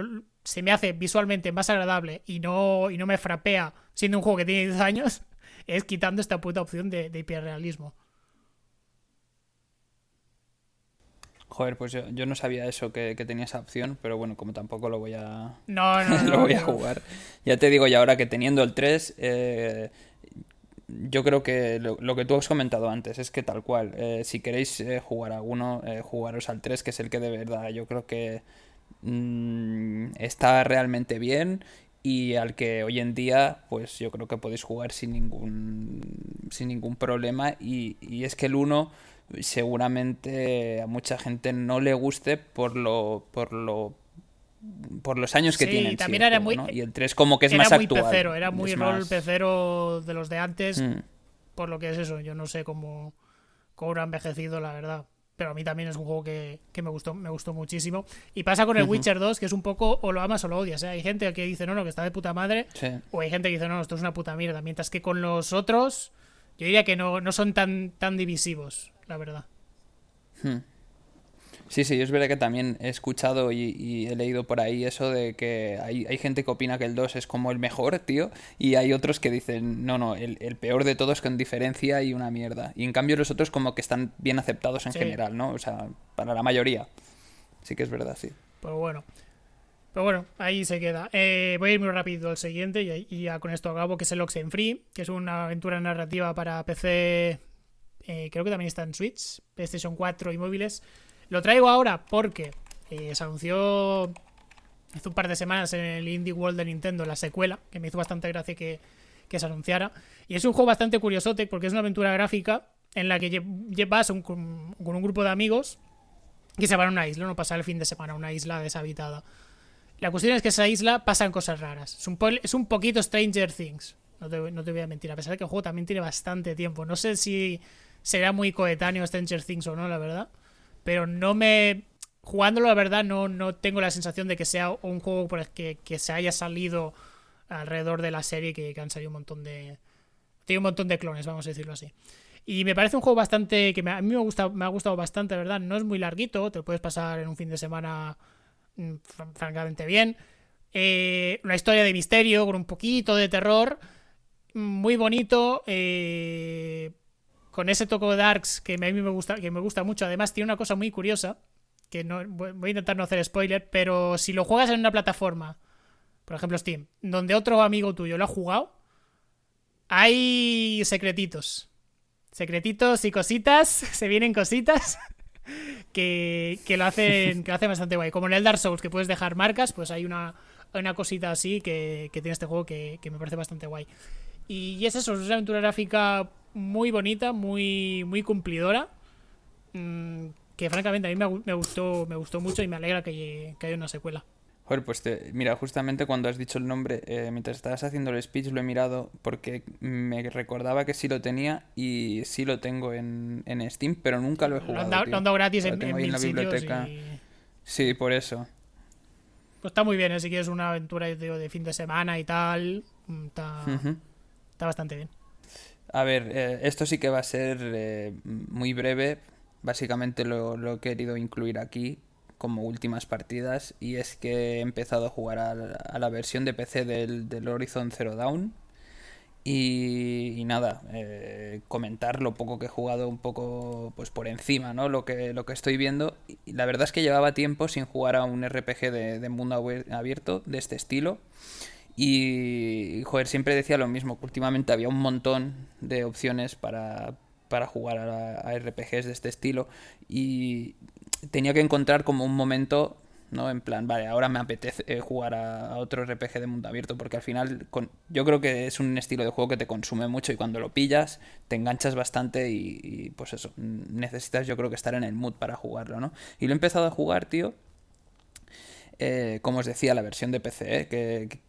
se me hace visualmente más agradable y no, y no me frapea siendo un juego que tiene 10 años, es quitando esta puta opción de, de hiperrealismo. Joder, pues yo, no sabía eso, que, tenía esa opción, pero bueno, como tampoco lo voy a. No, no, lo voy a jugar. Ya te digo, y ahora que teniendo el 3, eh, yo creo que lo, que tú has comentado antes es que tal cual, eh, si queréis eh, jugar a alguno, eh, jugaros al 3, que es el que de verdad yo creo que mm, está realmente bien y al que hoy en día pues yo creo que podéis jugar sin ningún, sin ningún problema y, y es que el 1 seguramente a mucha gente no le guste por lo, por lo por los años que tiene. También era muy, Y el 3 como que es más muy Pecero, era muy rol pecero de los de antes. Mm. Por lo que es eso, yo no sé cómo, cómo ha envejecido, la verdad. Pero a mí también es un juego que, me gustó me gustó muchísimo. Y pasa con el Witcher 2, que es un poco o lo amas o lo odias. ¿eh? Hay gente que dice, no, no, que está de puta madre. O hay gente que dice, no, esto es una puta mierda. Mientras que con los otros, yo diría que no, no son tan, tan divisivos, la verdad. Hmm. Sí, sí, es verdad que también he escuchado y, he leído por ahí eso de que hay, hay, gente que opina que el 2 es como el mejor, tío, y hay otros que dicen, no, no, el, peor de todos con diferencia y una mierda. Y en cambio los otros como que están bien aceptados en general, ¿no? O sea, para la mayoría. Sí que es verdad, sí. Pues bueno. Pero bueno, ahí se queda. Eh, voy a ir muy rápido al siguiente y, ya con esto acabo, que es el Oxenfree, que es una aventura narrativa para PC, eh, creo que también está en Switch, PlayStation 4 y móviles. Lo traigo ahora porque eh, se anunció hace un par de semanas en el Indie World de Nintendo la secuela, que me hizo bastante gracia que, se anunciara. Y es un juego bastante curiosote porque es una aventura gráfica en la que vas con un grupo de amigos que se van a una isla, no pasar el fin de semana a una isla deshabitada. La cuestión es que esa isla pasan cosas raras. Es un, es un poquito Stranger Things. No te, no te, voy a mentir, a pesar de que el juego también tiene bastante tiempo. No sé si será muy coetáneo Stranger Things o no, la verdad pero no me... Jugándolo, la verdad, no, no tengo la sensación de que sea un juego por el que, se haya salido alrededor de la serie, que, han salido un montón de... Tiene un montón de clones, vamos a decirlo así. Y me parece un juego bastante. que a mí me, gusta, me ha gustado bastante, verdad. No es muy larguito, te lo puedes pasar en un fin de semana mm, francamente bien. Eh, una historia de misterio con un poquito de terror. Muy bonito. Eh, con ese toque de Darks que a mí me gusta, que me gusta mucho. Además, tiene una cosa muy curiosa, que no, voy a intentar no hacer spoiler, pero si lo juegas en una plataforma, por ejemplo Steam, donde otro amigo tuyo lo ha jugado, hay secretitos. Secretitos y cositas, se vienen cositas que, lo hacen, que lo bastante guay. Como en el Dark Souls, que puedes dejar marcas, pues hay una, una cosita así que, tiene este juego que, me parece bastante guay. Y, es eso, es una aventura gráfica muy bonita, muy, muy cumplidora. Mm, que francamente a mí me, gustó, me gustó mucho y me alegra que, que haya una secuela. Joder, pues mira, justamente cuando has dicho el nombre, eh, mientras estabas haciendo el speech lo he mirado porque me recordaba que sí lo tenía y sí lo tengo en, Steam, pero nunca lo he jugado. Lo han dado, gratis en, en, la biblioteca. Sí, por eso. Pues está muy bien, así que es una aventura de fin de semana y tal. Mm, está, está bastante bien. A ver, eh, esto sí que va a ser eh, muy breve. Básicamente lo, lo he querido incluir aquí como últimas partidas y es que he empezado a jugar a, la versión de PC del, Horizon Zero Dawn y, nada, eh, comentar lo poco que he jugado un poco pues por encima, ¿no? Lo que, lo que estoy viendo. Y la verdad es que llevaba tiempo sin jugar a un RPG de, mundo abierto de este estilo. Y, joder, siempre decía lo mismo, que últimamente había un montón de opciones para, para jugar a, RPGs de este estilo y tenía que encontrar como un momento, ¿no? En plan, vale, ahora me apetece eh, jugar a, otro RPG de mundo abierto, porque al final yo creo que es un estilo de juego que te consume mucho y cuando lo pillas te enganchas bastante y, pues eso, necesitas yo creo que estar en el mood para jugarlo, ¿no? Y lo he empezado a jugar, tío. Eh, como os decía, la versión de PC, ¿eh?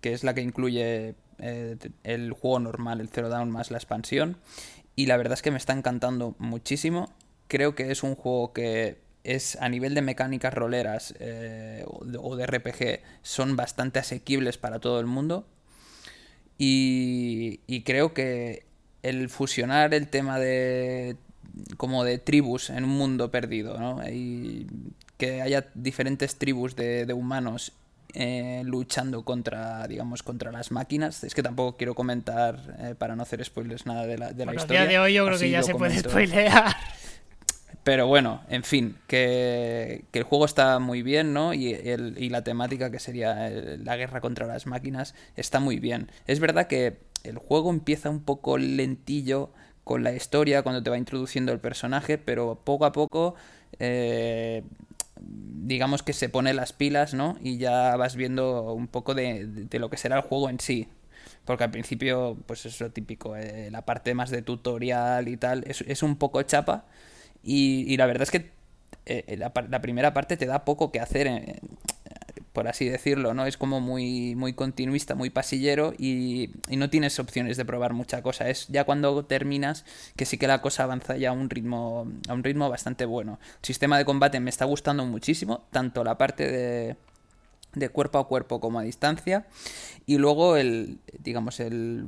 que, es la que incluye el juego normal, el Zero Down más la expansión. Y la verdad es que me está encantando muchísimo. Creo que es un juego que es a nivel de mecánicas roleras eh, o de RPG son bastante asequibles para todo el mundo. Y, creo que el fusionar el tema de como de tribus en un mundo perdido, ¿no? Que haya diferentes tribus de, humanos eh, luchando contra, digamos, contra las máquinas. Es que tampoco quiero comentar, eh, para no hacer spoilers, nada de la, de la historia. día de hoy yo creo que ya se puede spoilear. Pero bueno, en fin, que, el juego está muy bien, ¿no? Y, el, y la temática que sería la guerra contra las máquinas está muy bien. Es verdad que el juego empieza un poco lentillo con la historia, cuando te va introduciendo el personaje, pero poco a poco, eh, digamos que se pone las pilas, ¿no? Y ya vas viendo un poco de, lo que será el juego en sí. Porque al principio, pues es lo típico, eh, la parte más de tutorial y tal, es, es un poco chapa y, la verdad es que eh, la, primera parte te da poco que hacer, eh, por así decirlo, ¿no? Es como muy, muy continuista, muy pasillero y, no tienes opciones de probar mucha cosa. Es ya cuando terminas que sí que la cosa avanza ya a un ritmo, a un ritmo bastante bueno. El sistema de combate me está gustando muchísimo, tanto la parte de, de cuerpo a cuerpo como a distancia. Y luego el, digamos, el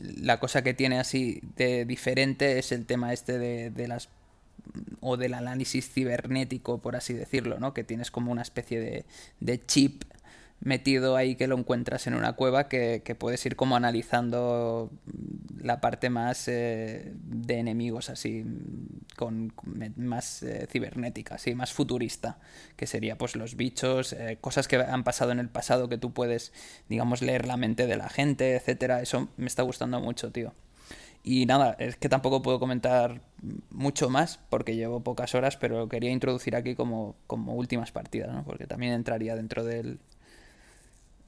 la cosa que tiene así de diferente es el tema este de, las o del análisis cibernético, por así decirlo, ¿no? Que tienes como una especie de, de chip metido ahí que lo encuentras en una cueva que, puedes ir como analizando la parte más eh, de enemigos así con, más eh, cibernética así más futurista que sería pues los bichos eh, cosas que han pasado en el pasado que tú puedes digamos leer la mente de la gente etcétera eso me está gustando mucho tío y nada, es que tampoco puedo comentar mucho más porque llevo pocas horas, pero quería introducir aquí como, como últimas partidas, ¿no? Porque también entraría dentro del,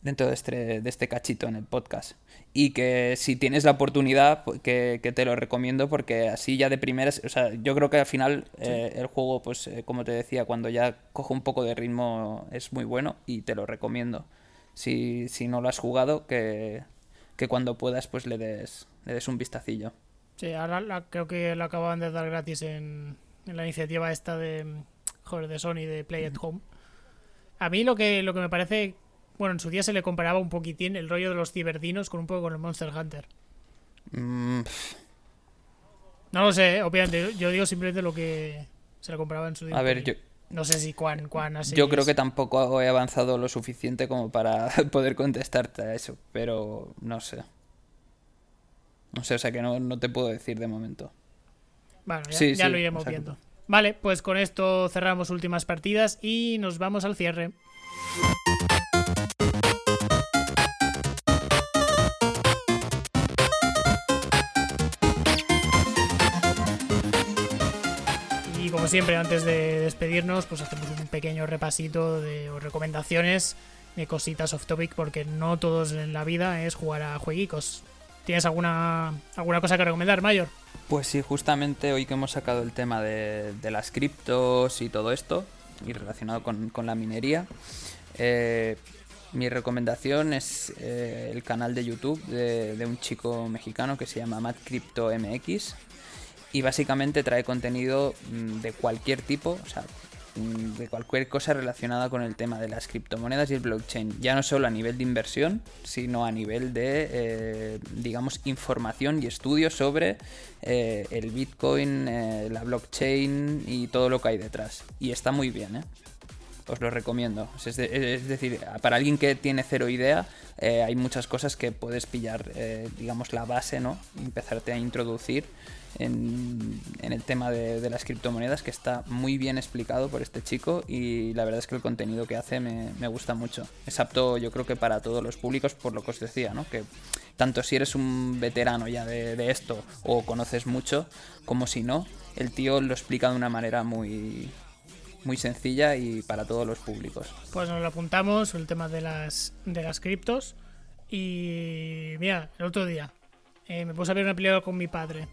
dentro de este, de este cachito en el podcast. Y que si tienes la oportunidad, pues, que, te lo recomiendo porque así ya de primeras, o sea, yo creo que al final eh, el juego, pues eh, como te decía, cuando ya coge un poco de ritmo es muy bueno y te lo recomiendo. Si, si no lo has jugado, que, que cuando puedas pues le des, le des un vistacillo. Sí, ahora creo que lo acababan de dar gratis en, en la iniciativa esta de, joder, de Sony de Play at Home. A mí lo que, lo que me parece bueno, en su día se le comparaba un poquitín el rollo de los ciberdinos con un poco con el Monster Hunter. Mm. No lo sé, obviamente. Yo digo simplemente lo que se le comparaba en su día. A ver, yo. No sé si cuán, cuán así Yo creo que tampoco he avanzado lo suficiente como para poder contestarte a eso, pero no sé. No sé, o sea que no, te puedo decir de momento. Bueno, ya, lo iremos viendo. Vale, pues con esto cerramos últimas partidas y nos vamos al cierre. Siempre, antes de despedirnos, pues hacemos un pequeño repasito de recomendaciones de cositas off topic, porque no todos en la vida es jugar a jueguicos. ¿Tienes alguna, alguna cosa que recomendar, Mayor? Pues sí, justamente hoy que hemos sacado el tema de, las criptos y todo esto, y relacionado con, la minería, eh, mi recomendación es eh, el canal de YouTube de, un chico mexicano que se llama Matt Crypto MX y básicamente trae contenido mm, de cualquier tipo, o sea, mm, de cualquier cosa relacionada con el tema de las criptomonedas y el blockchain, ya no solo a nivel de inversión, sino a nivel de, eh, digamos, información y estudios sobre eh, el Bitcoin, eh, la blockchain y todo lo que hay detrás. Y está muy bien, ¿eh? Os lo recomiendo. Es, decir, para alguien que tiene cero idea, hay muchas cosas que puedes pillar, digamos, la base, ¿no? Empezarte a introducir en, el tema de, las criptomonedas, que está muy bien explicado por este chico y la verdad es que el contenido que hace me, gusta mucho. Es apto yo creo que para todos los públicos, por lo que os decía, ¿no? que tanto si eres un veterano ya de, esto o conoces mucho, como si no, el tío lo explica de una manera muy, muy sencilla y para todos los públicos. Pues nos lo apuntamos, el tema de las, de las criptos. Y mira, el otro día eh, me puse a ver una película con mi padre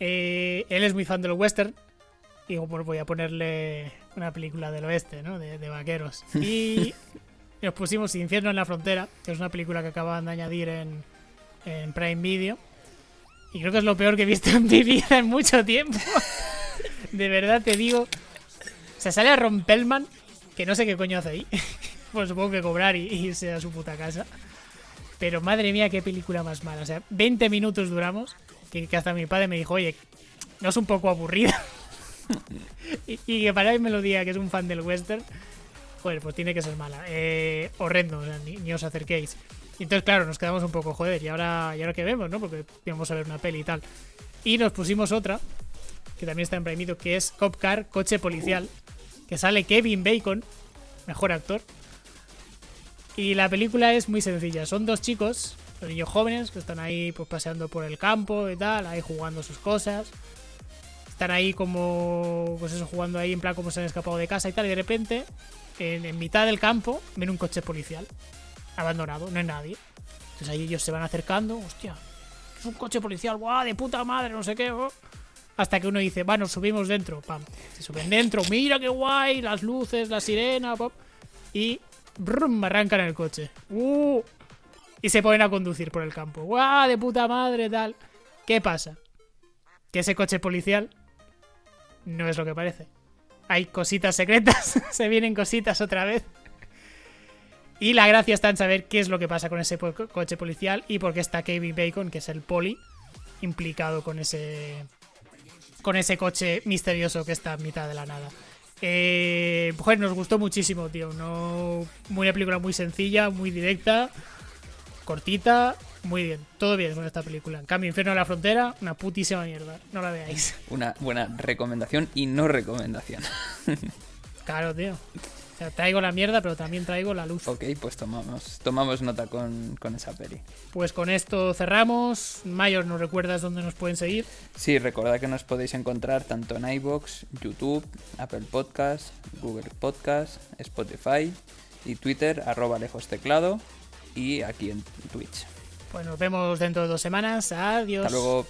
eh, él es muy fan del western. Y digo, pues voy a ponerle una película del oeste, ¿no? De, vaqueros. Y nos pusimos Infierno en la Frontera, que es una película que acaban de añadir en, en Prime Video. Y creo que es lo peor que he visto en mi vida en mucho tiempo. de verdad te digo. Se sale a Rompelman, que no sé qué coño hace ahí. pues supongo que cobrar y, irse a su puta casa. Pero madre mía, qué película más mala. O sea, 20 minutos duramos que, hasta mi padre me dijo, oye, ¿no es un poco aburrida? y, que para él me lo diga que es un fan del western, joder, pues tiene que ser mala. Eh, horrendo, ni, os acerquéis. entonces, claro, nos quedamos un poco, joder, ¿y ahora, ¿y ahora qué vemos, no? Porque íbamos a ver una peli y tal. Y nos pusimos otra, que también está en Prime que es Cop Car, Coche Policial, que sale Kevin Bacon, mejor actor. Y la película es muy sencilla. Son dos chicos los niños jóvenes que están ahí pues paseando por el campo y tal, ahí jugando sus cosas. Están ahí como, pues eso, jugando ahí en plan como se han escapado de casa y tal, y de repente, en, mitad del campo, ven un coche policial, abandonado, no hay nadie. Entonces ahí ellos se van acercando, hostia, es un coche policial, guau, de puta madre, no sé qué, oh". hasta que uno dice, bueno, subimos dentro, pam, se suben dentro, mira qué guay, las luces, la sirena, pop, y brum, arrancan el coche. Uh, y se ponen a conducir por el campo. ¡Guau! De puta madre, tal. ¿Qué pasa? Que ese coche policial no es lo que parece. Hay cositas secretas, se vienen cositas otra vez. Y la gracia está en saber qué es lo que pasa con ese coche policial y por qué está Kevin Bacon, que es el poli, implicado con ese con ese coche misterioso que está en mitad de la nada. Eh, nos gustó muchísimo, tío. No, muy una película muy sencilla, muy directa cortita, muy bien, todo bien con esta película. En cambio, Infierno de la Frontera, una putísima mierda, no la veáis. Una buena recomendación y no recomendación. claro, tío. O sea, traigo la mierda, pero también traigo la luz. Ok, pues tomamos, tomamos nota con, esa peli. Pues con esto cerramos. Mayor, ¿nos recuerdas dónde nos pueden seguir? Sí, recordad que nos podéis encontrar tanto en iBox, YouTube, Apple Podcast, Google Podcast, Spotify y Twitter, arroba lejos teclado y aquí en Twitch. Pues nos vemos dentro de dos semanas. Adiós. Hasta luego.